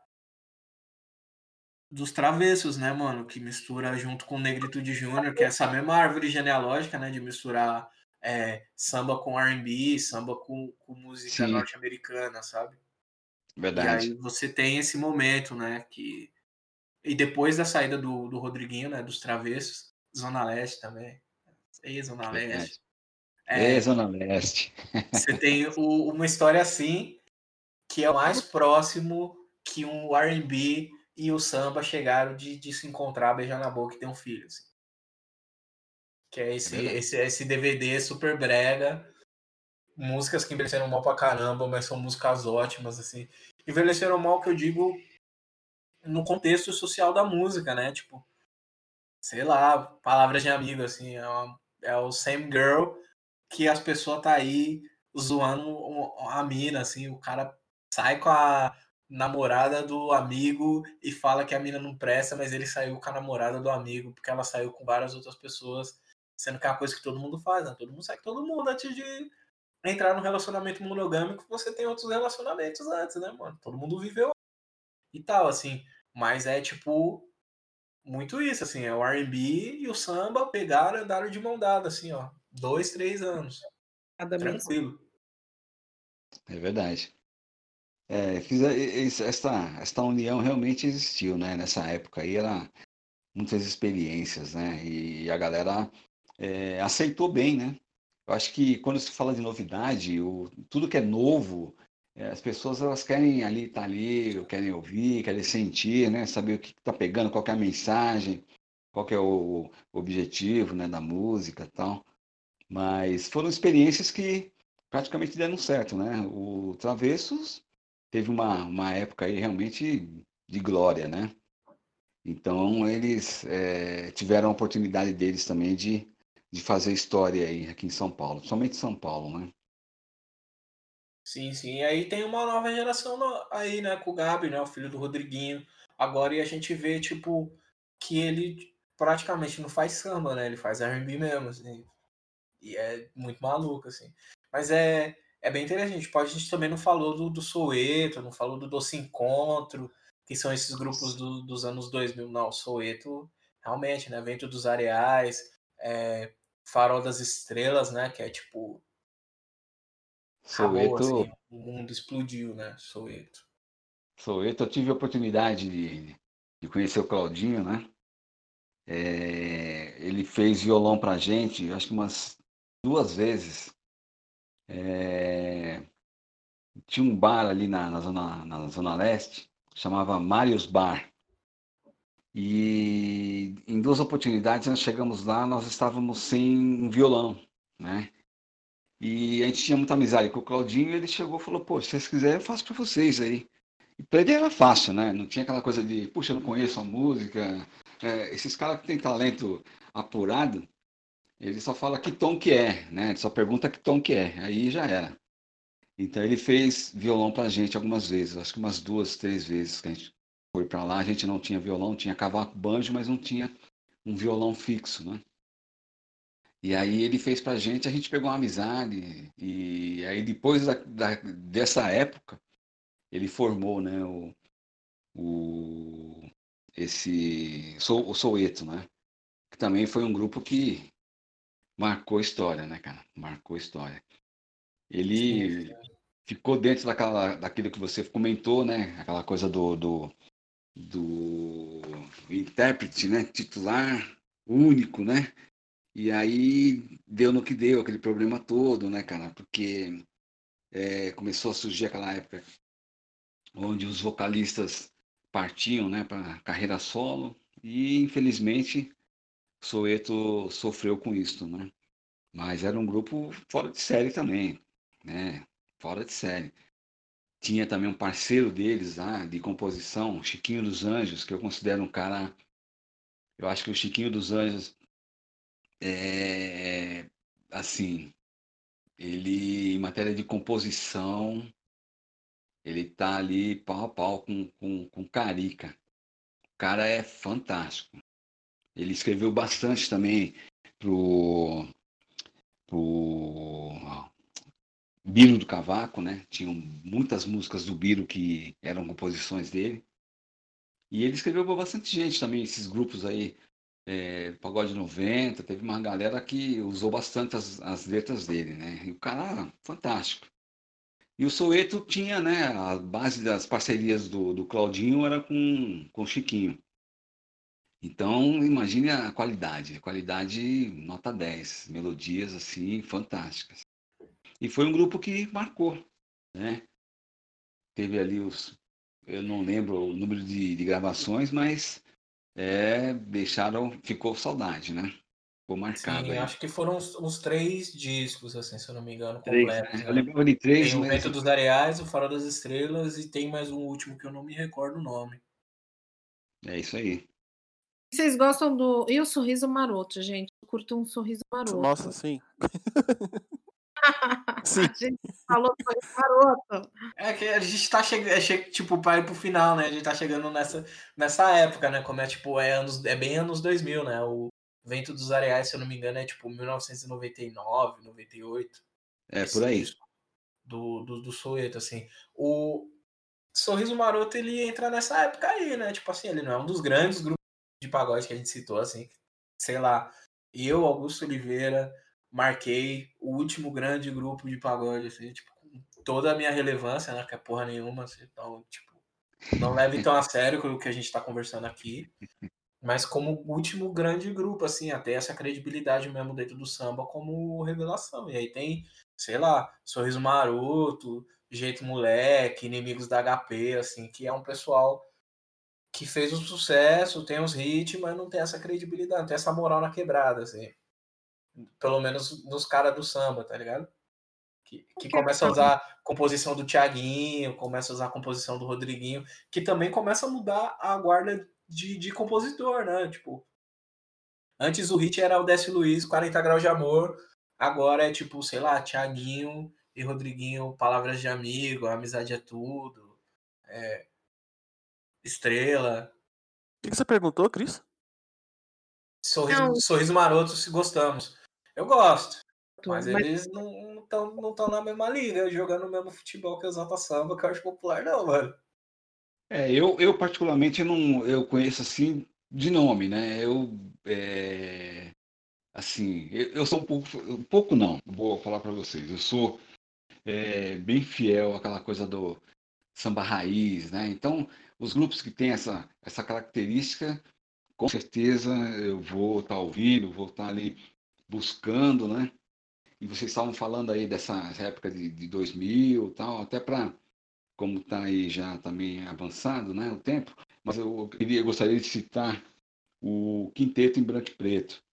dos travessos, né, mano? Que mistura junto com o Negritude Júnior, que é essa mesma árvore genealógica, né? De misturar é, samba com R&B, samba com, com música norte-americana, sabe?
Verdade.
E aí você tem esse momento, né? Que... E depois da saída do, do Rodriguinho, né? Dos travessos, Zona Leste também. E Zona Leste.
É, e Zona Leste. [LAUGHS]
você tem o, uma história assim, que é o mais próximo que um R&B e o samba chegaram de, de se encontrar, beijar na boca e ter um filho. Assim. Que é esse, é esse, esse DVD super brega. Músicas que envelheceram mal pra caramba, mas são músicas ótimas, assim. Envelheceram mal, que eu digo, no contexto social da música, né? Tipo, sei lá, palavras de amigo, assim. É, uma, é o same girl que as pessoas tá aí zoando a mina, assim. O cara sai com a namorada do amigo e fala que a mina não presta, mas ele saiu com a namorada do amigo porque ela saiu com várias outras pessoas, sendo que é uma coisa que todo mundo faz, né? Todo mundo sai com todo mundo antes de entrar no relacionamento monogâmico, você tem outros relacionamentos antes, né, mano? Todo mundo viveu e tal, assim. Mas é tipo muito isso, assim, é o R&B e o samba pegaram e andaram de mão dada, assim, ó, dois, três anos. Cada Tranquilo.
É verdade. É, fiz essa, essa união realmente existiu, né? Nessa época aí era muitas experiências, né? E a galera é, aceitou bem, né? Eu acho que quando se fala de novidade, o, tudo que é novo, é, as pessoas elas querem ali estar tá ali, querem ouvir, querem sentir, né? Saber o que está pegando, qual é a mensagem, qual é o, o objetivo, né? Da música, e tal. Mas foram experiências que praticamente deram certo, né? O Travessos teve uma, uma época aí realmente de glória, né? Então eles é, tiveram a oportunidade deles também de, de fazer história aí aqui em São Paulo, somente São Paulo, né?
Sim, sim. E aí tem uma nova geração aí, né, com o Gabi, né, o filho do Rodriguinho. Agora e a gente vê, tipo, que ele praticamente não faz samba, né? Ele faz R&B mesmo, assim. E é muito maluco, assim. Mas é, é bem interessante. Pode, a gente também não falou do, do Soeto, não falou do Doce Encontro, que são esses grupos do, dos anos 2000. Não, o Soeto, realmente, né? Vento dos Areais, é, Farol das Estrelas, né? Que é tipo. Soeto. Acabou, assim, o mundo explodiu, né? Soeto.
Soeto, eu tive a oportunidade de, de conhecer o Claudinho, né? É, ele fez violão pra gente, acho que umas duas vezes. É... Tinha um bar ali na, na, zona, na Zona Leste, chamava Marius Bar. E em duas oportunidades nós chegamos lá, nós estávamos sem um violão, né? E a gente tinha muita amizade com o Claudinho e ele chegou e falou: Pô, se vocês quiserem, eu faço para vocês aí. E para ele era fácil, né? Não tinha aquela coisa de, puxa, eu não conheço a música. É, esses caras que têm talento apurado, ele só fala que tom que é, né? Ele só pergunta que tom que é. Aí já era. Então ele fez violão pra gente algumas vezes, acho que umas duas, três vezes que a gente foi para lá. A gente não tinha violão, tinha cavaco banjo, mas não tinha um violão fixo, né? E aí ele fez pra gente, a gente pegou uma amizade, e aí depois da, da, dessa época, ele formou, né, o, o esse, o Soueto, né? Que também foi um grupo que marcou história, né, cara? Marcou história. Ele ficou dentro daquela, daquilo que você comentou, né? Aquela coisa do, do, do intérprete, né? Titular, único, né? E aí deu no que deu, aquele problema todo, né, cara? Porque é, começou a surgir aquela época onde os vocalistas partiam, né, para carreira solo e infelizmente Soeto sofreu com isso, né? Mas era um grupo fora de série também, né? Fora de série. Tinha também um parceiro deles lá de composição, Chiquinho dos Anjos, que eu considero um cara. Eu acho que o Chiquinho dos Anjos é assim, ele em matéria de composição, ele tá ali pau a pau com, com, com Carica. O cara é fantástico. Ele escreveu bastante também pro, pro Biro do Cavaco, né? Tinham muitas músicas do Biro que eram composições dele. E ele escreveu para bastante gente também, esses grupos aí, é, Pagode 90, teve uma galera que usou bastante as, as letras dele, né? E o cara, fantástico. E o Soeto tinha, né, a base das parcerias do, do Claudinho era com, com o Chiquinho. Então, imagine a qualidade, a qualidade nota 10, melodias assim fantásticas. E foi um grupo que marcou, né? Teve ali os, eu não lembro o número de, de gravações, mas é, deixaram, ficou saudade, né? Ficou marcado.
Sim, acho que foram uns, uns, três discos, assim, se eu não me engano,
três,
completos.
Né?
Né?
Eu lembrava de três,
tem
mas...
o Vento dos Areais, o Farol das Estrelas e tem mais um último que eu não me recordo o nome.
É isso aí.
Vocês gostam do. E o sorriso maroto, gente? Eu curto um sorriso maroto.
Nossa, sim. [LAUGHS]
sim. A gente falou sorriso maroto.
É que a gente tá chegando, é, tipo, para ir pro final, né? A gente tá chegando nessa, nessa época, né? Como é, tipo, é, anos, é bem anos 2000, né? O Vento dos Areais, se eu não me engano, é tipo 1999, 98.
É, por aí.
Do, do, do Soeto, assim. O Sorriso Maroto, ele entra nessa época aí, né? Tipo assim, ele não é um dos grandes grupos de pagode que a gente citou, assim, sei lá, eu, Augusto Oliveira, marquei o último grande grupo de pagode, assim, tipo, com toda a minha relevância, né, que é porra nenhuma, assim, então, tipo, não leve tão a sério o que a gente tá conversando aqui, mas como último grande grupo, assim, até essa credibilidade mesmo dentro do samba como revelação, e aí tem, sei lá, Sorriso Maroto, Jeito Moleque, Inimigos da HP, assim, que é um pessoal que fez um sucesso, tem os hits, mas não tem essa credibilidade, não tem essa moral na quebrada, assim. Pelo menos nos caras do samba, tá ligado? Que, que começa a usar a composição do Tiaguinho, começa a usar a composição do Rodriguinho, que também começa a mudar a guarda de, de compositor, né? Tipo, antes o hit era o Décio Luiz, 40 graus de amor, agora é tipo, sei lá, Tiaguinho e Rodriguinho, palavras de amigo, amizade é tudo. É, Estrela.
O que você perguntou, Cris?
Sorriso, sorriso maroto, se gostamos. Eu gosto. Mas, mas... eles não estão não tão na mesma liga, jogando o mesmo futebol que o Exalta Samba, que eu acho popular, não, mano.
É, eu, eu particularmente não eu conheço assim de nome, né? Eu é, assim, eu, eu, sou um pouco, um pouco não, vou falar para vocês. Eu sou é, bem fiel àquela coisa do samba raiz, né? Então, os grupos que têm essa, essa característica, com certeza eu vou estar tá ouvindo, vou estar tá ali buscando, né? E vocês estavam falando aí dessa época de, de 2000 tal, até para, como está aí já também avançado, né, o tempo, mas eu, queria, eu gostaria de citar o Quinteto em Branco e Preto,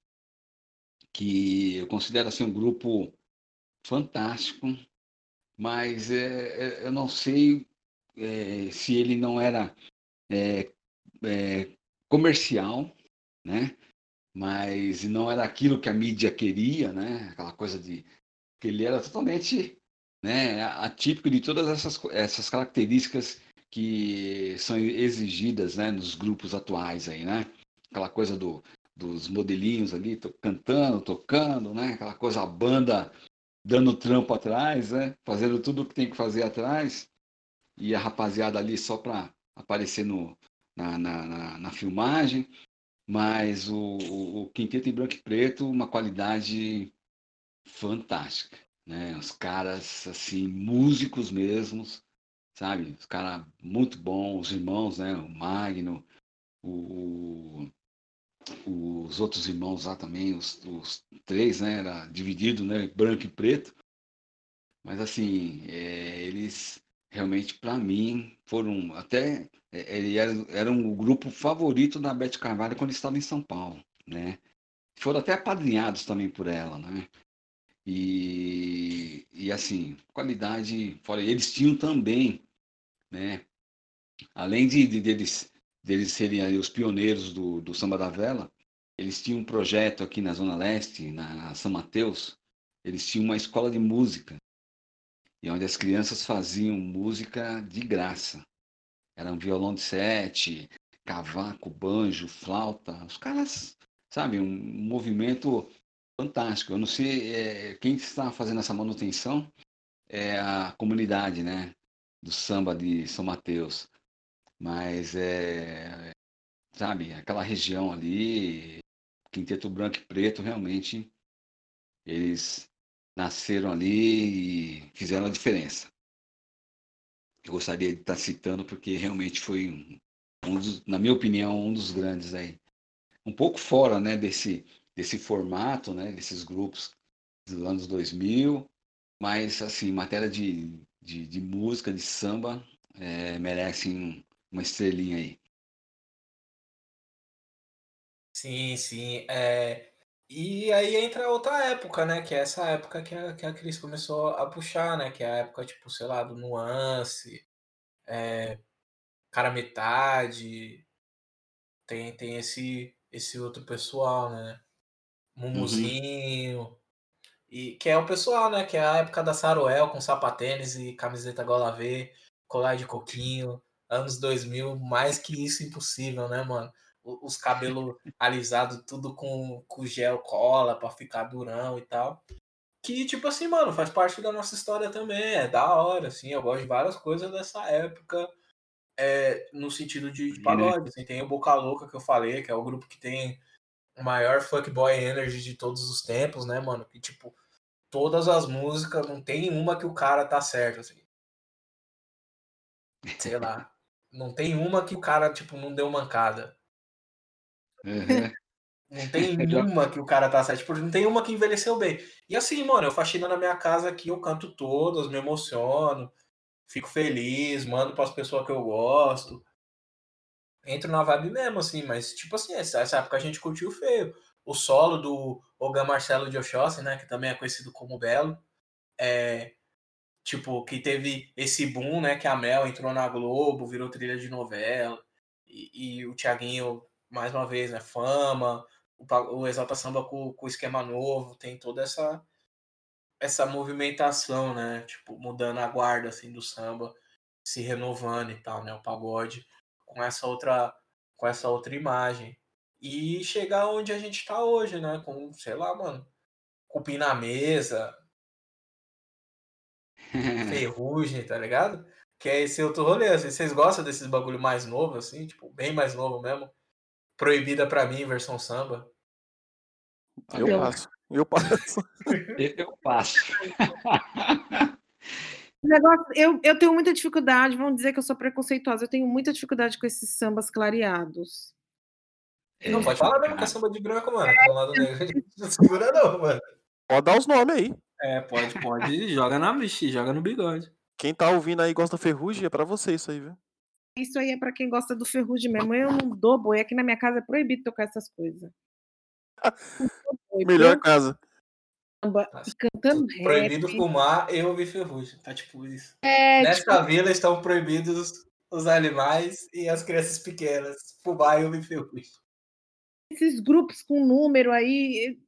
que eu considero assim, um grupo fantástico, mas é, é, eu não sei é, se ele não era é, é, comercial, né? Mas não era aquilo que a mídia queria, né? Aquela coisa de que ele era totalmente, né, atípico de todas essas essas características que são exigidas, né, nos grupos atuais aí, né? Aquela coisa do dos modelinhos ali cantando, tocando, né? Aquela coisa a banda dando trampo atrás, né? Fazendo tudo o que tem que fazer atrás e a rapaziada ali só para aparecer no, na, na, na, na, filmagem, mas o, o, o, Quinteto em Branco e Preto, uma qualidade fantástica, né? Os caras, assim, músicos mesmos, sabe? Os caras muito bons, os irmãos, né? O Magno, o, os outros irmãos lá também, os, os três, né? Era dividido, né? Branco e preto. Mas, assim, é, eles realmente, para mim, foram até. É, ele era, era um grupo favorito da Beth Carvalho quando estava em São Paulo, né? Foram até apadrinhados também por ela, né? E, e assim, qualidade, fora eles tinham também, né? Além de, de deles, deles serem os pioneiros do, do samba da vela, eles tinham um projeto aqui na Zona Leste, na São Mateus, eles tinham uma escola de música e onde as crianças faziam música de graça. Era um violão de sete, cavaco, banjo, flauta. Os caras, sabe, um movimento fantástico. Eu não sei é, quem está fazendo essa manutenção é a comunidade, né, do samba de São Mateus. Mas é, sabe, aquela região ali, Quinteto Branco e Preto, realmente eles nasceram ali e fizeram a diferença. Eu gostaria de estar citando porque realmente foi um, um dos, na minha opinião, um dos grandes aí. Um pouco fora, né, desse desse formato, né, desses grupos dos anos 2000, mas assim, matéria de, de, de música, de samba, é, merecem uma estrelinha aí.
Sim, sim. É, e aí entra outra época, né? Que é essa época que a, que a Cris começou a puxar, né? Que é a época, tipo, sei lá, do nuance, é, cara metade. Tem, tem esse, esse outro pessoal, né? Mumuzinho. Uhum. E, que é o pessoal, né? Que é a época da Saruel com sapatênis e camiseta gola V, colar de coquinho. Anos 2000, mais que isso impossível, né, mano? Os cabelos alisados, tudo com, com gel cola para ficar durão e tal. Que, tipo assim, mano, faz parte da nossa história também. É da hora, assim. Eu gosto de várias coisas dessa época. É, no sentido de, de pagode. Assim, tem o Boca Louca que eu falei, que é o grupo que tem o maior fuckboy energy de todos os tempos, né, mano? Que, tipo, todas as músicas, não tem uma que o cara tá certo, assim. Sei lá. Não tem uma que o cara, tipo, não deu mancada. Uhum. Não tem [LAUGHS] uma que o cara tá certo. Tipo, não tem uma que envelheceu bem. E assim, mano, eu faxina na minha casa aqui, eu canto todas, me emociono, fico feliz, mando para as pessoas que eu gosto. Entro na vibe mesmo, assim, mas tipo assim, essa, essa época a gente curtiu feio. O solo do Ogan Marcelo de Oxóssi, né, que também é conhecido como Belo, é, tipo, que teve esse boom, né, que a Mel entrou na Globo, virou trilha de novela, e, e o Thiaguinho mais uma vez, né? Fama, o, o Exalta Samba com, com o esquema novo, tem toda essa essa movimentação, né? Tipo, mudando a guarda assim do samba, se renovando e tal, né? O pagode com essa outra com essa outra imagem. E chegar onde a gente tá hoje, né? Com, sei lá, mano, cupim na mesa, ferrugem, tá ligado? Que é esse outro rolê, assim, vocês gostam desses bagulho mais novo, assim, tipo, bem mais novo mesmo? Proibida para mim, versão samba?
Eu, eu passo. Eu passo. [LAUGHS]
eu passo.
Negócio, eu, eu tenho muita dificuldade, vamos dizer que eu sou preconceituosa, eu tenho muita dificuldade com esses sambas clareados.
Não, pode falar mesmo que é samba de branco, mano. É, lado negro, não segura não, mano.
Pode dar os nomes aí.
É, pode, pode. joga na bicha, joga no bigode.
Quem tá ouvindo aí gosta da ferrugem, é pra você isso aí, viu?
Isso aí é para quem gosta do ferrugem mesmo. Eu não dou boi. Aqui na minha casa é proibido tocar essas coisas. [LAUGHS]
Melhor casa.
E cantando rap.
Proibido fumar e ouvir ferrugem. Tá tipo isso.
É,
Nesta
tipo,
vila estão proibidos os animais e as crianças pequenas. Fumar e ouvir ferrugem.
esses grupos com número aí,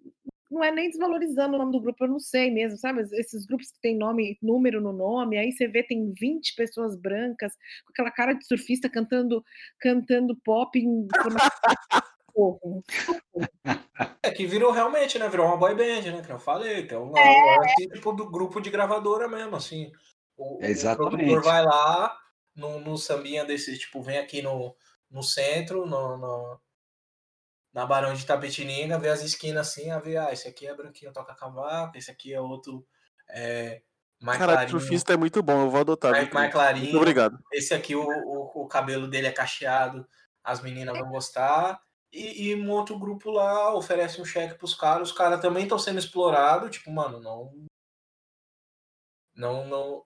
não é nem desvalorizando o nome do grupo, eu não sei mesmo, sabe? Esses grupos que tem nome, número no nome, aí você vê tem 20 pessoas brancas com aquela cara de surfista cantando cantando pop em. [LAUGHS]
É que virou realmente, né? Virou uma boy band, né? Que eu falei. Que é um
É.
é tipo do grupo de gravadora mesmo, assim. O, o
Exatamente.
produtor vai lá no, no sambinha desse, tipo, vem aqui no, no centro, no, no- na Barão de Tapetininga, vê as esquinas assim, a ver, ah, esse aqui é branquinho, toca cavaco, esse aqui é outro é, mais
Cara,
clarinho,
surfista é muito bom, eu vou adotar.
mais, mais clarinho.
Muito obrigado.
Esse aqui, o, o, o cabelo dele é cacheado, as meninas vão gostar. E, e um outro grupo lá oferece um cheque pros caras, os caras também estão sendo explorados, tipo, mano, não. Não, não,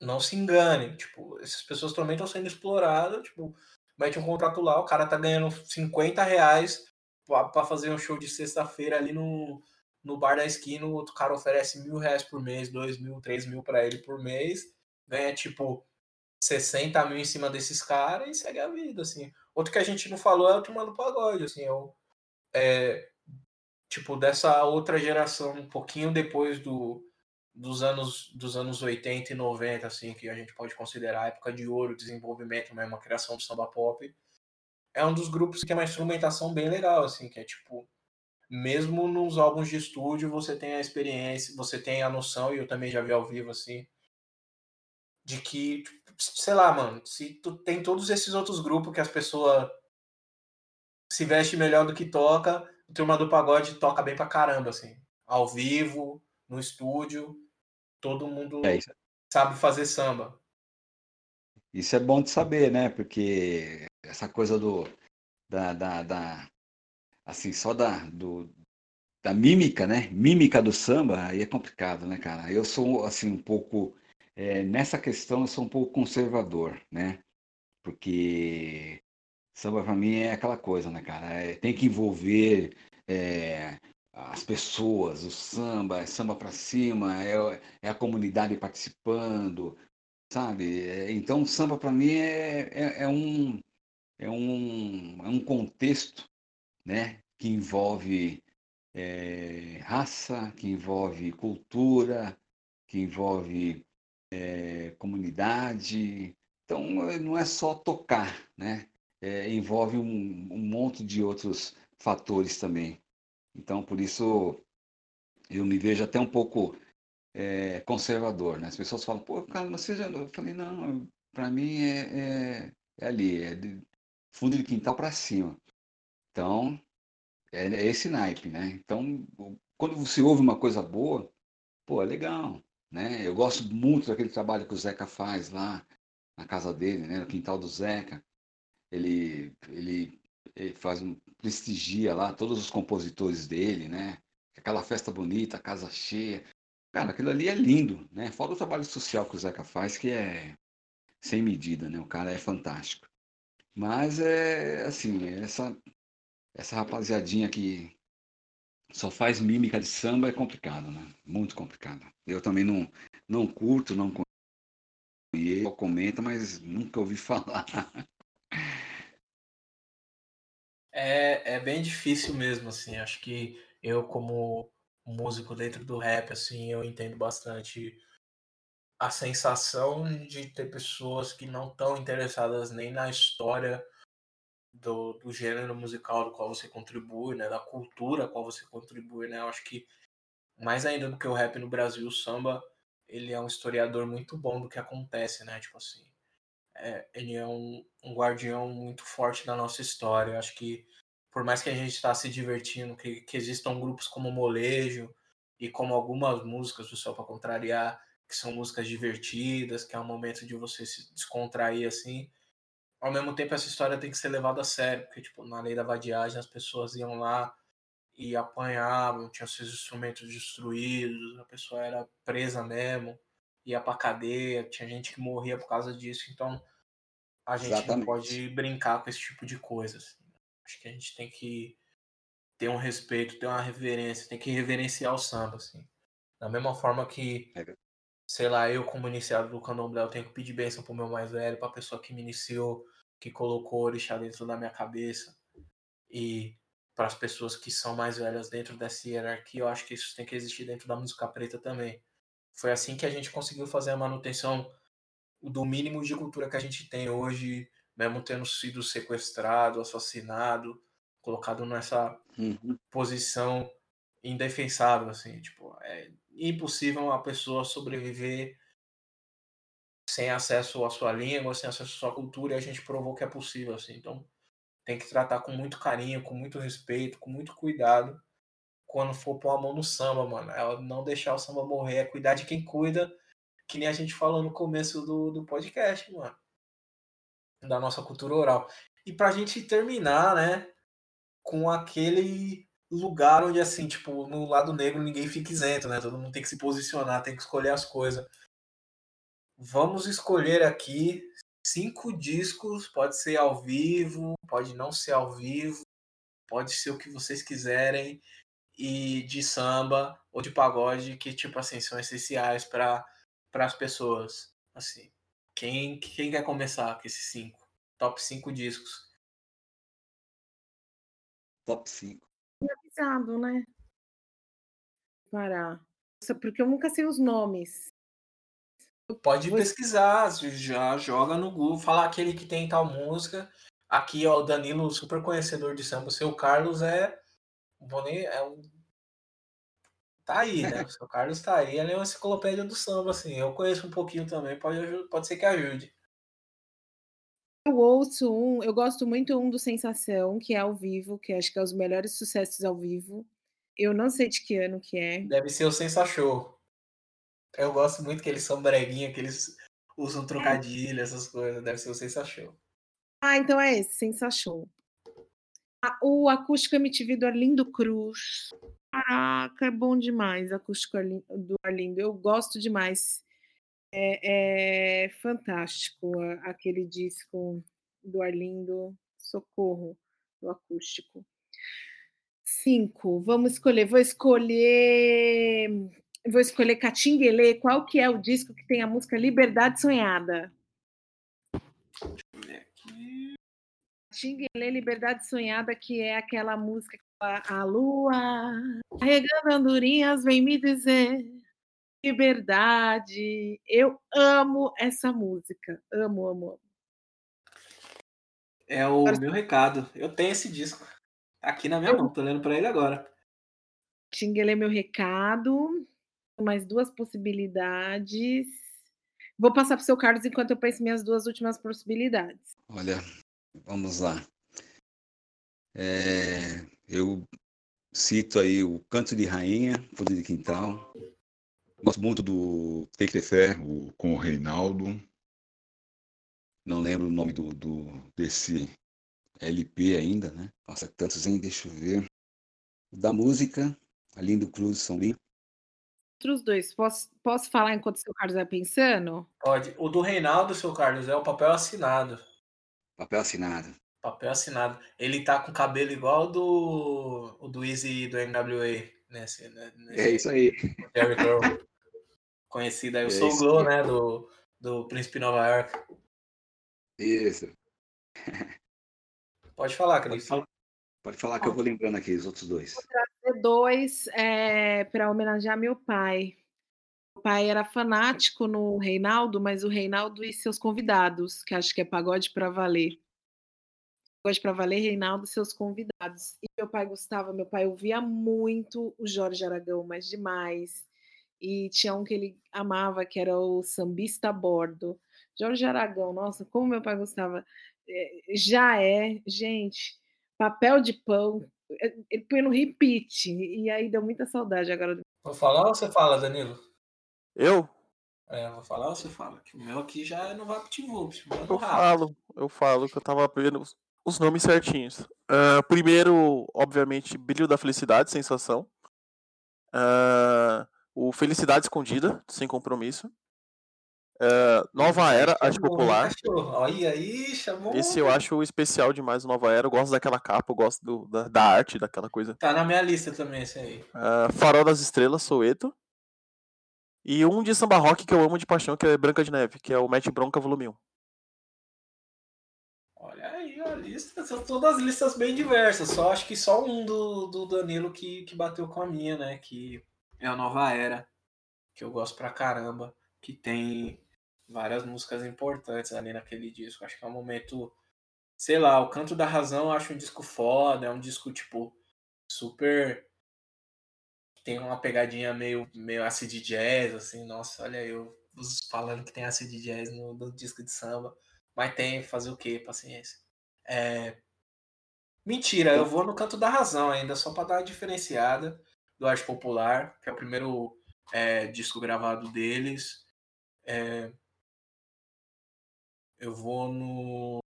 não se enganem. Tipo, essas pessoas também estão sendo exploradas, tipo, mete um contrato lá, o cara tá ganhando 50 reais pra fazer um show de sexta-feira ali no, no bar da esquina, o outro cara oferece mil reais por mês, dois mil, três mil pra ele por mês, ganha tipo 60 mil em cima desses caras e segue a vida, assim. Outro que a gente não falou é o Turma do Pagode, assim, é, o- é, tipo, dessa outra geração, um pouquinho depois do, dos anos dos anos 80 e 90, assim, que a gente pode considerar época de ouro, desenvolvimento mesmo, a criação do samba pop. É um dos grupos que tem uma instrumentação bem legal, assim, que é tipo, mesmo nos álbuns de estúdio, você tem a experiência, você tem a noção, e eu também já vi ao vivo, assim, de que, sei lá, mano, se tu tem todos esses outros grupos que as pessoas se veste melhor do que toca, o Turma do Pagode toca bem pra caramba, assim. Ao vivo, no estúdio, todo mundo
É, isso,
sabe fazer samba.
isso é bom de saber, né? Porque essa coisa do da, da, da- assim, só da do, da mímica, né? Mímica do samba, aí é complicado, né, cara? Eu sou assim um pouco é, nessa questão eu sou um pouco conservador, né? Porque samba pra mim é aquela coisa, né, cara? É, tem que envolver é, as pessoas, o samba, é samba pra cima, é, é a comunidade participando, sabe? É, Então, samba para mim é, é, é um, é, um, é um contexto, né? Que envolve é, raça, que envolve cultura, que envolve é, comunidade. Então, eh, não é só tocar, né? É, envolve um, um monte de outros fatores também. Então, por isso, eu me vejo até um pouco é, conservador, né? As pessoas falam, pô, cara, você já... Eu falei, não, para mim é, é, é ali, é fundo de quintal para cima. Então, é, é esse naipe, né? Então, quando você ouve uma coisa boa, pô, é legal, né? Eu gosto muito daquele trabalho que o Zeca faz lá na casa dele, né? No quintal do Zeca. Ele, ele, ele faz um, prestigia lá todos os compositores dele, né? Aquela festa bonita, casa cheia. Cara, aquilo ali é lindo, né? Fora o trabalho social que o Zeca faz, que é sem medida, né? O cara é fantástico. Mas é assim, essa, essa rapaziadinha que só faz mímica de samba é complicado, né? Muito complicado. Eu também não, não curto, não conheço, comenta, mas nunca ouvi [LAUGHS] falar.
É, é bem difícil mesmo, assim. Acho que eu, como músico dentro do rap, assim, eu entendo bastante a sensação de ter pessoas que não estão interessadas nem na história do, do gênero musical do qual você contribui, né? Da cultura a qual você contribui, né? Eu acho que mais ainda do que o rap no Brasil, o samba, ele é um historiador muito bom do que acontece, né? Tipo assim, é, ele é um, um guardião muito forte da nossa história. Eu acho que por mais que a gente está se divertindo, que, que existam grupos como Molejo e como algumas músicas do Só para Contrariar, que são músicas divertidas, que é um momento de você se descontrair assim. Ao mesmo tempo, essa história tem que ser levada a sério, porque tipo, na lei da vadiagem as pessoas iam lá e apanhavam, tinham seus instrumentos destruídos, a pessoa era presa mesmo, ia pra cadeia, tinha gente que morria por causa disso. Então, a gente Exatamente. não pode brincar com esse tipo de coisa. Assim. Acho que a gente tem que ter um respeito, ter uma reverência, tem que reverenciar o samba, assim. Da mesma forma que, é. Sei lá, eu como iniciado do candomblé, eu tenho que pedir bênção pro meu mais velho, pra pessoa que me iniciou, que colocou o orixá dentro da minha cabeça. E para as pessoas que são mais velhas dentro dessa hierarquia, eu acho que isso tem que existir dentro da música preta também. Foi assim que a gente conseguiu fazer a manutenção do mínimo de cultura que a gente tem hoje, mesmo tendo sido sequestrado, assassinado, colocado nessa uhum. posição indefensável, assim, tipo, é impossível uma pessoa sobreviver sem acesso à sua língua, sem acesso à sua cultura, e a gente provou que é possível, assim, então tem que tratar com muito carinho, com muito respeito, com muito cuidado, quando for pôr a mão no samba, mano, é não deixar o samba morrer, é cuidar de quem cuida, que nem a gente falou no começo do, do podcast, mano. Da nossa cultura oral. E pra gente terminar, né? Com aquele lugar onde, assim, tipo, no lado negro ninguém fica isento, né? Todo mundo tem que se posicionar, tem que escolher as coisas. Vamos escolher aqui cinco discos, pode ser ao vivo, pode não ser ao vivo, pode ser o que vocês quiserem, e de samba ou de pagode que, tipo assim, são essenciais para as pessoas. Assim, quem, quem quer começar com esses cinco? Top 5 discos.
Top 5.
Avisado, né? Parar. Porque eu nunca sei os nomes.
Pode pesquisar, já joga no Google, fala aquele que tem tal música. Aqui, ó, o Danilo, super conhecedor de samba. O seu Carlos é. Nem, é um Tá aí, né? O seu Carlos tá aí, ele é uma enciclopédia do samba, assim. Eu conheço um pouquinho também, pode, pode ser que ajude.
Eu ouço um, eu gosto muito um do Sensação, que é ao vivo, que acho que é os melhores sucessos ao vivo. Eu não sei de que ano que é.
Deve ser o Sensa Show. Eu gosto muito que eles são breguinha, que eles usam trocadilho, essas coisas. Deve ser o Sensa Show.
Ah, então é esse, Sensa Show. Ah, o acústico MTV do Arlindo Cruz. Caraca, é bom demais acústico do Arlindo. Eu gosto demais. É, é fantástico aquele disco do Arlindo. Socorro, do acústico. Cinco. Vamos escolher. Vou escolher. Vou escolher Catinguelê. Qual que é o disco que tem a música Liberdade Sonhada? Tinguelê Liberdade Sonhada, que é aquela música a lua carregando andorinhas vem me dizer liberdade. Eu amo essa música. Amo, amo, amo.
É o meu recado. Eu tenho esse disco aqui na minha mão. Tô lendo para ele agora.
Tinguelê, meu recado. Mais duas possibilidades. Vou passar para o seu Carlos enquanto eu penso minhas duas últimas possibilidades.
Olha, vamos lá. É, eu cito aí o Canto de Rainha, Fundo de Quintal. Gosto muito do Tem que ter fé, o, com o Reinaldo. Não lembro o nome do, do desse LP ainda, né? Nossa, tantos, hein? Deixa eu ver. Da música, Lindo Cruz São Lino.
Outros dois, posso, posso falar enquanto o seu Carlos vai pensando?
Pode. O do Reinaldo, seu Carlos, é o papel assinado.
Papel assinado.
Papel assinado. Ele tá com cabelo igual do o do Easy do NWA, nesse, né,
nesse É isso aí. [LAUGHS]
Conhecido aí, o é Soul Glow, né, do, do Príncipe Nova York.
Isso. [LAUGHS]
Pode falar, Cris.
Pode falar, pode falar que eu vou lembrando aqui os outros dois.
Vou trazer dois é, para homenagear meu pai. Meu pai era fanático no Reinaldo, mas o Reinaldo e seus convidados, que acho que é pagode para valer. Hoje para valer, Reinaldo, seus convidados. E meu pai gostava, meu pai ouvia muito o Jorge Aragão, mas demais. E tinha um que ele amava, que era o Sambista a Bordo. Jorge Aragão, nossa, como meu pai gostava. É, já é, gente, papel de pão. É, ele põe no repeat. E aí deu muita saudade agora.
Vou falar ou você fala, Danilo?
Eu?
É, vou falar ou você fala? Que o meu aqui já é no VaptVupt.
Eu falo, eu falo que eu tava vendo os nomes certinhos. Uh, primeiro, obviamente, Brilho da Felicidade, Sensação. Uh, o Felicidade Escondida, Sem Compromisso. Uh, Nova Era, arte popular.
Olha aí, chamou.
Esse eu acho especial demais, Nova Era. Eu gosto daquela capa, eu gosto do, da, da, arte, daquela coisa.
Tá na minha lista também, esse aí.
Uh, Farol das Estrelas, Soweto. E um de samba rock que eu amo de paixão, que é Branca de Neve, que é o Mete Bronca Volume 1.
Olha aí, a lista, são todas listas bem diversas. Só acho que só um do, do Danilo que, que bateu com a minha, né? Que é a Nova Era, que eu gosto pra caramba, que tem várias músicas importantes ali naquele disco. Acho que é um momento, sei lá, o Canto da Razão eu acho um disco foda, é um disco tipo super tem uma pegadinha meio, meio acid jazz, assim, nossa, olha eu falando que tem acid jazz no, no disco de samba, mas tem, fazer o quê? Paciência. É... Mentira, eu vou no canto da razão ainda, só para dar uma diferenciada do Arte Popular, que é o primeiro é, disco gravado deles. É... Eu vou no.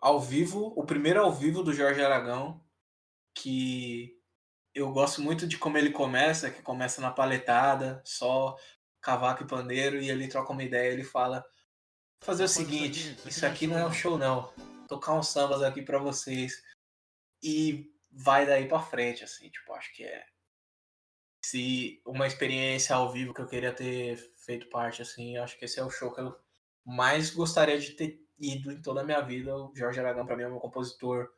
Ao vivo, o primeiro ao vivo do Jorge Aragão, que eu gosto muito de como ele começa, que começa na paletada, só cavaco e pandeiro, e ele troca uma ideia, ele fala: fazer o seguinte, isso aqui não é um show não, tocar uns sambas aqui para vocês e vai daí para frente, assim, tipo, acho que é se uma experiência ao vivo que eu queria ter feito parte, assim, acho que esse é o show que eu mais gostaria de ter ido em toda a minha vida. O Jorge Aragão para mim é meu compositor,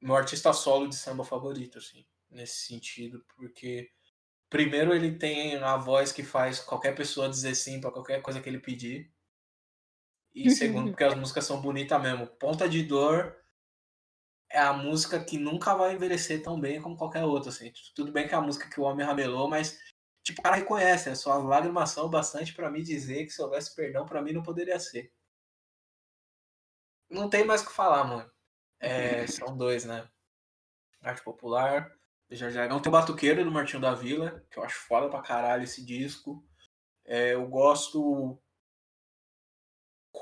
meu artista solo de samba favorito, assim nesse sentido, porque primeiro ele tem a voz que faz qualquer pessoa dizer sim para qualquer coisa que ele pedir. E segundo, [LAUGHS] porque as músicas são bonitas mesmo. Ponta de Dor é a música que nunca vai envelhecer tão bem como qualquer outra, assim. Tudo bem que é a música que o homem ramelou, mas tipo, o cara reconhece, né? Suas lágrimas são bastante para me dizer que se houvesse perdão para mim não poderia ser. Não tem mais o que falar, mano. É, [LAUGHS] são dois, né? Arte popular já já não tem o Batuqueiro do Martinho da Vila, que eu acho foda pra caralho esse disco. É, eu gosto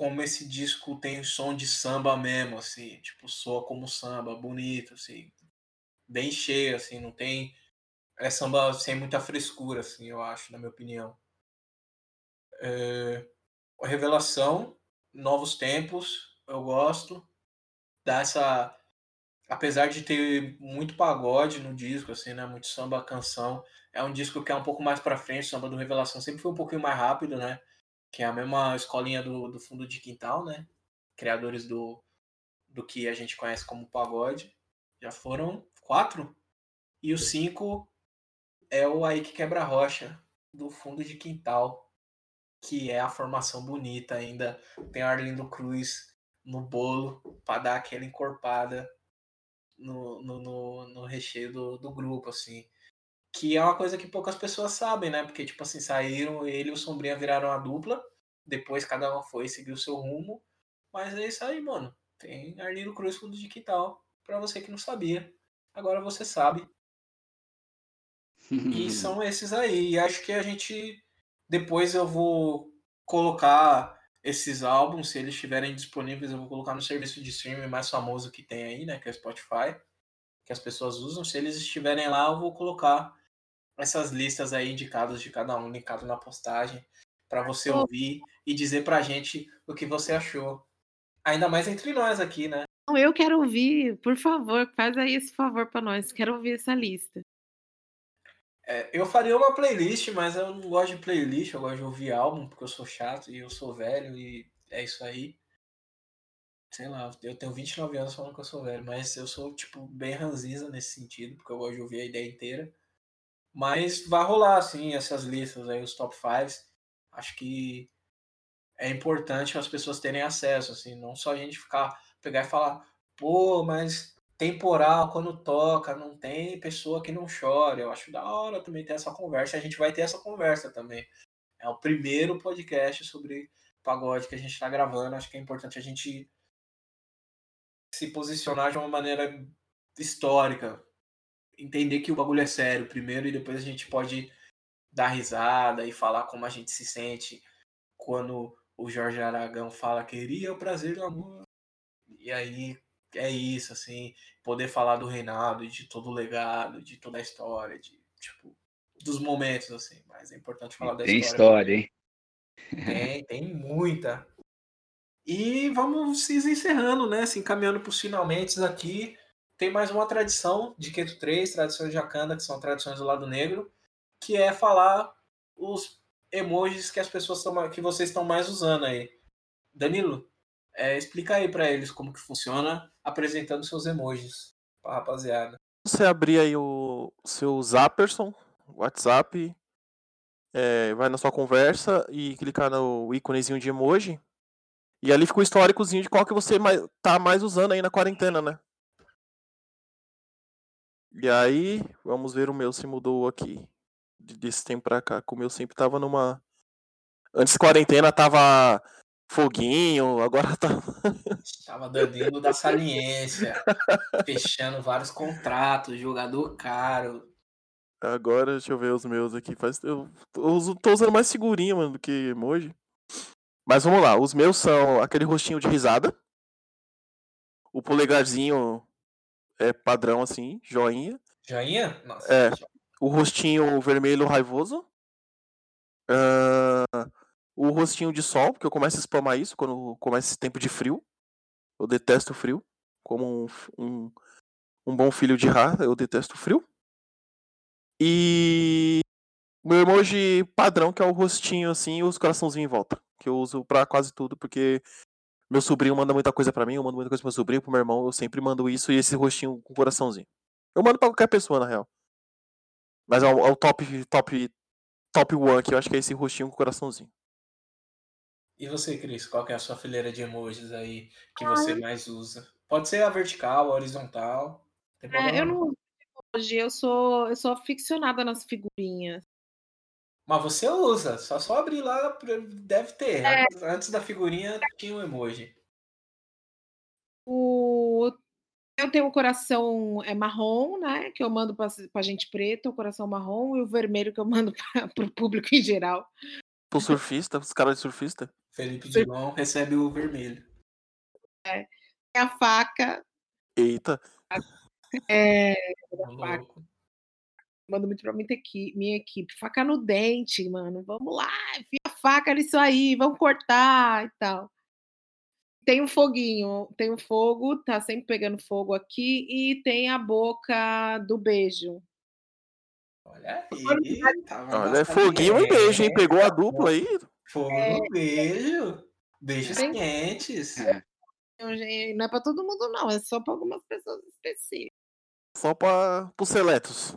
como esse disco tem som de samba mesmo, assim, tipo, soa como samba, bonito, assim, bem cheio, assim, não tem. É samba sem muita frescura, assim, eu acho, na minha opinião. É, Revelação, Novos Tempos, eu gosto. Dá essa apesar de ter muito pagode no disco, assim, né? Muito samba canção. É um disco que é um pouco mais para frente, o samba do Revelação sempre foi um pouquinho mais rápido, né? Que é a mesma escolinha do, do fundo de quintal, né? Criadores do, do que a gente conhece como pagode. Já foram quatro. E o cinco é o Aí que Quebra Rocha, do fundo de quintal. Que é a formação bonita ainda. Tem Arlindo Cruz no bolo para dar aquela encorpada no, no, no, no recheio do, do grupo, assim. Que é uma coisa que poucas pessoas sabem, né? Porque, tipo assim, saíram, ele e o Sombrinha viraram a dupla, depois cada um foi seguir o seu rumo. Mas é isso aí, mano. Tem Arlindo Cruz fundo de quintal, pra você que não sabia. Agora você sabe. e [LAUGHS] são esses aí. E acho que a gente. Depois eu vou colocar esses álbuns, se eles estiverem disponíveis, eu vou colocar no serviço de streaming mais famoso que tem aí, né? Que é o Spotify, que as pessoas usam. Se eles estiverem lá, eu vou colocar essas listas aí indicadas de cada um, linkado na postagem, para você ouvir e dizer pra gente o que você achou. Ainda mais entre nós aqui, né?
Eu quero ouvir, por favor, faz aí esse favor para nós. Quero ouvir essa lista.
É, eu faria uma playlist, mas eu não gosto de playlist, eu gosto de ouvir álbum, porque eu sou chato e eu sou velho e é isso aí. Sei lá, eu tenho 29 anos falando que eu sou velho, mas eu sou, tipo, bem ranzinza nesse sentido, porque eu gosto de ouvir a ideia inteira. Mas vai rolar, assim, essas listas aí, os top 5. Acho que é importante as pessoas terem acesso, assim, não só a gente ficar, pegar e falar, pô, mas temporal, quando toca, não tem pessoa que não chora. Eu acho da hora também ter essa conversa. A gente vai ter essa conversa também. É o primeiro podcast sobre pagode que a gente está gravando. Acho que é importante a gente se posicionar de uma maneira histórica. Entender que o bagulho é sério primeiro e depois a gente pode dar risada e falar como a gente se sente quando o Jorge Aragão fala queria o prazer do amor. E aí é isso, assim, poder falar do reinado, de todo o legado, de toda a história, de, tipo, dos momentos, assim, mas é importante falar da
Tem
história.
história, hein?
Tem, tem muita. E vamos se encerrando, né? Se encaminhando para os finalmente aqui. Tem mais uma tradição de Keto 3, tradições de Akanda, que são tradições do lado negro, que é falar os emojis que as pessoas estão, que vocês estão mais usando aí. Danilo, é, explica aí para eles como que funciona apresentando seus emojis pra rapaziada.
Você abrir aí o seu Zapperson, WhatsApp, é, vai na sua conversa e clicar no íconezinho de emoji. E ali fica o históricozinho de qual que você tá mais usando aí na quarentena, né? E aí, vamos ver o meu se mudou aqui. Desse tempo pra cá. O meu sempre tava numa. Antes quarentena tava foguinho, agora [LAUGHS] tá.
Tava dando da saliência. fechando vários contratos, jogador caro.
Agora, deixa eu ver os meus aqui. Faz, eu uso, tô usando mais figurinha, mano, do que emoji. Mas vamos lá, os meus são aquele rostinho de risada. O polegarzinho é padrão assim, joinha.
Joinha? Nossa.
É. O rostinho vermelho raivoso. Uh, o rostinho de sol, porque eu começo a spamar isso quando começa esse tempo de frio. Eu detesto frio. Como um, um, um bom filho de Ra, eu detesto frio. E meu emoji padrão, que é o rostinho assim e os coraçãozinhos em volta. Que eu uso pra quase tudo, porque meu sobrinho manda muita coisa para mim, eu mando muita coisa pro meu sobrinho, pro meu irmão, eu sempre mando isso e esse rostinho com coraçãozinho. Eu mando pra qualquer pessoa, na real. Mas é o, é o top, top, top one, que eu acho que é esse rostinho com coraçãozinho.
E você, Cris, qual é a sua fileira de emojis aí que você mais usa? Pode ser a vertical, a horizontal.
É, eu não hoje eu sou eu sou aficionada nas figurinhas.
Mas você usa, só só abrir lá, deve ter. É. Antes da figurinha tinha um emoji.
O eu tenho um coração é marrom, né? Que eu mando para gente preta, o coração marrom, e o vermelho que eu mando [LAUGHS] para o público em geral.
Pro surfista, os caras de surfista.
Felipe Dilon recebe o vermelho.
É. A faca.
Eita.
É, faca. Mando muito pra minha equipe, minha equipe. Faca no dente, mano. Vamos lá, enfia a faca nisso aí, vamos cortar e tal. Tem um foguinho, tem um fogo, tá sempre pegando fogo aqui, e tem a boca do beijo.
Olha aí.
Tá Olha, é foguinho e beijo, hein? Pegou a dupla aí.
Fogo é. beijo. Beijos tem... quentes. É.
Não é pra todo mundo, não. É só pra algumas pessoas específicas.
Só para os seletos.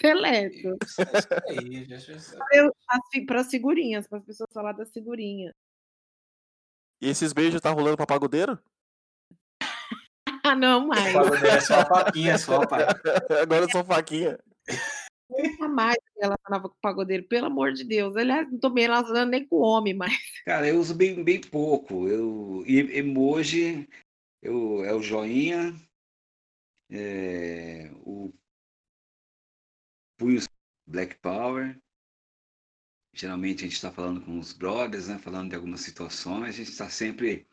Seletos. Para as figurinhas, para as pessoas falar das figurinhas.
E esses beijos tá rolando pra pagodeiro?
ah, não mais.
Pagodeiro é só faquinha, só, pai. [LAUGHS]
Agora é só faquinha.
Nunca mais relacionava com o pagodeiro, pelo amor de Deus. Aliás, não tô me relacionando nem com o homem mais.
Cara, eu uso bem, bem pouco. Eu, emoji eu, é o joinha, é, o punhos Black Power. Geralmente a gente está falando com os brothers, né? Falando de algumas situações. A gente está sempre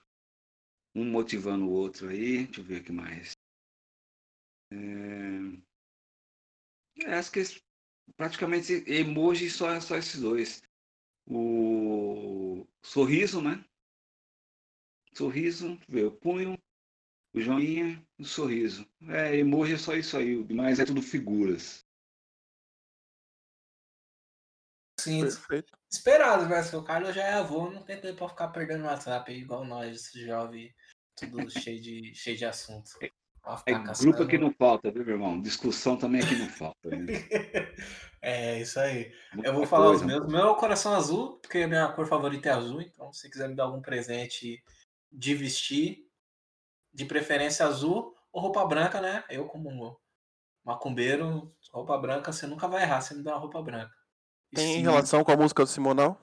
um motivando o outro aí. Deixa eu ver o que mais. É... acho que praticamente emoji só, só esses dois. O sorriso, né? Sorriso, ver o punho, o joinha, o sorriso. É, emoji é só isso aí, o demais é tudo figuras.
Sim, Perfeito. esperado, né? O Carlos já é avô, não tem tempo pra ficar perdendo o WhatsApp igual nós, jovem, tudo [LAUGHS] cheio de, cheio de assunto.
É grupo aqui não falta, viu, meu irmão? Discussão também aqui não falta. Né? [LAUGHS]
é, isso aí. Muita eu vou falar coisa, os meus. Meu é o coração azul, porque a minha cor favorita é azul, então se quiser me dar algum presente de vestir, de preferência azul ou roupa branca, né? Eu, como macumbeiro, roupa branca, você nunca vai errar, você me dá uma roupa branca.
Tem Sim. relação com a música do Simonal?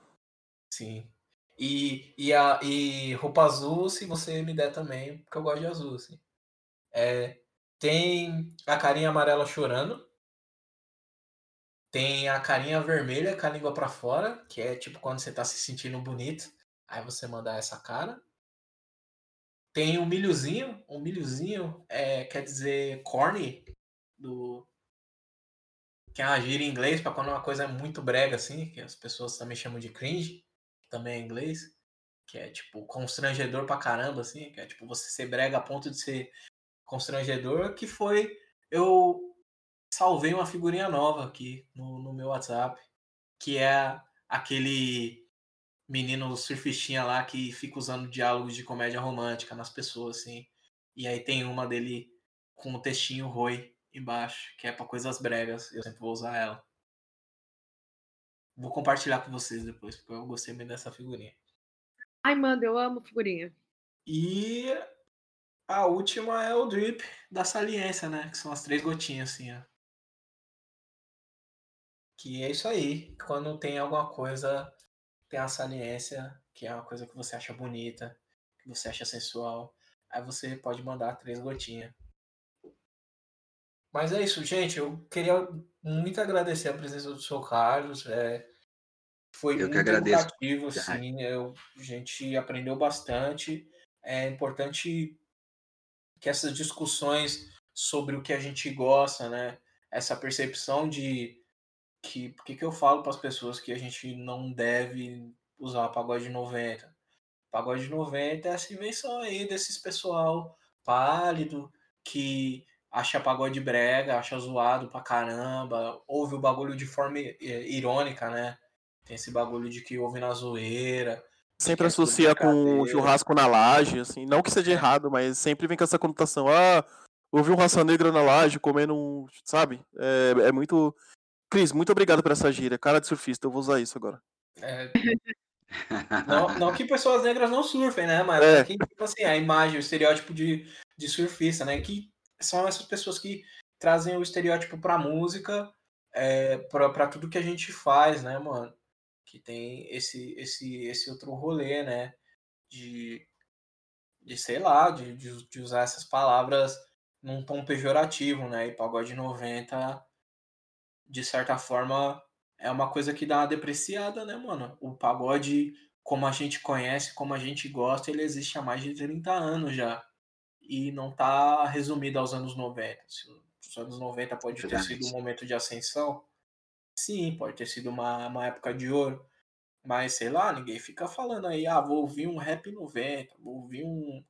Sim. E, e, a, e roupa azul, se você me der também, porque eu gosto de azul, assim. É, tem a carinha amarela chorando. Tem a carinha vermelha com a língua para fora, que é tipo quando você tá se sentindo bonito. Aí você manda essa cara. Tem o milhozinho. O milhozinho é, quer dizer corny, do, que é uma gíria em inglês para quando uma coisa é muito brega, assim, que as pessoas também chamam de cringe. também em inglês, que é tipo constrangedor pra caramba, assim, que é tipo você ser brega a ponto de ser constrangedor, que foi eu salvei uma figurinha nova aqui no, no meu WhatsApp, que é aquele menino surfistinha lá que fica usando diálogos de comédia romântica nas pessoas, assim. E aí tem uma dele com o textinho Roi embaixo, que é para coisas bregas. Eu sempre vou usar ela. Vou compartilhar com vocês depois, porque eu gostei muito dessa figurinha.
Ai, manda, eu amo figurinha.
E a última é o drip da saliência, né? Que são as três gotinhas, assim, ó. Que é isso aí. Quando tem alguma coisa, tem a saliência, que é uma coisa que você acha bonita, que você acha sensual. Aí você pode mandar três gotinhas. Mas é isso, gente. Eu queria muito agradecer a presença do seu Carlos. É, foi
Eu
muito educativo, assim. Eu, a gente aprendeu bastante. É importante que essas discussões sobre o que a gente gosta, né? Essa percepção de que por que que eu falo para as pessoas que a gente não deve usar pagode 90? Pagode 90 é essa invenção aí desses pessoal pálido que acha pagode brega, acha zoado pra caramba, ouve o bagulho de forma eh, irônica, né? Tem esse bagulho de que ouve na zoeira.
Sempre
é
associa com churrasco na laje, assim. Não que seja errado, mas sempre vem com essa conotação. Ah, ouvi um raça negra na laje comendo um. Sabe? É, é muito. Cris, muito obrigado por essa gíria. Cara de surfista, eu vou usar isso agora.
É, Não, não que pessoas negras não surfem, né? Mas
É.
é que, tipo assim, a imagem, o estereótipo de, de surfista, né? Que são essas pessoas que trazem o estereótipo pra música, é, pra, tudo que a gente faz, né, mano? Que tem esse, esse, esse outro rolê, né? De, de sei lá, de, de, de usar essas palavras num tom pejorativo, né? E pagode 90, de certa forma, é uma coisa que dá uma depreciada, né, mano? O pagode, como a gente conhece, como a gente gosta, ele existe há mais de 30 anos já. E não tá resumido aos anos 90. Se os anos 90 pode ter sido um momento de ascensão, sim, pode ter sido uma, uma época de ouro. Mas, sei lá, ninguém fica falando aí, ah, vou ouvir um rap 90, vou ouvir um,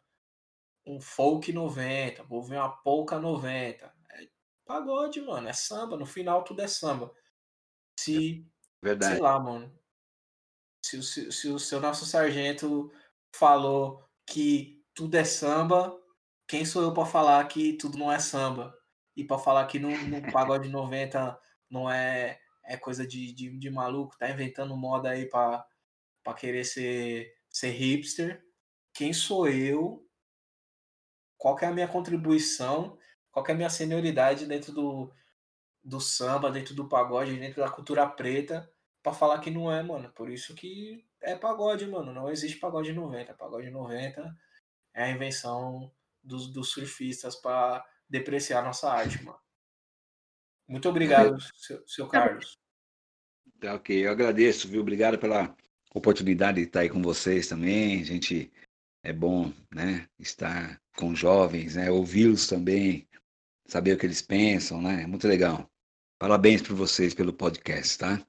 um folk 90, vou ouvir uma polka 90. É pagode, mano, é samba, no final tudo é samba. Se, sei
Verdade.
lá, mano, se, se, se o seu nosso sargento falou que tudo é samba, quem sou eu pra falar que tudo não é samba? E pra falar que no, no pagode 90 não é, é coisa de, de, de maluco, tá inventando moda aí pra querer ser, ser hipster. Quem sou eu? Qual é a minha contribuição? Qual é a minha senioridade dentro do, do samba, dentro do pagode, dentro da cultura preta, pra falar que não é, mano. Por isso que é pagode, mano. Não existe pagode 90. Pagode 90 é a invenção dos, dos surfistas pra depreciar nossa arte, mano. Muito obrigado, seu, seu Carlos.
Tá ok, eu agradeço, viu? Obrigado pela oportunidade de estar aí com vocês também. A gente é bom, né? Estar com jovens, né? Ouvi-los também, saber o que eles pensam, né? É muito legal. Parabéns para vocês pelo podcast, tá?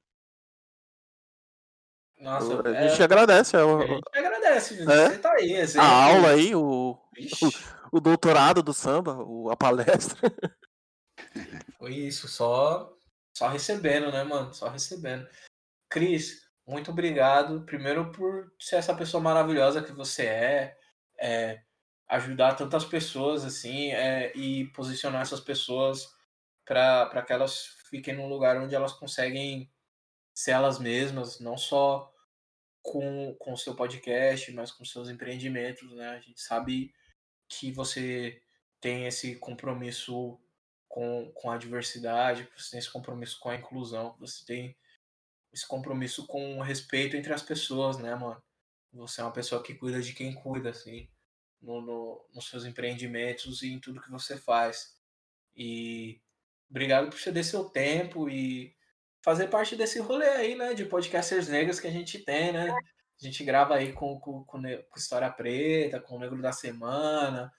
Nossa,
a
é,
gente agradece a,
a gente agradece.
É?
Você tá aí,
a aula aí, o,
Vixe,
o doutorado do samba, o- a palestra. [LAUGHS]
foi isso, só, só recebendo, né, mano? Só recebendo. Cris, muito obrigado. Primeiro por ser essa pessoa maravilhosa que você é, é, ajudar tantas pessoas assim é, e posicionar essas pessoas para que elas fiquem num lugar onde elas conseguem ser elas mesmas, não só com o seu podcast, mas com seus empreendimentos, né? A gente sabe que você tem esse compromisso com, com a diversidade, você tem esse compromisso com a inclusão, você tem esse compromisso com o respeito entre as pessoas, né, mano? Você é uma pessoa que cuida de quem cuida, assim, no, no, nos seus empreendimentos e em tudo que você faz. E obrigado por ceder seu tempo e fazer parte desse rolê aí, né, de podcasters negros que a gente tem, né? A gente grava aí com, com, com, com História Preta, com o Negro da Semana,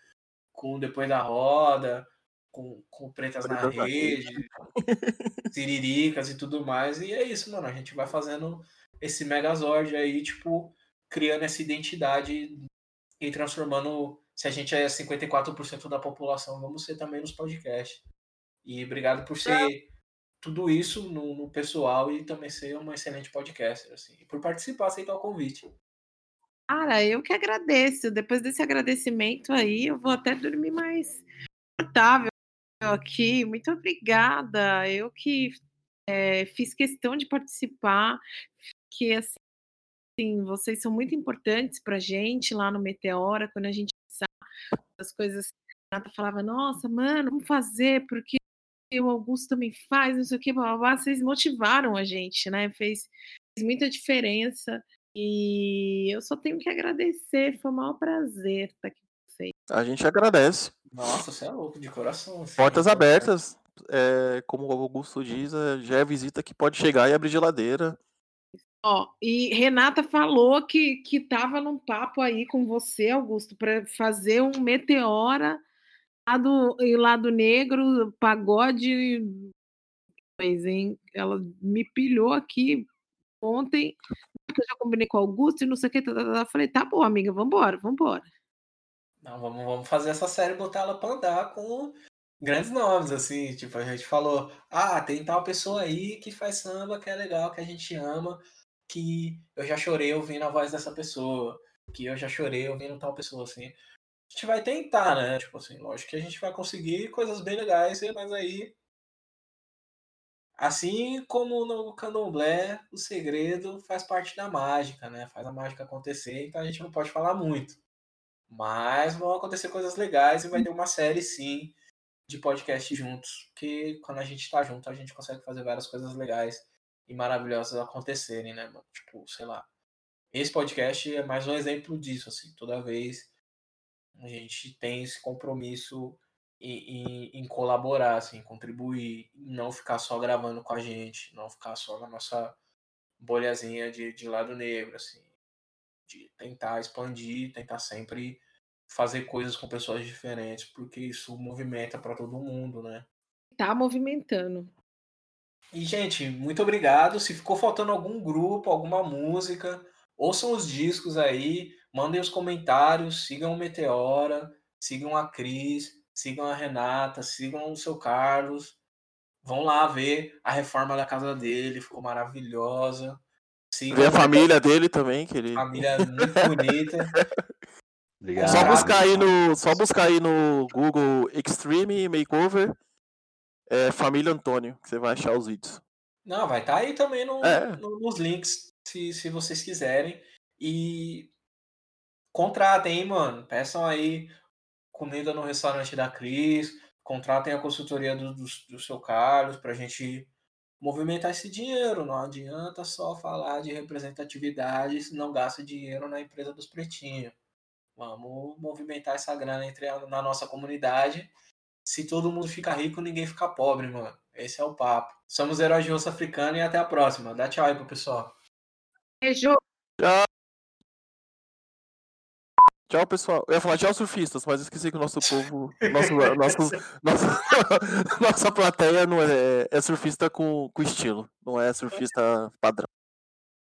com Depois da Roda, com, com Pretas na
Pretas na
Rede, Siriricas e tudo mais. E é isso, mano. A gente vai fazendo esse Megazord aí, tipo, criando essa identidade e transformando. Se a gente é 54% da população, vamos ser também nos podcasts. E obrigado por ser tudo isso no, no pessoal e também ser uma excelente podcaster, assim. Por participar, aceitar o convite.
Cara, eu que agradeço. Depois desse agradecimento aí, eu vou até dormir mais confortável aqui. Muito obrigada. Eu que é, fiz questão de participar, que assim, vocês são muito importantes para gente lá no Meteora, quando a gente as coisas, Renata falava, nossa, mano, vamos fazer, porque o Augusto também faz, não sei o que, blá, blá, blá. vocês motivaram a gente, né? Fez, fez muita diferença. E eu só tenho que agradecer, foi um maior prazer estar aqui com vocês.
A gente agradece.
Nossa, você é louco, de coração. assim,
Portas
é
abertas. é, como o Augusto diz, é, já é visita que pode chegar e abrir geladeira.
Ó, e Renata falou que que estava num papo aí com você, Augusto, para fazer um meteora lá do, e Lado Negro, pagode. Pois, hein? Ela me pilhou aqui ontem, porque eu já combinei com o Augusto e não sei o que. Tá, tá, tá. Eu Falei, tá bom, amiga, vambora, vambora.
Não, vamos, vamos fazer essa série botar ela pra andar com grandes nomes, assim. Tipo, a gente falou, ah, tem tal pessoa aí que faz samba, que é legal, que a gente ama, que eu já chorei ouvindo a voz dessa pessoa, que eu já chorei ouvindo tal pessoa, assim. A gente vai tentar, né? Tipo assim, lógico que a gente vai conseguir coisas bem legais, mas aí. Assim como no candomblé, o segredo faz parte da mágica, né? Faz a mágica acontecer, então a gente não pode falar muito. Mas vão acontecer coisas legais e vai ter uma série, sim, de podcast juntos. Que quando a gente tá junto, a gente consegue fazer várias coisas legais e maravilhosas acontecerem, né? Tipo, sei lá. Esse podcast é mais um exemplo disso, assim. Toda vez a gente tem esse compromisso em, em, em colaborar, assim, contribuir, não ficar só gravando com a gente, não ficar só na nossa bolhazinha de, de lado negro, assim, de tentar expandir, tentar sempre fazer coisas com pessoas diferentes, porque isso movimenta para todo mundo, né?
Tá movimentando.
E, gente, muito obrigado. Se ficou faltando algum grupo, alguma música, ouçam os discos aí, mandem os comentários, sigam o Meteora, sigam a Cris, sigam a Renata, sigam o seu Carlos. Vão lá ver a reforma da casa dele, ficou maravilhosa. Sigam
Ver a família dele também, que ele.
família muito bonita. [LAUGHS]
Obrigado.
Só buscar aí no, só buscar aí no Google Extreme Makeover é, Família Antônio, que você vai achar os vídeos.
Não, vai estar aí também no-
É.
no- nos links, se, se vocês quiserem. E contratem, hein, mano. Peçam aí comida no restaurante da Cris. Contratem a consultoria do, do, do seu Carlos pra gente movimentar esse dinheiro. Não adianta só falar de representatividade se não gasta dinheiro na empresa dos pretinhos. Vamos movimentar essa grana entre a- na nossa comunidade. Se todo mundo fica rico, ninguém fica pobre, mano. Esse é o papo. Somos heróis de osso africano e até a próxima. Dá tchau aí pro pessoal.
Beijo.
Tchau, pessoal. Eu ia falar tchau, surfistas, mas esqueci que o nosso povo. Nosso, [LAUGHS] nossos, nossa, [LAUGHS] nossa plateia não é, é surfista com, com estilo, não é surfista padrão.